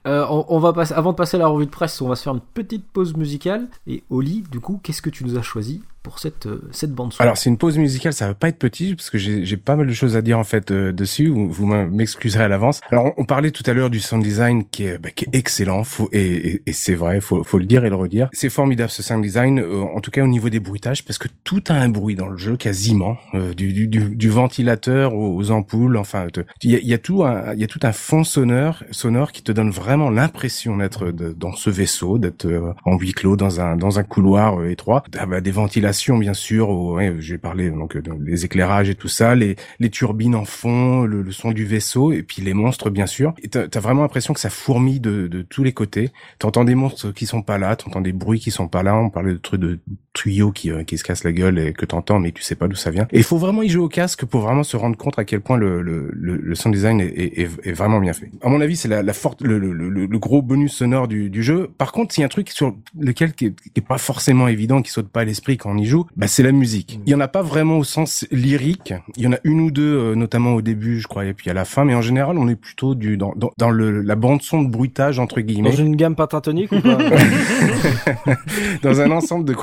Euh, on, on va passer, avant de passer à la revue de presse, on va se faire une petite pause musicale. Et Oli, du coup, qu'est-ce que tu nous as choisi pour cette, euh, cette bande son Alors c'est une pause musicale, ça va pas être petit parce que j'ai pas mal de choses à dire en fait euh, dessus. Vous, vous m'excuserez à l'avance. Alors on, parlait tout à l'heure du sound design qui est, bah, qui est excellent, faut, et, et, et c'est vrai, faut, faut le dire et le redire. C'est formidable ce sound design, euh, en tout cas au niveau des bruitages, parce que tout a un bruit dans le jeu quasiment, euh, du, du, du, ventilateur aux, aux ampoules. Enfin, il y a, y a tout un, y a tout un fond sonore, sonore qui te donne vraiment l'impression d'être dans ce vaisseau, d'être euh, en huis clos dans un dans un couloir euh, étroit. Ah bah, des ventilations bien sûr, ouais, j'ai parlé donc des éclairages et tout ça, les les turbines en fond, le, son du vaisseau et puis les monstres bien sûr. Et t'as as vraiment l'impression que ça fourmille de, de tous les côtés. T'entends des monstres qui sont pas là, t'entends des bruits qui sont pas là. On parlait de trucs de tuyaux qui euh, qui se cassent la gueule et que t'entends mais tu sais pas d'où ça vient. Et il faut vraiment y jouer au casque pour vraiment se rendre compte à quel point le le, le, sound design est, est, vraiment bien fait. À mon avis, c'est la, la forte le, le, gros bonus sonore du, du jeu. Par contre, il y a un truc sur lequel qui est, qui est pas forcément évident, qui saute pas à l'esprit quand on y joue, bah c'est la musique. Il y en a pas vraiment au sens lyrique. Il y en a une ou deux, euh, notamment au début, je crois, et puis à la fin. Mais en général, on est plutôt du dans dans, dans le la bande son de bruitage entre guillemets, Dans une gamme pentatonique ou pas? Dans un ensemble de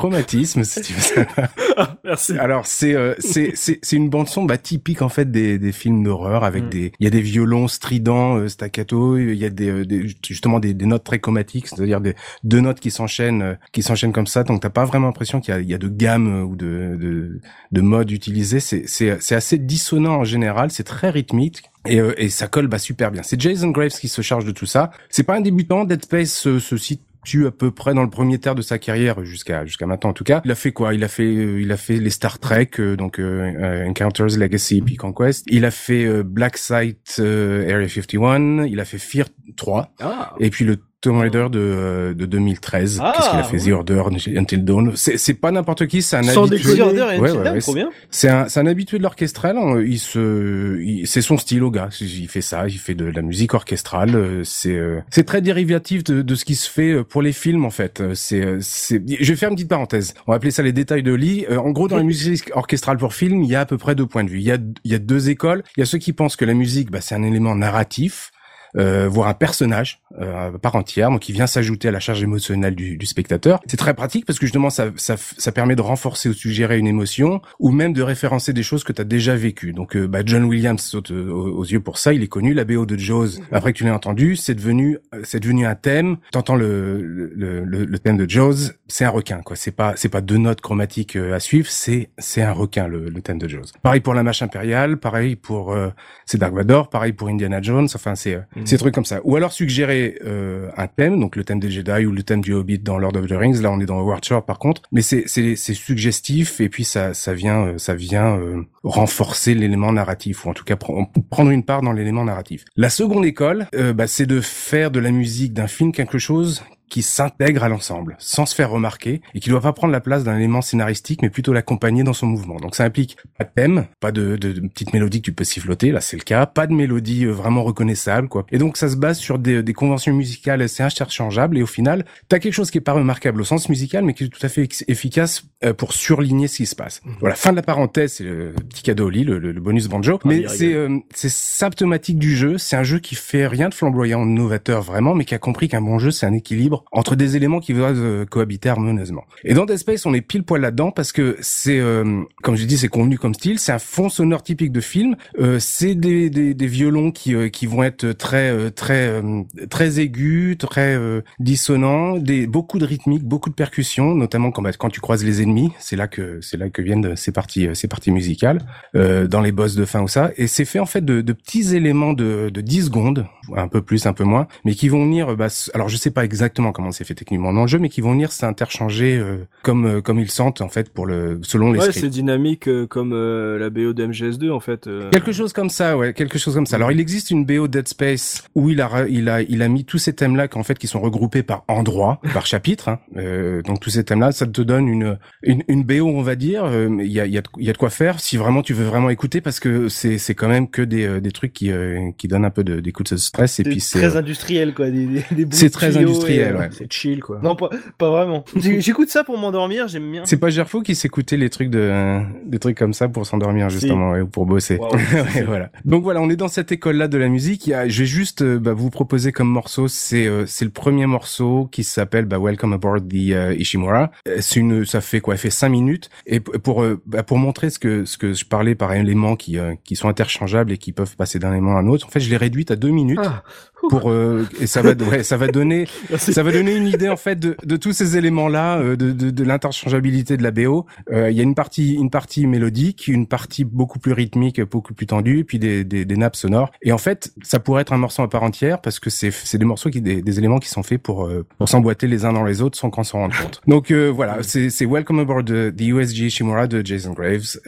chromatismes, si tu veux. Merci. Alors c'est euh, c'est c'est c'est une bande son bah, typique en fait des des films d'horreur avec Mm. des il y a des violons stridents euh, staccato, il y a des, euh, des- justement des, des notes très chromatiques, c'est-à-dire des deux notes qui s'enchaînent euh, qui s'enchaînent comme ça, donc t'as pas vraiment l'impression qu'il y a il y a de gamme ou de de de modes utilisés, c'est c'est c'est assez dissonant en général, c'est très rythmique. Et, euh, et ça colle bah super bien. C'est Jason Graves qui se charge de tout ça. C'est pas un débutant. Dead Space se, se situe à peu près dans le premier tiers de sa carrière jusqu'à jusqu'à maintenant en tout cas. Il a fait quoi? Il a fait euh, il a fait les Star Trek euh, donc euh, euh, Encounters Legacy puis Conquest. Il a fait euh, Black Site euh, Area 51. Il a fait Fear 3 Ah. et puis le Tomb Raider de, euh, de 2013. Ah, Qu'est-ce qu'il a fait? The Order, Until Dawn. C'est, c'est pas n'importe qui, c'est un Sans habitué. déconner. Order et Ouais, ouais, Dawn, ouais, trop bien. C'est un, c'est un habitué de l'orchestral. hein. Il se, il- c'est son style au gars. Il fait ça. Il fait de la musique orchestrale. Euh, C'est, euh, c'est très dérivatif de, de ce qui se fait pour les films en fait. C'est, c'est. Je vais faire une petite parenthèse. On va appeler ça les détails de Lee. En gros, dans la musique orchestrale pour film, il y a à peu près deux points de vue. Il y a, il y a deux écoles. Il y a ceux qui pensent que la musique, bah, c'est un élément narratif. Euh, voire un personnage euh, à part entière, donc qui vient s'ajouter à la charge émotionnelle du, du spectateur. C'est très pratique parce que justement ça, ça, ça permet de renforcer ou de suggérer une émotion ou même de référencer des choses que tu as déjà vécues. Donc euh, bah, John Williams saute euh, aux, aux yeux pour ça, il est connu. La BO de Jaws, après que tu l'aies entendu, c'est devenu c'est devenu un thème. T'entends le, le, le, le thème de Jaws, c'est un requin quoi. C'est pas c'est pas deux notes chromatiques euh, à suivre, c'est c'est un requin le, le thème de Jaws. Pareil pour la marche impériale, pareil pour euh, c'est Dark Vador, pareil pour Indiana Jones. Enfin c'est c'est des trucs comme ça. Ou alors suggérer euh, un thème, donc le thème des Jedi ou le thème du Hobbit dans Lord of the Rings. Là on est dans Howard par contre, mais c'est c'est suggestif et puis ça ça vient euh, ça vient euh, renforcer l'élément narratif ou en tout cas pr- prendre une part dans l'élément narratif. La seconde école, euh, bah, c'est de faire de la musique d'un film quelque chose qui s'intègre à l'ensemble, sans se faire remarquer, et qui doit pas prendre la place d'un élément scénaristique, mais plutôt l'accompagner dans son mouvement. Donc ça implique pas de thème, pas de, de, de petite mélodie que tu peux siffloter, là c'est le cas, pas de mélodie euh, vraiment reconnaissable, quoi. Et donc ça se base sur des, des conventions musicales assez interchangeables, et au final, t'as quelque chose qui est pas remarquable au sens musical, mais qui est tout à fait efficace euh, pour surligner ce qui se passe. Voilà, fin de la parenthèse, c'est le petit cadeau au lit, le, le- le bonus banjo, mais il c'est euh, c'est symptomatique du jeu, c'est un jeu qui fait rien de flamboyant, de novateur vraiment, mais qui a compris qu'un bon jeu, c'est un équilibre entre des éléments qui doivent euh, cohabiter harmonieusement. Et dans Dead Space, on est pile poil là-dedans parce que c'est, euh, comme je dis, c'est convenu comme style, c'est un fond sonore typique de film. Euh, c'est des, des, des violons qui, euh, qui vont être très euh, très euh, très aigus, très dissonants, des beaucoup de rythmique, beaucoup de percussions, notamment quand, bah, quand tu croises les ennemis. C'est là que c'est là que viennent ces parties ces parties musicales dans les boss de fin ou ça. Et c'est fait en fait de, de petits éléments de, de 10 secondes, un peu plus, un peu moins, mais qui vont venir. Bah, alors je sais pas exactement comment c'est fait techniquement dans le jeu, mais qui vont venir s'interchanger euh, comme euh, comme ils sentent en fait pour le selon les Ouais, c'est dynamique euh, comme euh, la BO de MGS2 en fait. euh. Quelque chose comme ça, ouais, quelque chose comme ça. Alors, il existe une BO Dead Space où il a, il a, il a mis tous ces thèmes-là, qu'en fait, qui sont regroupés par endroit, par chapitre. hein. Euh, donc, tous ces thèmes-là, ça te donne une, une, une BO, on va dire. Euh, Il y a, il y a, y a de quoi faire si vraiment tu veux vraiment écouter, parce que c'est, c'est quand même que des, euh, des trucs qui, euh, qui donnent un peu de, des coups de stress. Et C'est puis, c'est, très euh, industriel quoi, des, des, c'est très industriel, et, ouais. C'est chill quoi. Non, pas, pas vraiment. J'écoute ça pour m'endormir, j'aime bien. C'est pas Gerfo qui s'écoutait les trucs de, des trucs comme ça pour s'endormir Si. justement ouais, ou pour bosser. Wow. Ouais, voilà. Donc voilà, on est dans cette école-là de la musique. Il y a, je vais juste euh, bah, vous proposer comme morceau, c'est euh, c'est le premier morceau qui s'appelle bah, Welcome Aboard the euh, Ishimura. C'est une, ça fait quoi? Il fait cinq minutes. Et pour euh, bah, pour montrer ce que ce que je parlais par éléments qui euh, qui sont interchangeables et qui peuvent passer d'un élément à un autre. En fait, je l'ai réduite à deux minutes Ah. pour euh, et ça va ouais, ça va donner ça va donner une idée en fait de, de tous ces éléments-là, euh, de, de, de l'interchangeabilité de la BO. Euh, Il y a une partie, une partie mélodique, une partie beaucoup plus rythmique, beaucoup plus tendue, et puis des, des, des nappes sonores. Et en fait, ça pourrait être un morceau à part entière parce que c'est des morceaux qui des, des éléments qui sont faits pour euh, pour s'emboîter les uns dans les autres sans qu'on s'en rende compte. Donc euh, voilà, c'est Welcome Aboard the, USG Shimura de Jason Graves.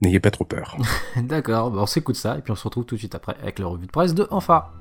N'ayez pas trop peur. D'accord, bah on s'écoute ça et puis on se retrouve tout de suite après avec la revue de presse de Enfa.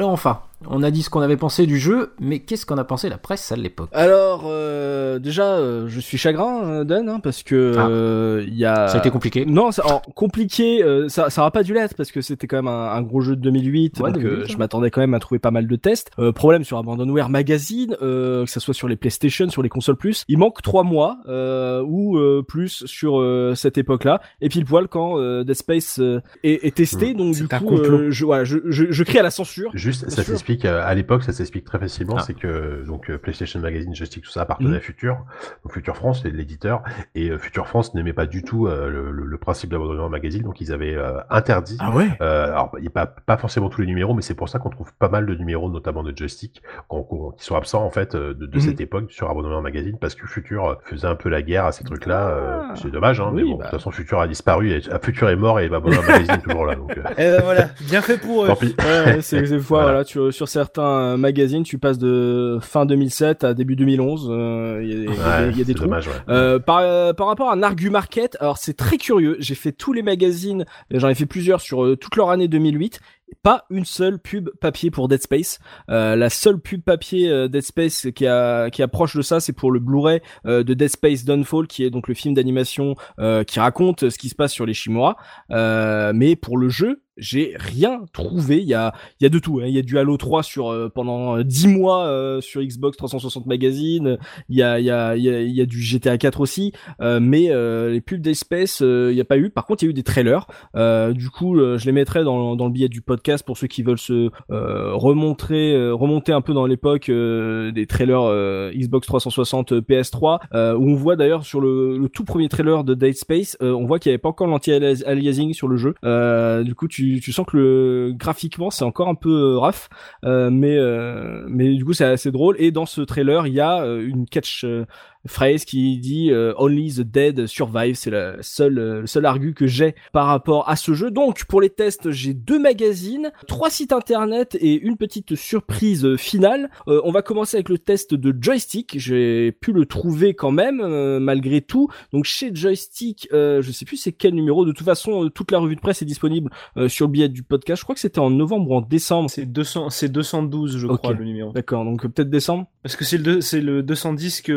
Alors enfin, on a dit ce qu'on avait pensé du jeu, mais qu'est-ce qu'on a pensé la presse à l'époque? Alors euh, déjà, euh, je suis chagrin, euh, Dan, hein, parce que Ah. euh, il y a. Ça a été compliqué. Non, ça, alors, compliqué, euh, ça, ça aura pas dû l'être parce que c'était quand même un, un gros jeu de 2008, Ouais, donc 2008, euh, ouais. je m'attendais quand même à trouver pas mal de tests. Euh, problème sur Abandonware Magazine, euh, que ça soit sur les PlayStation, sur les consoles plus, il manque trois mois euh, ou euh, plus sur euh, cette époque-là, et puis le poil quand euh, Dead Space euh, est, est testé, donc du coup, euh, je, voilà, je, je, je crie à la censure. Juste, ça s'explique euh, à l'époque, ça s'explique très facilement, Ah. c'est que donc PlayStation Magazine, Joystick, tout ça appartenait Mhm. à Future, donc Future France, c'est l'éditeur, et euh, Future France n'aimait pas du tout euh, le, principe d'abandonnement magazine, donc ils avaient euh, interdit. ouais? Euh, alors, il n'y a pas, pas forcément tous les numéros, mais c'est pour ça qu'on trouve pas mal de numéros, notamment de joystick, qui sont absents en fait de, de Mhm. cette époque sur Abandonnement Magazine, parce que Future euh, faisait un peu la guerre à ces trucs-là. euh, Ah. c'est dommage, hein, mais bon, bah. de toute façon, Future a disparu, et, ah, Future est mort et Abandonnement Magazine est toujours là. Donc, euh, Eh ben voilà, bien fait pour eux. tant pis. Ouais, ouais, c'est des fois, Voilà. voilà, tu, sur certains magazines, tu passes de fin 2007 à début 2011. euh, Il y a, des- il y a des- y a trous. dommage, ouais. Euh, par, euh, par rapport à Nargu Market, alors c'est très curieux. J'ai fait tous les magazines, j'en ai fait plusieurs sur euh, toute leur année 2008. Pas une seule pub papier pour Dead Space. Euh, la seule pub papier euh, Dead Space qui, a, qui approche de ça, c'est pour le Blu-ray euh, de Dead Space Downfall, qui est donc le film d'animation qui raconte ce qui se passe sur les Shimura. Euh, mais pour le jeu, j'ai rien trouvé. Il y a, y a de tout. hein. Il y a du Halo 3 sur euh, pendant euh, 10 mois euh, sur Xbox 360 Magazine. Il y a, y a, y a, y a du GTA 4 aussi. Euh, mais euh, les pubs d'espèces, euh, il n'y a pas eu. Par contre, il y a eu des trailers. Euh, du coup, euh, je les mettrai dans, dans le billet du podcast pour ceux qui veulent se euh, remontrer, euh, remonter un peu dans l'époque euh, des trailers euh, Xbox 360 euh, PS3, euh, où on voit d'ailleurs sur le, le tout premier trailer de Dead Space, euh, on voit qu'il n'y avait pas encore l'anti-aliasing sur le jeu. Euh, du coup, tu, tu sens que le graphiquement c'est encore un peu euh, rough, euh, mais euh, mais du coup c'est assez drôle. Et dans ce trailer, il y a une catch phrase qui dit euh, Only the dead survive. C'est euh, le seul argu que j'ai par rapport à ce jeu. Donc pour les tests, j'ai deux magazines, trois sites internet et une petite surprise euh, finale. Euh, on va commencer avec le test de joystick. J'ai pu le trouver quand même euh, malgré tout. Donc chez joystick, euh, je sais plus c'est quel numéro. De toute façon, euh, toute la revue de presse est disponible euh, sur le billet du podcast. Je crois que c'était en novembre ou en décembre. C'est 200, c'est 212, je crois, le numéro. D'accord, donc euh, peut-être décembre. Parce que c'est le, c'est le 210 que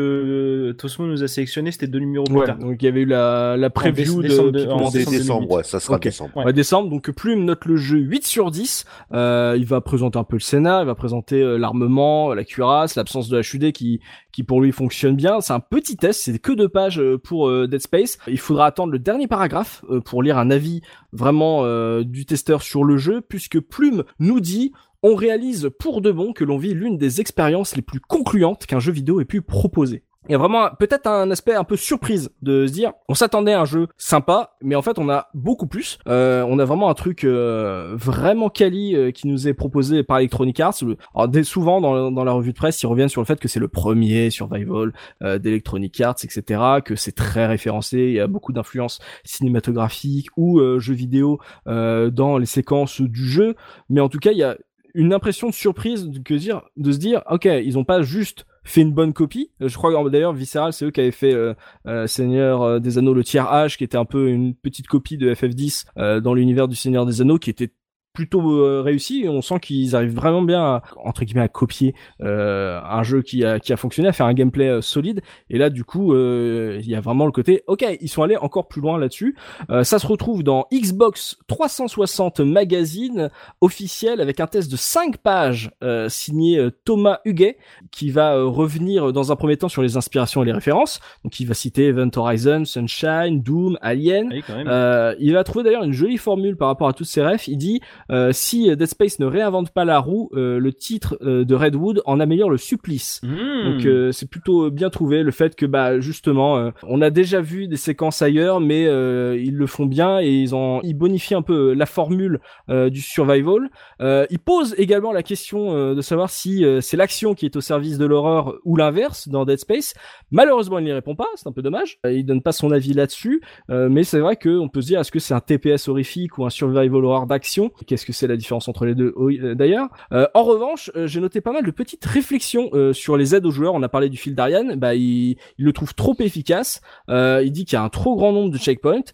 Tosmo nous a sélectionné, c'était deux numéros plus Ouais, tard. donc il y avait eu la, la preview dé- de, décembre de- en décembre décembre, 2008. ouais, ça sera décembre. Ouais, décembre, donc Plume note le jeu 8 sur 10. Euh, il va présenter un peu le scénar, il va présenter euh, l'armement, la cuirasse, l'absence de HUD qui, qui pour lui fonctionne bien. C'est un petit test, c'est que deux pages euh, pour euh, Dead Space. Il faudra attendre le dernier paragraphe euh, pour lire un avis vraiment euh, du testeur sur le jeu, puisque Plume nous dit on réalise pour de bon que l'on vit l'une des expériences les plus concluantes qu'un jeu vidéo ait pu proposer. Il y a vraiment peut-être un aspect un peu surprise de se dire on s'attendait à un jeu sympa mais en fait on a beaucoup plus. Euh, on a vraiment un truc euh, vraiment quali euh, qui nous est proposé par Electronic Arts. Alors souvent dans, la revue de presse ils reviennent sur le fait que c'est le premier survival euh, d'Electronic Arts etc que c'est très référencé. Il y a beaucoup d'influences cinématographiques ou euh, jeux vidéo euh, dans les séquences du jeu. Mais en tout cas il y a une impression de surprise de, dire, de se dire, ok, ils ont pas juste fait une bonne copie. Euh, Je crois d'ailleurs Visceral, c'est eux qui avaient fait euh, euh, Seigneur euh, des Anneaux, le tiers H, qui était un peu une petite copie de FF10 euh, dans l'univers du Seigneur des Anneaux, qui était plutôt euh, réussi on sent qu'ils arrivent vraiment bien à, entre guillemets à copier euh, un jeu qui a qui a fonctionné à faire un gameplay euh, solide et là du coup euh, il y a vraiment le côté ok ils sont allés encore plus loin là-dessus Euh, ça se retrouve dans Xbox 360 magazine officiel avec un test de 5 pages euh, signé Thomas Huguet qui va revenir dans un premier temps sur les inspirations et les références donc il va citer Event Horizon Sunshine Doom Alien Oui, même. euh, il a trouvé d'ailleurs une jolie formule par rapport à toutes ces refs. Il dit euh, si Dead Space ne réinvente pas la roue, euh, le titre euh, de Redwood en améliore le supplice. Mmh. Donc euh, c'est plutôt bien trouvé le fait que bah justement euh, on a déjà vu des séquences ailleurs mais euh, ils le font bien et ils ont ils bonifient un peu la formule euh, du survival. Euh, ils posent également la question euh, de savoir si euh, c'est l'action qui est au service de l'horreur ou l'inverse dans Dead Space. Malheureusement il n'y répond pas, c'est un peu dommage. Euh, il donne pas son avis là-dessus, euh, mais c'est vrai qu'on peut se dire est-ce que c'est un TPS horrifique ou un survival horror d'action Qu'est-ce que c'est la différence entre les deux? Oui, euh, d'ailleurs Euh, En revanche, euh, j'ai noté pas mal de petites réflexions sur les aides aux joueurs. On a parlé du fil d'Ariane, bah il, le trouve trop efficace. Il dit qu'il y a un trop grand nombre de checkpoints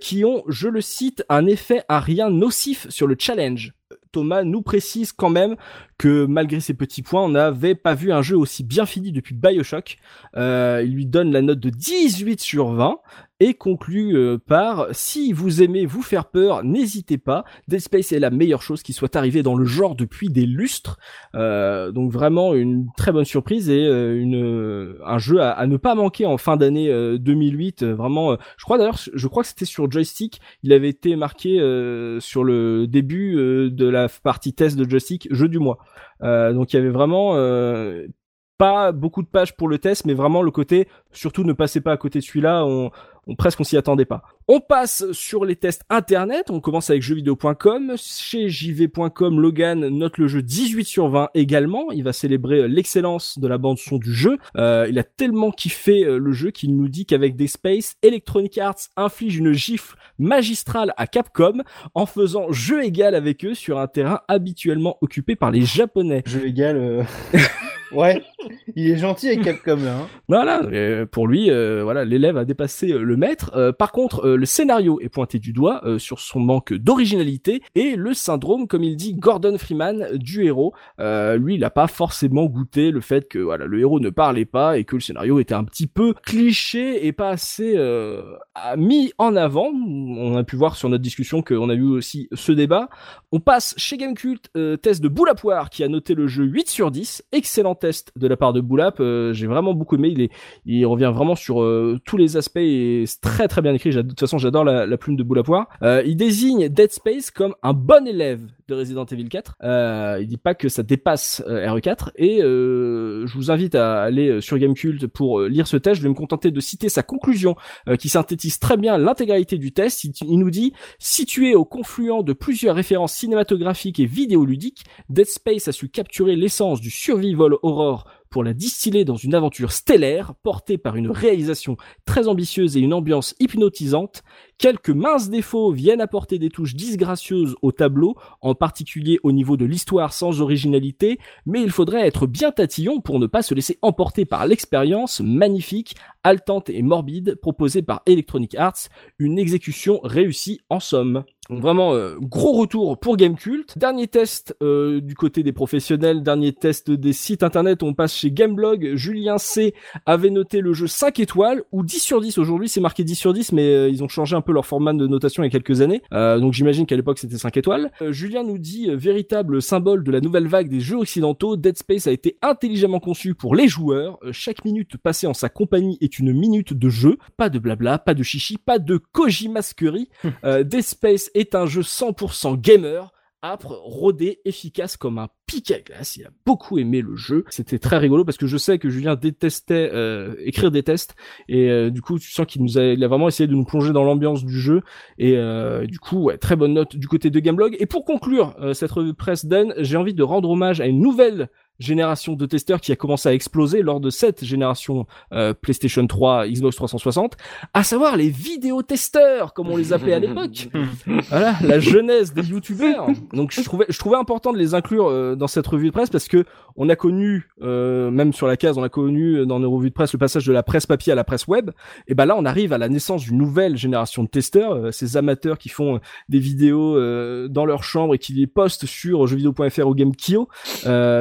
qui ont, je le cite, un effet à rien nocif sur le challenge Thomas nous précise quand même que malgré ces petits points, on n'avait pas vu un jeu aussi bien fini depuis Bioshock. Il lui donne la note de 18 sur 20 et conclut euh, par si vous aimez vous faire peur, n'hésitez pas. Dead Space est la meilleure chose qui soit arrivée dans le genre depuis des lustres. Euh, donc vraiment une très bonne surprise et euh, une un jeu à, ne pas manquer en fin d'année 2008. vraiment, je crois d'ailleurs, je crois que c'était sur joystick. Il avait été marqué sur le début de la partie test de joystick jeu du mois. donc il y avait vraiment pas beaucoup de pages pour le test, mais vraiment le côté, surtout ne passez pas à côté de celui-là, on presque on s'y attendait pas. On passe sur les tests internet, on commence avec jeuxvideo.com. Chez jv.com, Logan note le jeu 18 sur 20 également. Il va célébrer l'excellence de la bande son du jeu. Euh, il a tellement kiffé euh, le jeu qu'il nous dit qu'avec des space, Electronic Arts inflige une gifle magistrale à Capcom en faisant jeu égal avec eux sur un terrain habituellement occupé par les Japonais. Jeu égal. Euh... Ouais, il est gentil avec Capcom. Hein. Voilà, pour lui, euh, voilà, l'élève a dépassé euh, le maître. Euh, par contre, le scénario est pointé du doigt sur son manque d'originalité et le syndrome, comme il dit, Gordon Freeman du héros. lui, il n'a pas forcément goûté le fait que voilà, le héros ne parlait pas et que le scénario était un petit peu cliché et pas assez mis en avant. On a pu voir sur notre discussion qu'on a eu aussi ce débat. On passe chez Gamecult, test de Boulapoire qui a noté le jeu 8 sur 10, excellent test de la part de Boulap. Euh, j'ai vraiment beaucoup aimé. Il, revient vraiment sur euh, tous les aspects et c'est très très bien écrit. De toute façon, j'adore la, plume de Boulapoire. Euh, il désigne Dead Space comme un bon élève de Resident Evil 4. Euh, il dit pas que ça dépasse RE4 et je vous invite à aller sur Gamecult pour lire ce test. Je vais me contenter de citer sa conclusion qui synthétise très bien l'intégralité du test. Il, il nous dit situé au confluent de plusieurs références cinématographiques et vidéoludiques, Dead Space a su capturer l'essence du survival Pour la distiller dans une aventure stellaire portée par une réalisation très ambitieuse et une ambiance hypnotisante. Quelques minces défauts viennent apporter des touches disgracieuses au tableau, en particulier au niveau de l'histoire sans originalité, mais il faudrait être bien tatillon pour ne pas se laisser emporter par l'expérience magnifique, haletante et morbide proposée par Electronic Arts, une exécution réussie en somme. Donc vraiment euh, gros retour pour Gamecult. Dernier test euh, du côté des professionnels, dernier test des sites internet, on passe chez Gameblog. Julien C avait noté le jeu 5 étoiles ou 10 sur 10 aujourd'hui, c'est marqué 10 sur 10 mais euh, ils ont changé un peu leur format de notation il y a quelques années. donc j'imagine qu'à l'époque c'était 5 étoiles. Julien nous dit véritable symbole de la nouvelle vague des jeux occidentaux, Dead Space a été intelligemment conçu pour les joueurs. chaque minute passée en sa compagnie est une minute de jeu, pas de blabla, pas de chichi, pas de kojimasquerie. Dead Space est un jeu 100% gamer, âpre, rodé, efficace comme un pic à glace. Il a beaucoup aimé le jeu. C'était très rigolo parce que je sais que Julien détestait euh, écrire des tests et euh, du coup tu sens qu'il nous a, vraiment essayé de nous plonger dans l'ambiance du jeu et euh, du coup très bonne note du côté de Gameblog. Et pour conclure cette revue presse Dan, j'ai envie de rendre hommage à une nouvelle génération de testeurs qui a commencé à exploser lors de cette génération euh, PlayStation 3, Xbox 360, à savoir les vidéotesteurs, comme on les appelait à l'époque. voilà, la jeunesse des youtubeurs. Donc je trouvais, je trouvais important de les inclure euh, dans cette revue de presse parce que on a connu, euh, même sur la case, on a connu dans nos revues de presse le passage de la presse papier à la presse web. Et ben là, on arrive à la naissance d'une nouvelle génération de testeurs, ces amateurs qui font des vidéos dans leur chambre et qui les postent sur jeuxvideo.fr ou GameKio.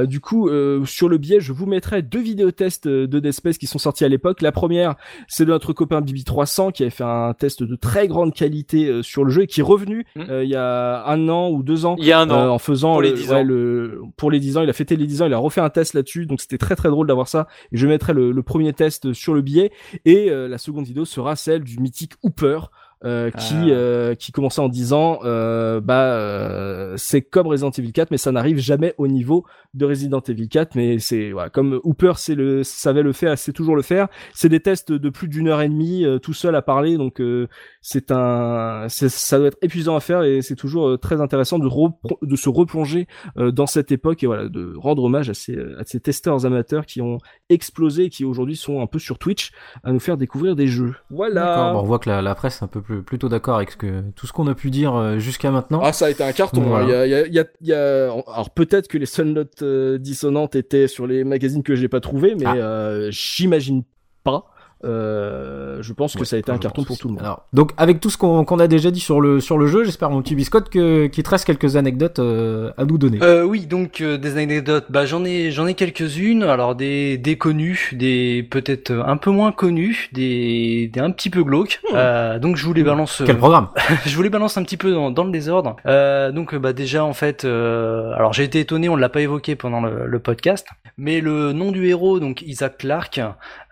du coup, euh, sur le biais, je vous mettrai deux vidéos tests euh, de Dead Space qui sont sortis à l'époque. La première, c'est de notre copain Bibi300 qui avait fait un test de très grande qualité euh, sur le jeu et qui est revenu mmh. il y a un an ou deux ans. Il y a un an. en faisant pour les 10 ans. Le, pour les 10 ans, il a fêté les 10 ans, il a refait un test là-dessus. Donc c'était très très drôle d'avoir ça. Et je mettrai le, le, premier test sur le billet. Et la seconde vidéo sera celle du mythique Hooper. Euh, qui ah. euh, qui commençait en disant euh, bah euh, c'est comme Resident Evil 4 mais ça n'arrive jamais au niveau de Resident Evil 4 mais c'est voilà, comme Hooper c'est le savait le faire c'est toujours le faire c'est des tests de plus d'une heure et demie tout seul à parler. Donc c'est un ça doit être épuisant à faire et c'est toujours très intéressant de de se replonger dans cette époque et voilà de rendre hommage à ces à ces testeurs amateurs qui ont explosé et qui aujourd'hui sont un peu sur Twitch à nous faire découvrir des jeux. Voilà. On voit que la, la presse est un peu plus plutôt d'accord avec ce que, tout ce qu'on a pu dire euh, jusqu'à maintenant. Ah, ça a été un carton. Hein. Il, y a, il, y a, il y a, alors peut-être que les seules notes euh, dissonantes étaient sur les magazines que j'ai pas trouvé, mais ah. euh, j'imagine pas. Euh, je pense que Ouais, ça a été un carton pour tout le monde. Alors, donc avec tout ce qu'on a déjà dit sur le sur le jeu, j'espère mon petit biscotte que qu'il te reste quelques anecdotes euh, à nous donner. Euh, oui, donc euh, des anecdotes. Bah j'en ai j'en ai quelques-unes. Alors des des connues, des peut-être un peu moins connues, des des un petit peu glauques. Euh, donc je vous les balance. euh, Quel programme je vous les balance un petit peu dans, dans le désordre. Euh, donc bah déjà en fait, euh, alors j'ai été étonné, on ne l'a pas évoqué pendant le, le podcast, mais le nom du héros, donc Isaac Clarke,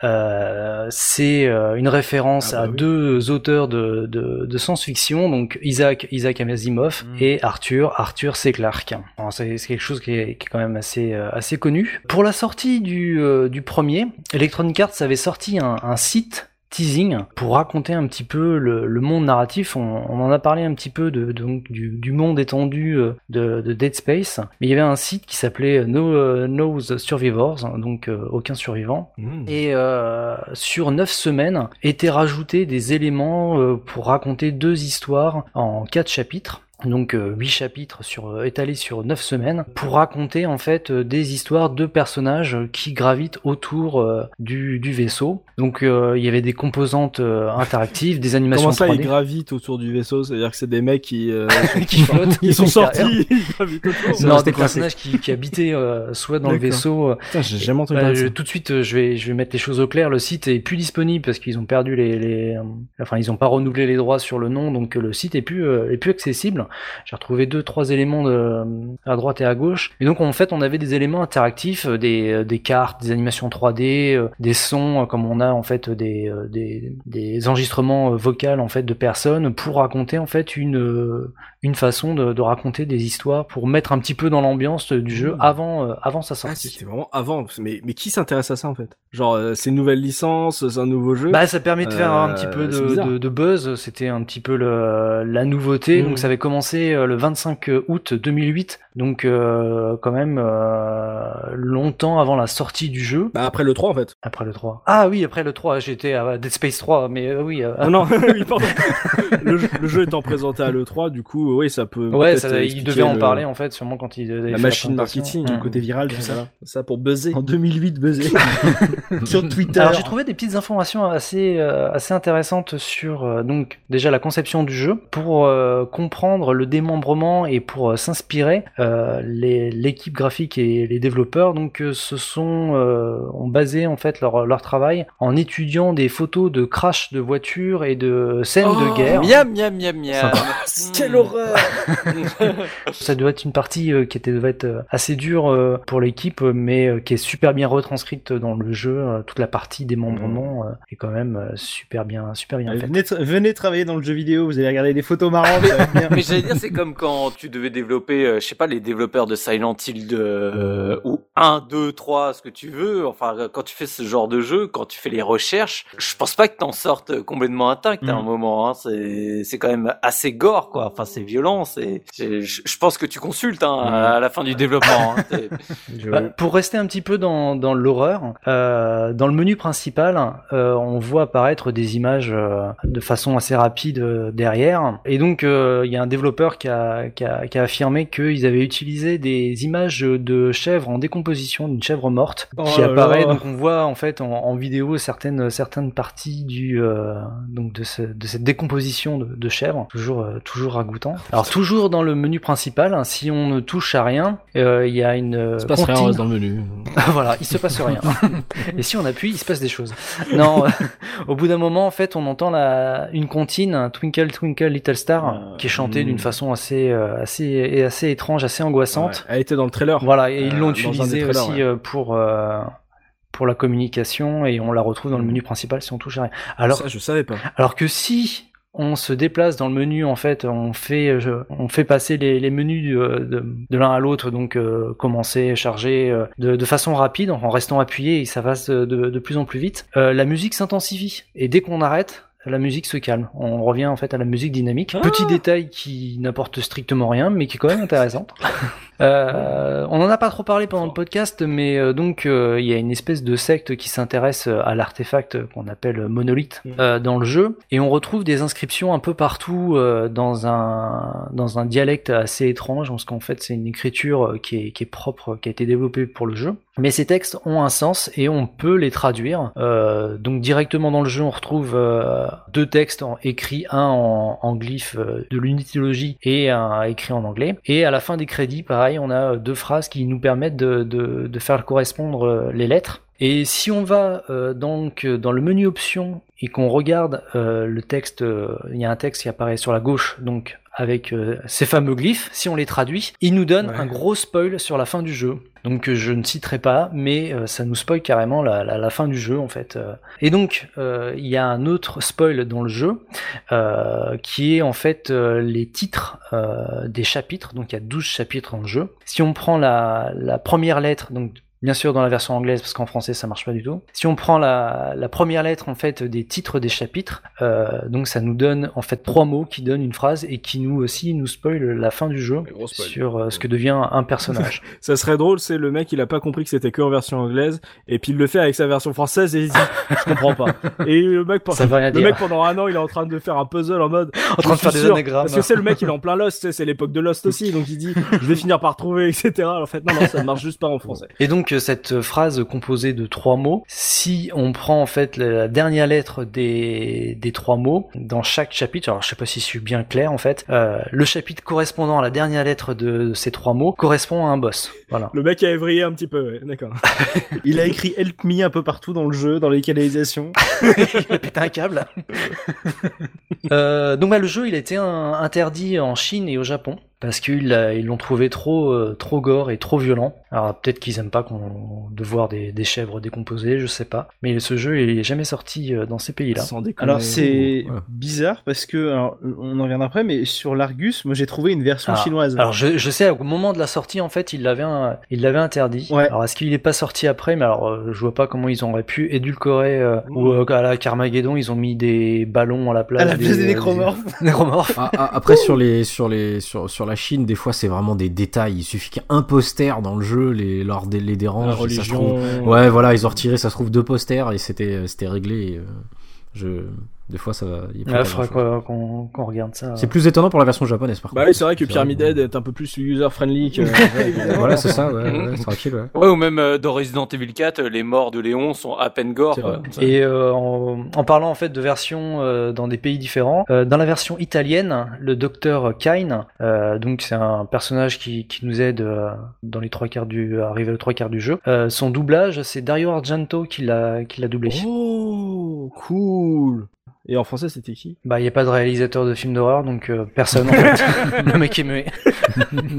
euh, c'est euh, une référence Ah bah à oui. deux auteurs de, de, de science-fiction, donc Isaac Isaac Asimov Mm. et Arthur Arthur C. Clarke. C'est quelque chose qui est, qui est quand même assez euh, assez connu. Pour la sortie du euh, du premier, Electronic Arts avait sorti un, un site teasing pour raconter un petit peu le, le monde narratif. On, on en a parlé un petit peu de, donc du, du monde étendu euh, de, de Dead Space, mais il y avait un site qui s'appelait No euh, Knows Survivors, donc euh, aucun survivant. Mmh. Et euh, sur neuf semaines étaient rajoutés des éléments euh, pour raconter deux histoires en quatre chapitres. Donc euh, huit chapitres sur, euh, étalés sur neuf semaines pour raconter en fait euh, des histoires de personnages qui gravitent autour euh, du, du vaisseau. Donc euh, il y avait des composantes euh, interactives, des animations Comment ça, 3D ils gravitent autour du vaisseau? C'est-à-dire que c'est des mecs qui, euh, qui flottent. ils sont sortis, ils gravitent autour. Non, des personnages qui, qui habitaient euh, soit dans le vaisseau, Putain, j'ai jamais entendu Bah, ça. tout de suite, je vais, je vais mettre les choses au clair. Le site est plus disponible parce qu'ils ont perdu les, les enfin, ils ont pas renouvelé les droits sur le nom, donc le site est plus, euh, est plus accessible. J'ai retrouvé deux, trois éléments à droite et à gauche. Et donc, en fait, on avait des éléments interactifs, euh, des, euh, des cartes, des animations 3D, euh, des sons, comme on a en fait des, des, enregistrements vocaux en fait de personnes pour raconter en fait une, une façon de, de raconter des histoires pour mettre un petit peu dans l'ambiance du jeu Mmh. avant, euh, avant sa Ah, sortie. c'était vraiment avant. Mais, mais qui s'intéresse à ça en fait? Genre, euh, c'est une nouvelle licence, c'est un nouveau jeu? Bah, ça permet de faire un Euh, petit peu c'est de, de, de buzz. C'était un petit peu le, la nouveauté. Donc, ça avait commencé euh, le 25 août 2008. Donc, euh, quand même euh, longtemps avant la sortie du jeu. Bah, après le 3 en fait. Après le 3. Ah oui, après le 3, j'étais à Dead Space 3. Mais euh, oui. euh, Ah non, oui, pardon. le, jeu, le jeu étant présenté à l'E3, du coup, oui, ça peut. ouais, ça, il devait en le- parler en fait, sûrement quand il La machine marketing, Mm. le côté viral, tout ça. Ça pour buzzer. En 2008, buzzé. Sur Twitter. Alors j'ai trouvé des petites informations assez euh, assez intéressantes sur euh, donc déjà la conception du jeu pour euh, comprendre le démembrement et pour euh, s'inspirer euh, l'équipe graphique et les développeurs donc euh, se sont euh, ont basé en fait leur leur travail en étudiant des photos de crash de voitures et de scènes de guerre. Miam, miam, miam, miam. Quelle horreur Ça doit être une partie euh, qui était, devait être euh, assez dure euh, pour l'équipe, mais euh, qui est super bien retranscrite dans le jeu. Toute la partie démembrement euh, est quand même euh, super bien, super bien faite. Venez, tra- venez travailler dans le jeu vidéo, vous allez regarder des photos marrantes. Mais j'allais dire, c'est comme quand tu devais développer, euh, je sais pas, les développeurs de Silent Hill de, euh, ou 1, 2, 3, ce que tu veux. Enfin, quand tu fais ce genre de jeu, quand tu fais les recherches, je pense pas que t'en sortes complètement intact à un Mm. moment. Hein. C'est, c'est quand même assez gore, quoi. Enfin, c'est violent. C'est, c'est- je je pense que tu consultes hein, à la fin du développement. Hein. Bah, pour rester un petit peu dans, dans l'horreur, euh, dans le menu principal, euh, on voit apparaître des images euh, de façon assez rapide euh, derrière. Et donc, euh, il y a un développeur qui a, qui a, qui a affirmé qu'ils avaient utilisé des images de chèvres en décomposition, d'une chèvre morte, Oh qui apparaît. Donc, on voit en fait en, en vidéo certaines, certaines parties du, euh, donc de, ce- de cette décomposition de, de chèvre, toujours, euh, toujours ragoûtant. Alors, toujours dans le menu principal, hein, si on ne touche à rien, euh, il y a une euh, Il se passe rien, on comptine. reste dans le menu. voilà, il se passe rien. Et si on appuie, il se passe des choses. Non, euh, au bout d'un moment, en fait, on entend la, une comptine, un Twinkle Twinkle Little Star, Euh, qui est chantée hmm. d'une façon assez, euh, assez, et assez étrange, assez angoissante. Ouais, elle était dans le trailer. Voilà, et ils Euh, l'ont utilisée aussi ouais. euh, pour euh, pour la communication et on la retrouve dans le menu principal si on touche à rien. Alors, ça, je savais pas. alors que si on se déplace dans le menu, en fait, on fait, euh, je- on fait passer les, les menus euh, de, de l'un à l'autre, donc euh, commencer, charger, euh, de, de façon rapide, en restant appuyé, et ça va de, de plus en plus vite. Euh, la musique s'intensifie, et dès qu'on arrête, la musique se calme. On revient en fait à la musique dynamique. Petit détail qui n'apporte strictement rien, mais qui est quand même intéressant. Euh, on en a pas trop parlé pendant le podcast, mais euh, donc euh, il y a une espèce de secte qui s'intéresse à l'artefact qu'on appelle monolithe euh, dans le jeu, et on retrouve des inscriptions un peu partout dans un dans un dialecte assez étrange, parce qu'en fait c'est une écriture qui est qui est propre, qui a été développée pour le jeu. Mais ces textes ont un sens et on peut les traduire. Euh, donc directement dans le jeu, on retrouve euh, deux textes en, écrits, un en, en glyphe euh, de l'unitologie et un écrit en anglais. Et à la fin des crédits, pareil, on a deux phrases qui nous permettent de, faire correspondre euh, les lettres. Et si on va euh, donc euh, dans le menu options et qu'on regarde euh, le texte, il y a un texte qui apparaît sur la gauche, donc avec ces fameux glyphes, si on les traduit, il nous donne Ouais. un gros spoil sur la fin du jeu. Donc je ne citerai pas, mais ça nous spoil carrément la, la, la fin du jeu en fait. Et donc euh, il y a un autre spoil dans le jeu euh, qui est en fait euh, les titres des chapitres. Donc il y a 12 chapitres dans le jeu. Si on prend la, la première lettre, donc Bien sûr dans la version anglaise parce qu'en français ça marche pas du tout. Si on prend la, la première lettre en fait des titres des chapitres, euh, donc ça nous donne en fait trois mots qui donnent une phrase et qui nous aussi nous spoil la fin du jeu sur euh, ce que devient un personnage. Ça serait drôle, c'est le mec, il a pas compris que c'était que en version anglaise, et puis il le fait avec sa version française et il dit, je comprends pas. Et le mec, ça veut rien le dire. mec pendant un an, il est en train de faire un puzzle en mode, en train de faire des sûr, anagrammes. Parce que c'est le mec, il est en plein Lost, c'est l'époque de Lost aussi, donc il dit, je vais finir par trouver, etc. En fait, non, non, ça ne marche juste pas en français. Et donc cette phrase composée de trois mots, si on prend en fait la dernière lettre des, des trois mots dans chaque chapitre, alors je sais pas si je suis bien clair en fait, euh, le chapitre correspondant à la dernière lettre de ces trois mots correspond à un boss. Voilà. Le mec a évrillé un petit peu, ouais, d'accord. Il a écrit Help Me un peu partout dans le jeu, dans les canalisations. il a pété un câble. euh, donc bah, le jeu il a été un- interdit en Chine et au Japon parce qu'ils euh, ils l'ont trouvé trop euh, trop gore et trop violent. Alors peut-être qu'ils aiment pas qu'on de voir des, des chèvres décomposées, je sais pas. Mais ce jeu il est jamais sorti euh, dans ces pays-là. Alors c'est bizarre parce que, alors, on en reviendra après, mais sur l'Argus, moi j'ai trouvé une version Ah, chinoise. Alors je, je sais au moment de la sortie en fait il l'avait un- il l'avait interdit. Ouais. Alors est-ce qu'il est pas sorti après? Mais alors euh, je vois pas comment ils auraient pu édulcorer euh, ou euh, à la Carmageddon ils ont mis des ballons à la place à la place des nécromorphes. des nécromorphes. Ah, ah, après sur les sur les sur sur la Chine, des fois c'est vraiment des détails. Il suffit qu'un poster dans le jeu les leur dé- les dérange. ça se trouve- Ouais, voilà, ils ont retiré, ça se trouve deux posters et c'était c'était réglé. et, euh, je des fois ça va. il y a plus Ouais, pas faudrait grand-chose. qu'on qu'on- qu'on regarde ça. C'est plus étonnant pour la version japonaise par Bah contre. oui, c'est vrai que Pyramid. Head est un peu plus user-friendly que... Voilà, c'est ça, ouais, ouais, tranquille, ouais. Ouais, ou même euh, dans Resident Evil 4, euh, les morts de Léon sont à peine gore. Quoi. Et euh, en, en parlant en fait de versions euh, dans des pays différents, euh, dans la version italienne, le docteur Kine, euh, donc c'est un personnage qui, qui nous aide euh, dans les trois quarts du à arriver aux trois quarts du jeu. Euh, son doublage, c'est Dario Argento qui l'a qui l'a doublé. Oh, cool. Et en français, c'était qui? Bah, il n'y a pas de réalisateur de films d'horreur, donc euh, personne en fait. le mec est muet.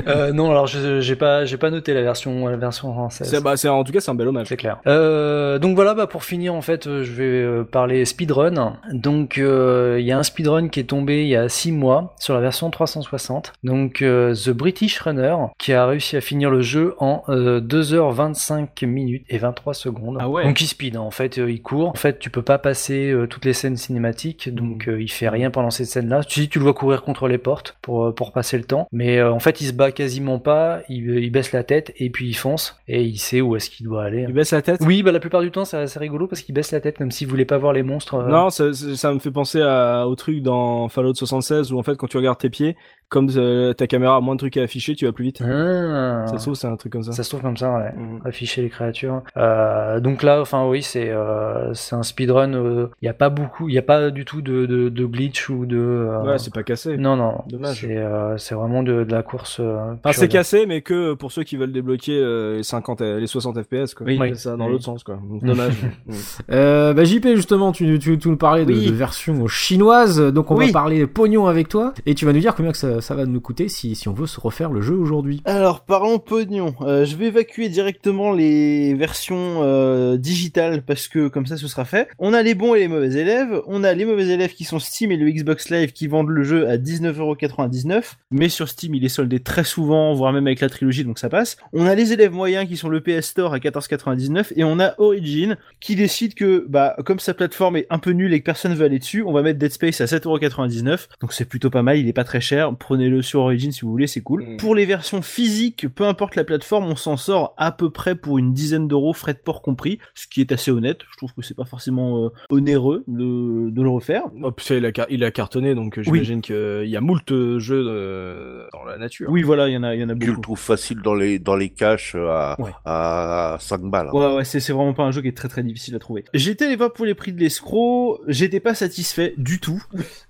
euh, non, alors je- j'ai pas, j'ai pas noté la version, la version française. c'est, bah, c'est, En tout cas, c'est un bel hommage. C'est clair. Euh, donc voilà, bah pour finir en fait, je vais parler speedrun. Donc euh, il y a un speedrun qui est tombé il y a 6 mois sur la version 360. Donc euh, The British Runner qui a réussi à finir le jeu en euh, 2h25 minutes et 23 secondes. Ah ouais. Donc il speed hein. en fait, euh, il court. En fait, tu peux pas passer euh, toutes les scènes cinématiques, donc euh, il fait rien pendant ces scènes-là. Tu tu le vois courir contre les portes pour euh, pour passer le temps, mais euh, en fait, il se bat quasiment pas, il, il baisse la tête et puis il fonce et il sait où est-ce qu'il doit aller. Il baisse la tête? Oui, bah la plupart du temps, c'est assez rigolo parce qu'il baisse la tête comme s'il voulait pas voir les monstres. euh. Non, ça, ça- ça me fait penser à, au truc dans Fallout 76 où en fait quand tu regardes tes pieds, comme euh, ta caméra a moins de trucs à afficher, tu vas plus vite. Ah. Ça se trouve, c'est un truc comme ça. Ça se trouve comme ça, ouais. Mhm. Afficher les créatures. Euh, donc là, enfin oui, c'est euh, c'est un speedrun. Il y a pas beaucoup, il y a pas du tout de, de, de glitch ou de. euh, Ouais, c'est pas cassé. non, non. Dommage. C'est euh, c'est vraiment de, de la course. euh, Enfin, c'est cassé, mais que pour ceux qui veulent débloquer euh, les 50, les 60 FPS, quoi. Oui. C'est ça, dans Oui. l'autre sens, quoi. Dommage. Mm. Euh, bah, JP, justement, tu, tu, tu nous parlais de, Oui. de version chinoise, donc on Oui. va parler pognon avec toi, et tu vas nous dire combien que ça, ça va nous coûter si, si on veut se refaire le jeu aujourd'hui. Alors, parlons pognon. Euh, je vais évacuer directement les versions euh, digitales parce que comme ça ce sera fait. On a les bons et les mauvais élèves. On a les mauvais élèves qui sont Steam et le Xbox Live qui vendent le jeu à 19,99€. Mais sur Steam, il est soldé très souvent, voire même avec la trilogie, donc ça passe. On a les élèves moyens qui sont le PS Store à 14,99€ et on a Origin qui décide que, bah, comme sa plateforme est un peu nulle et que personne veut aller dessus, on va mettre Dead Space à 7,99€. Donc c'est plutôt pas mal, il est pas très cher. Prenez-le sur Origin si vous voulez, c'est cool. Mm. Pour les versions physiques, peu importe la plateforme, on s'en sort à peu près pour une dizaine d'euros, frais de port compris, ce qui est assez honnête. Je trouve que c'est pas forcément euh, onéreux de, de le refaire. Oh, puis ça, il, a, il a cartonné, donc euh, j'imagine qu'il y a moult euh, jeux euh, dans la nature. Oui, voilà, il y en a, il y en a Tu le beaucoup. trouves facile dans les, dans les caches à, Ouais. à 5 balles. hein. Ouais, ouais, c'est c'est vraiment pas un jeu qui est très très difficile à trouver. J'étais allé voir pour les prix de l'escroc, j'étais pas satisfait du tout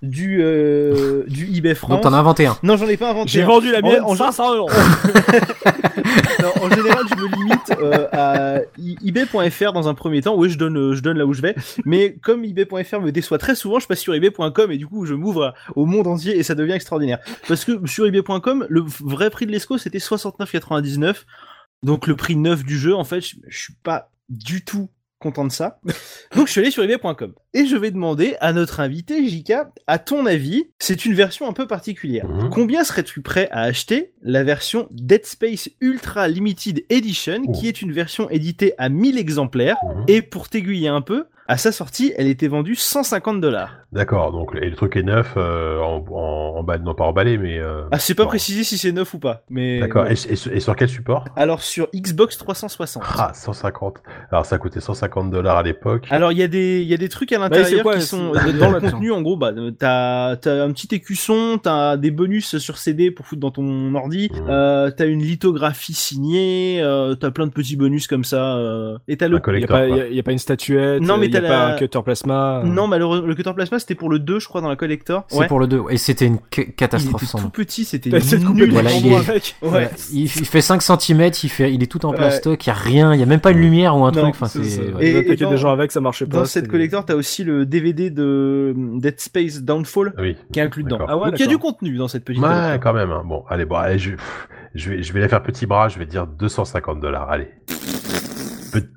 du euh, du eBay Donc France. t'en as inventé un. Non, j'en ai pas inventé. J'ai vendu la En- mienne en- 500 euros. Non, en général, je me limite euh, à i- ebay.fr dans un premier temps. Oui, je donne, euh, je donne là où je vais. Mais comme ebay.fr me déçoit très souvent, je passe sur ebay.com et du coup, je m'ouvre à- au monde entier et ça devient extraordinaire. Parce que sur ebay.com, le vrai prix de l'esco, c'était 69,99. Donc le prix neuf du jeu, en fait, je, je suis pas du tout content de ça. Donc je suis allé sur ebay.com et je vais demander à notre invité Jika, à ton avis, c'est une version un peu particulière. Mhm. Combien serais-tu prêt à acheter la version Dead Space Ultra Limited Edition, Oh. qui est une version éditée à 1000 exemplaires Mhm. et pour t'aiguiller un peu, à sa sortie, elle était vendue 150 dollars. D'accord, donc et le truc est neuf, euh, en, en, non pas emballé, mais. euh, Ah, c'est pas bon. précisé si c'est neuf ou pas, mais D'accord, ouais. et, et- et sur quel support? Alors sur Xbox 360. Ah, 150. Alors ça coûtait 150 dollars à l'époque. Alors il y a des il y a des trucs à c'est l'intérieur qui sont dans le contenu en gros bah t'as t'as un petit écusson t'as des bonus sur CD pour foutre dans ton ordi Mhm. euh, t'as une lithographie signée euh, t'as plein de petits bonus comme ça euh, et t'as le Il y, a a- pas une statuette, Non, mais il t'as pas la- un cutter plasma. non malheureusement le cutter plasma c'était pour le 2 je crois dans la collector C'est ouais pour le 2. Et c'était une ca- il catastrophe était tout petit c'était nul Voilà, il est- ouais Il, il fait 5 cm, il, fait, il est tout en Ouais. plastoc, il y a rien, il y a même pas une lumière ou un Non, truc. Enfin, C'est- ouais. Et- il attaquait dans- des gens avec, ça marchait pas. dans cette c'était- collector t'as aussi le DVD de Dead Space Downfall Oui. qui est inclus dedans. Ah ouais, donc il y a du contenu dans cette petite Ouais, collector. quand même. hein. Bon, allez, bon, allez, je, je vais, je vais la faire petit bras. Je vais dire 250 dollars. Allez.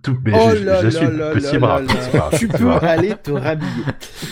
Tout, mais Oh je- là là petit là bras. là petit bras, tu peux aller te rhabiller.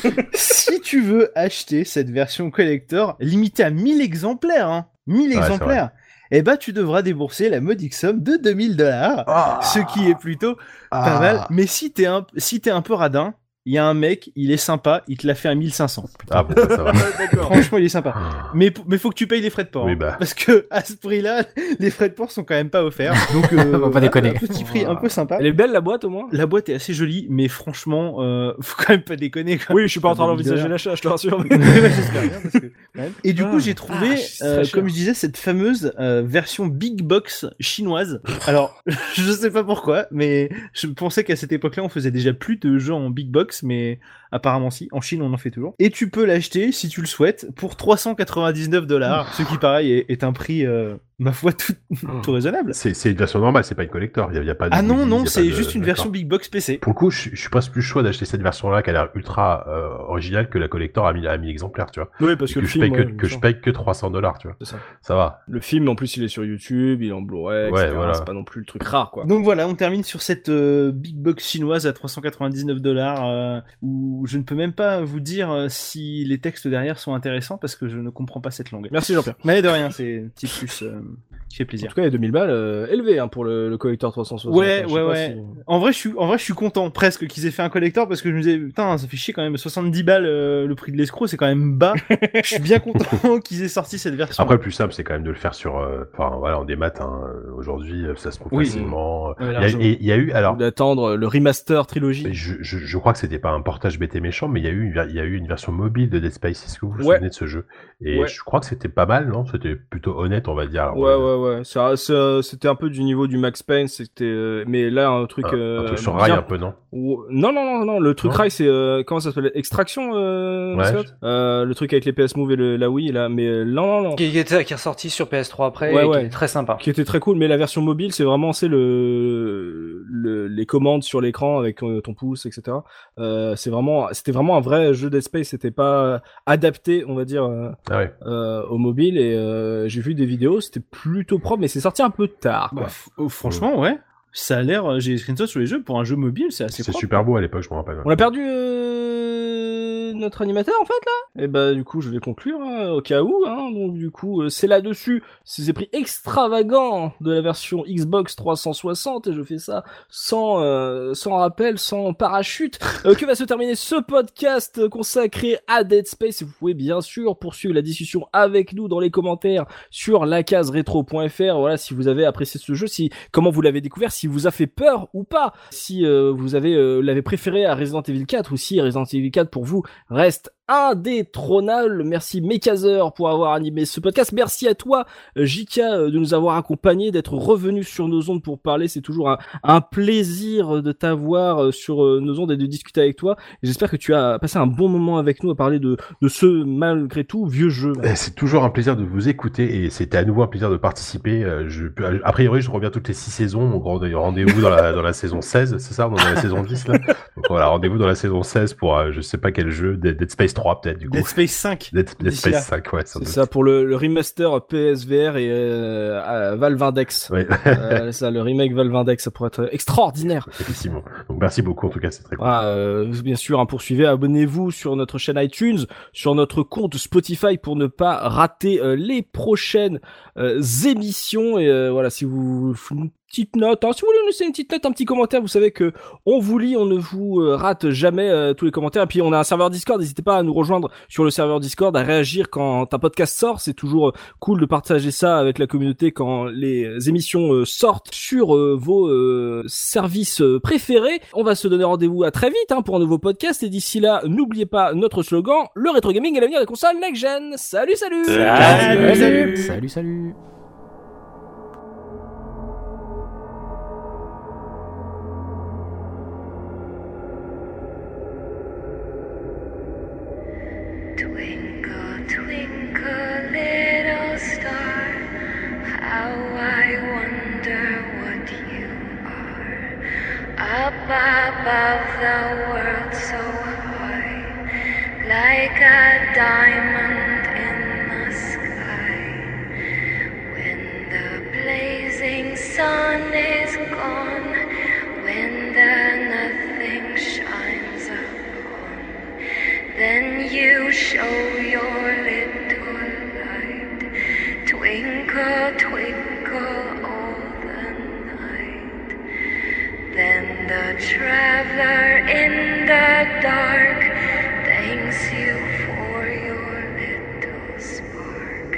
si tu veux acheter cette version collector, limitée à 1000 exemplaires, hein, 1000 c'est exemplaires, eh ben tu devras débourser la modique somme de 2000 dollars, Ah, ce qui est plutôt pas ah. mal. Mais si t'es un, si t'es un peu radin, il y a un mec, il est sympa, il te l'a fait à 1500. Ah, bon, bah, ça va. Franchement, il est sympa. Ah. Mais, mais faut que tu payes les frais de port. Oui, hein. bah. Parce que à ce prix-là, les frais de port sont quand même pas offerts. Donc, euh, On va pas déconner. Un petit prix un peu sympa. Elle est belle la boîte au moins? La boîte est assez jolie, mais franchement, euh, faut quand même pas déconner. Quoi. Oui, je suis pas en train Ah, d'envisager l'achat, je te rassure. Et du Ah, coup, j'ai trouvé, c'est euh, comme je disais, cette fameuse euh, version big box chinoise. Alors, je sais pas pourquoi, mais je pensais qu'à cette époque-là, on faisait déjà plus de jeux en big box, mais apparemment si. En Chine, on en fait toujours. Et tu peux l'acheter, si tu le souhaites, pour 399 dollars, ce qui, pareil, est, est un prix, euh, ma foi, tout, tout raisonnable. C'est c'est une version normale, c'est pas une collector. Il y a, y a pas de Ah non, non, c'est de- juste une version big box PC. Pour le coup, je, je suis presque plus chaud d'acheter cette version-là qui a l'air ultra euh, originale que la collector à 1000 à 1000 exemplaires, tu vois. Oui, parce que, que, le je film. paye que, ouais, que je paye que 300 dollars, tu vois. C'est ça. Ça va. Le film, en plus, il est sur YouTube, il est en Blu-ray, Ouais, etc. voilà. C'est pas non plus le truc rare, quoi. Donc voilà, on termine sur cette euh, big box chinoise à 399 dollars euh, où je ne peux même pas vous dire euh, si les textes derrière sont intéressants parce que je ne comprends pas cette langue. Merci Jean-Pierre. Mais de rien, c'est un petit plus euh, qui fait En plaisir. tout cas, il y a 2000 balles euh, élevé hein, pour le, le collector 360. Ouais, ouais, ouais. si- En vrai, je suis, en vrai, je suis content presque qu'ils aient fait un collector parce que je me disais, putain, ça fait chier quand même, 70 balles euh, le prix de l'escroc, c'est quand même bas. je suis bien content qu'ils aient sorti cette version. Après, le plus simple, c'est quand même de le faire sur, euh, enfin voilà, en démat. Hein, Aujourd'hui, ça se trouve Oui. facilement. Ouais, Il y, a, largement. et il y a eu, alors, D'attendre le remaster trilogie. je, je, je crois que c'était pas un portage Méchant, mais il y a eu, une il y a eu une version mobile de Dead Space. Est-ce que vous vous Ouais. souvenez de ce jeu? Et Ouais. je crois que c'était pas mal, non? C'était plutôt honnête, on va dire. Alors, Ouais, euh, ouais, ouais. Ça- c'était un peu du niveau du Max Payne, c'était, euh, mais là un truc. Un, euh, un truc sur bien- rail un peu, non? Non, non, non, non. Le truc Non rail, c'est euh, comment ça s'appelle? Extraction, euh, Ouais, Scott? Euh, Le truc avec les PS Move et le, la Wii là, mais non, non, non. Qui, qui était, qui est ressorti sur PS3 après, Ouais, et qui ouais. est très sympa. Qui était très cool, mais la version mobile, c'est vraiment c'est le, le les commandes sur l'écran avec euh, ton pouce, etc. Euh, c'est vraiment, c'était vraiment un vrai jeu Dead Space. C'était pas adapté, on va dire, euh, Ah ouais. euh, au mobile. Et euh, j'ai vu des vidéos, c'était plutôt propre, mais c'est sorti un peu tard. Quoi. Bah, oh, franchement, ouais. Ça a l'air, euh, j'ai des screenshots sur les jeux pour un jeu mobile, c'est assez C'est super beau à l'époque, je me rappelle. On l'a perdu. Euh... notre animateur en fait là Et bah du coup je vais conclure hein, au cas où. Hein, donc du coup euh, c'est là-dessus ces prix extravagants de la version Xbox 360 et je fais ça sans euh, sans rappel, sans parachute. Euh, que va se terminer ce podcast consacré à Dead Space? Vous pouvez bien sûr poursuivre la discussion avec nous dans les commentaires sur lacaseretro.fr. Voilà si vous avez apprécié ce jeu, si comment vous l'avez découvert, si vous a fait peur ou pas, si vous avez l'avez préféré à Resident Evil 4 ou si Resident Evil 4 pour vous reste indétrônable. Merci Mekazer pour avoir animé ce podcast. Merci à toi Jika euh, de nous avoir accompagnés, d'être revenu sur nos ondes pour parler. C'est toujours un, plaisir de t'avoir euh, sur euh, nos ondes et de discuter avec toi. J'espère que tu as passé un bon moment avec nous à parler de, de ce malgré tout vieux jeu. Eh, c'est toujours un plaisir de vous écouter et c'était à nouveau un plaisir de participer. Je, a priori, je reviens toutes les six saisons. Donc rendez-vous dans la, dans la saison 16, c'est ça, dans la saison 10 là? Donc voilà, rendez-vous dans la saison 16 pour je sais pas quel jeu, Dead Space 3 peut-être du coup. Dead Space 5. Dead, Space 5, ouais. C'est ça pour le, le, remaster PSVR et euh, Valve Index. Ouais. euh, ça, le remake Valve Index, ça pourrait être extraordinaire. Effectivement. Donc merci beaucoup en tout cas, c'est très cool. Ah, euh, bien sûr, hein, poursuivez, abonnez-vous sur notre chaîne iTunes, sur notre compte Spotify pour ne pas rater euh, les prochaines euh, émissions. Et euh, voilà, si vous petite note. Hein. Si vous voulez nous laisser une petite note, un petit commentaire, vous savez que on vous lit, on ne vous euh, rate jamais euh, tous les commentaires. Et puis on a un serveur Discord, n'hésitez pas à nous rejoindre sur le serveur Discord, à réagir quand un podcast sort. C'est toujours euh, cool de partager ça avec la communauté quand les émissions sortent sur vos services préférés. On va se donner rendez-vous à très vite hein, pour un nouveau podcast. Et d'ici là, n'oubliez pas notre slogan, le rétro gaming est l'avenir des consoles next-gen. Salut, salut Salut, salut, salut. salut. Up above the world so high, like a diamond in the sky. When the blazing sun is gone, when the nothing shines upon, then you show your little light. Twinkle, twinkle Then the traveler in the dark thanks you for your little spark.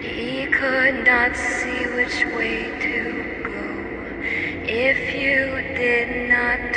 He could not see which way to go if you did not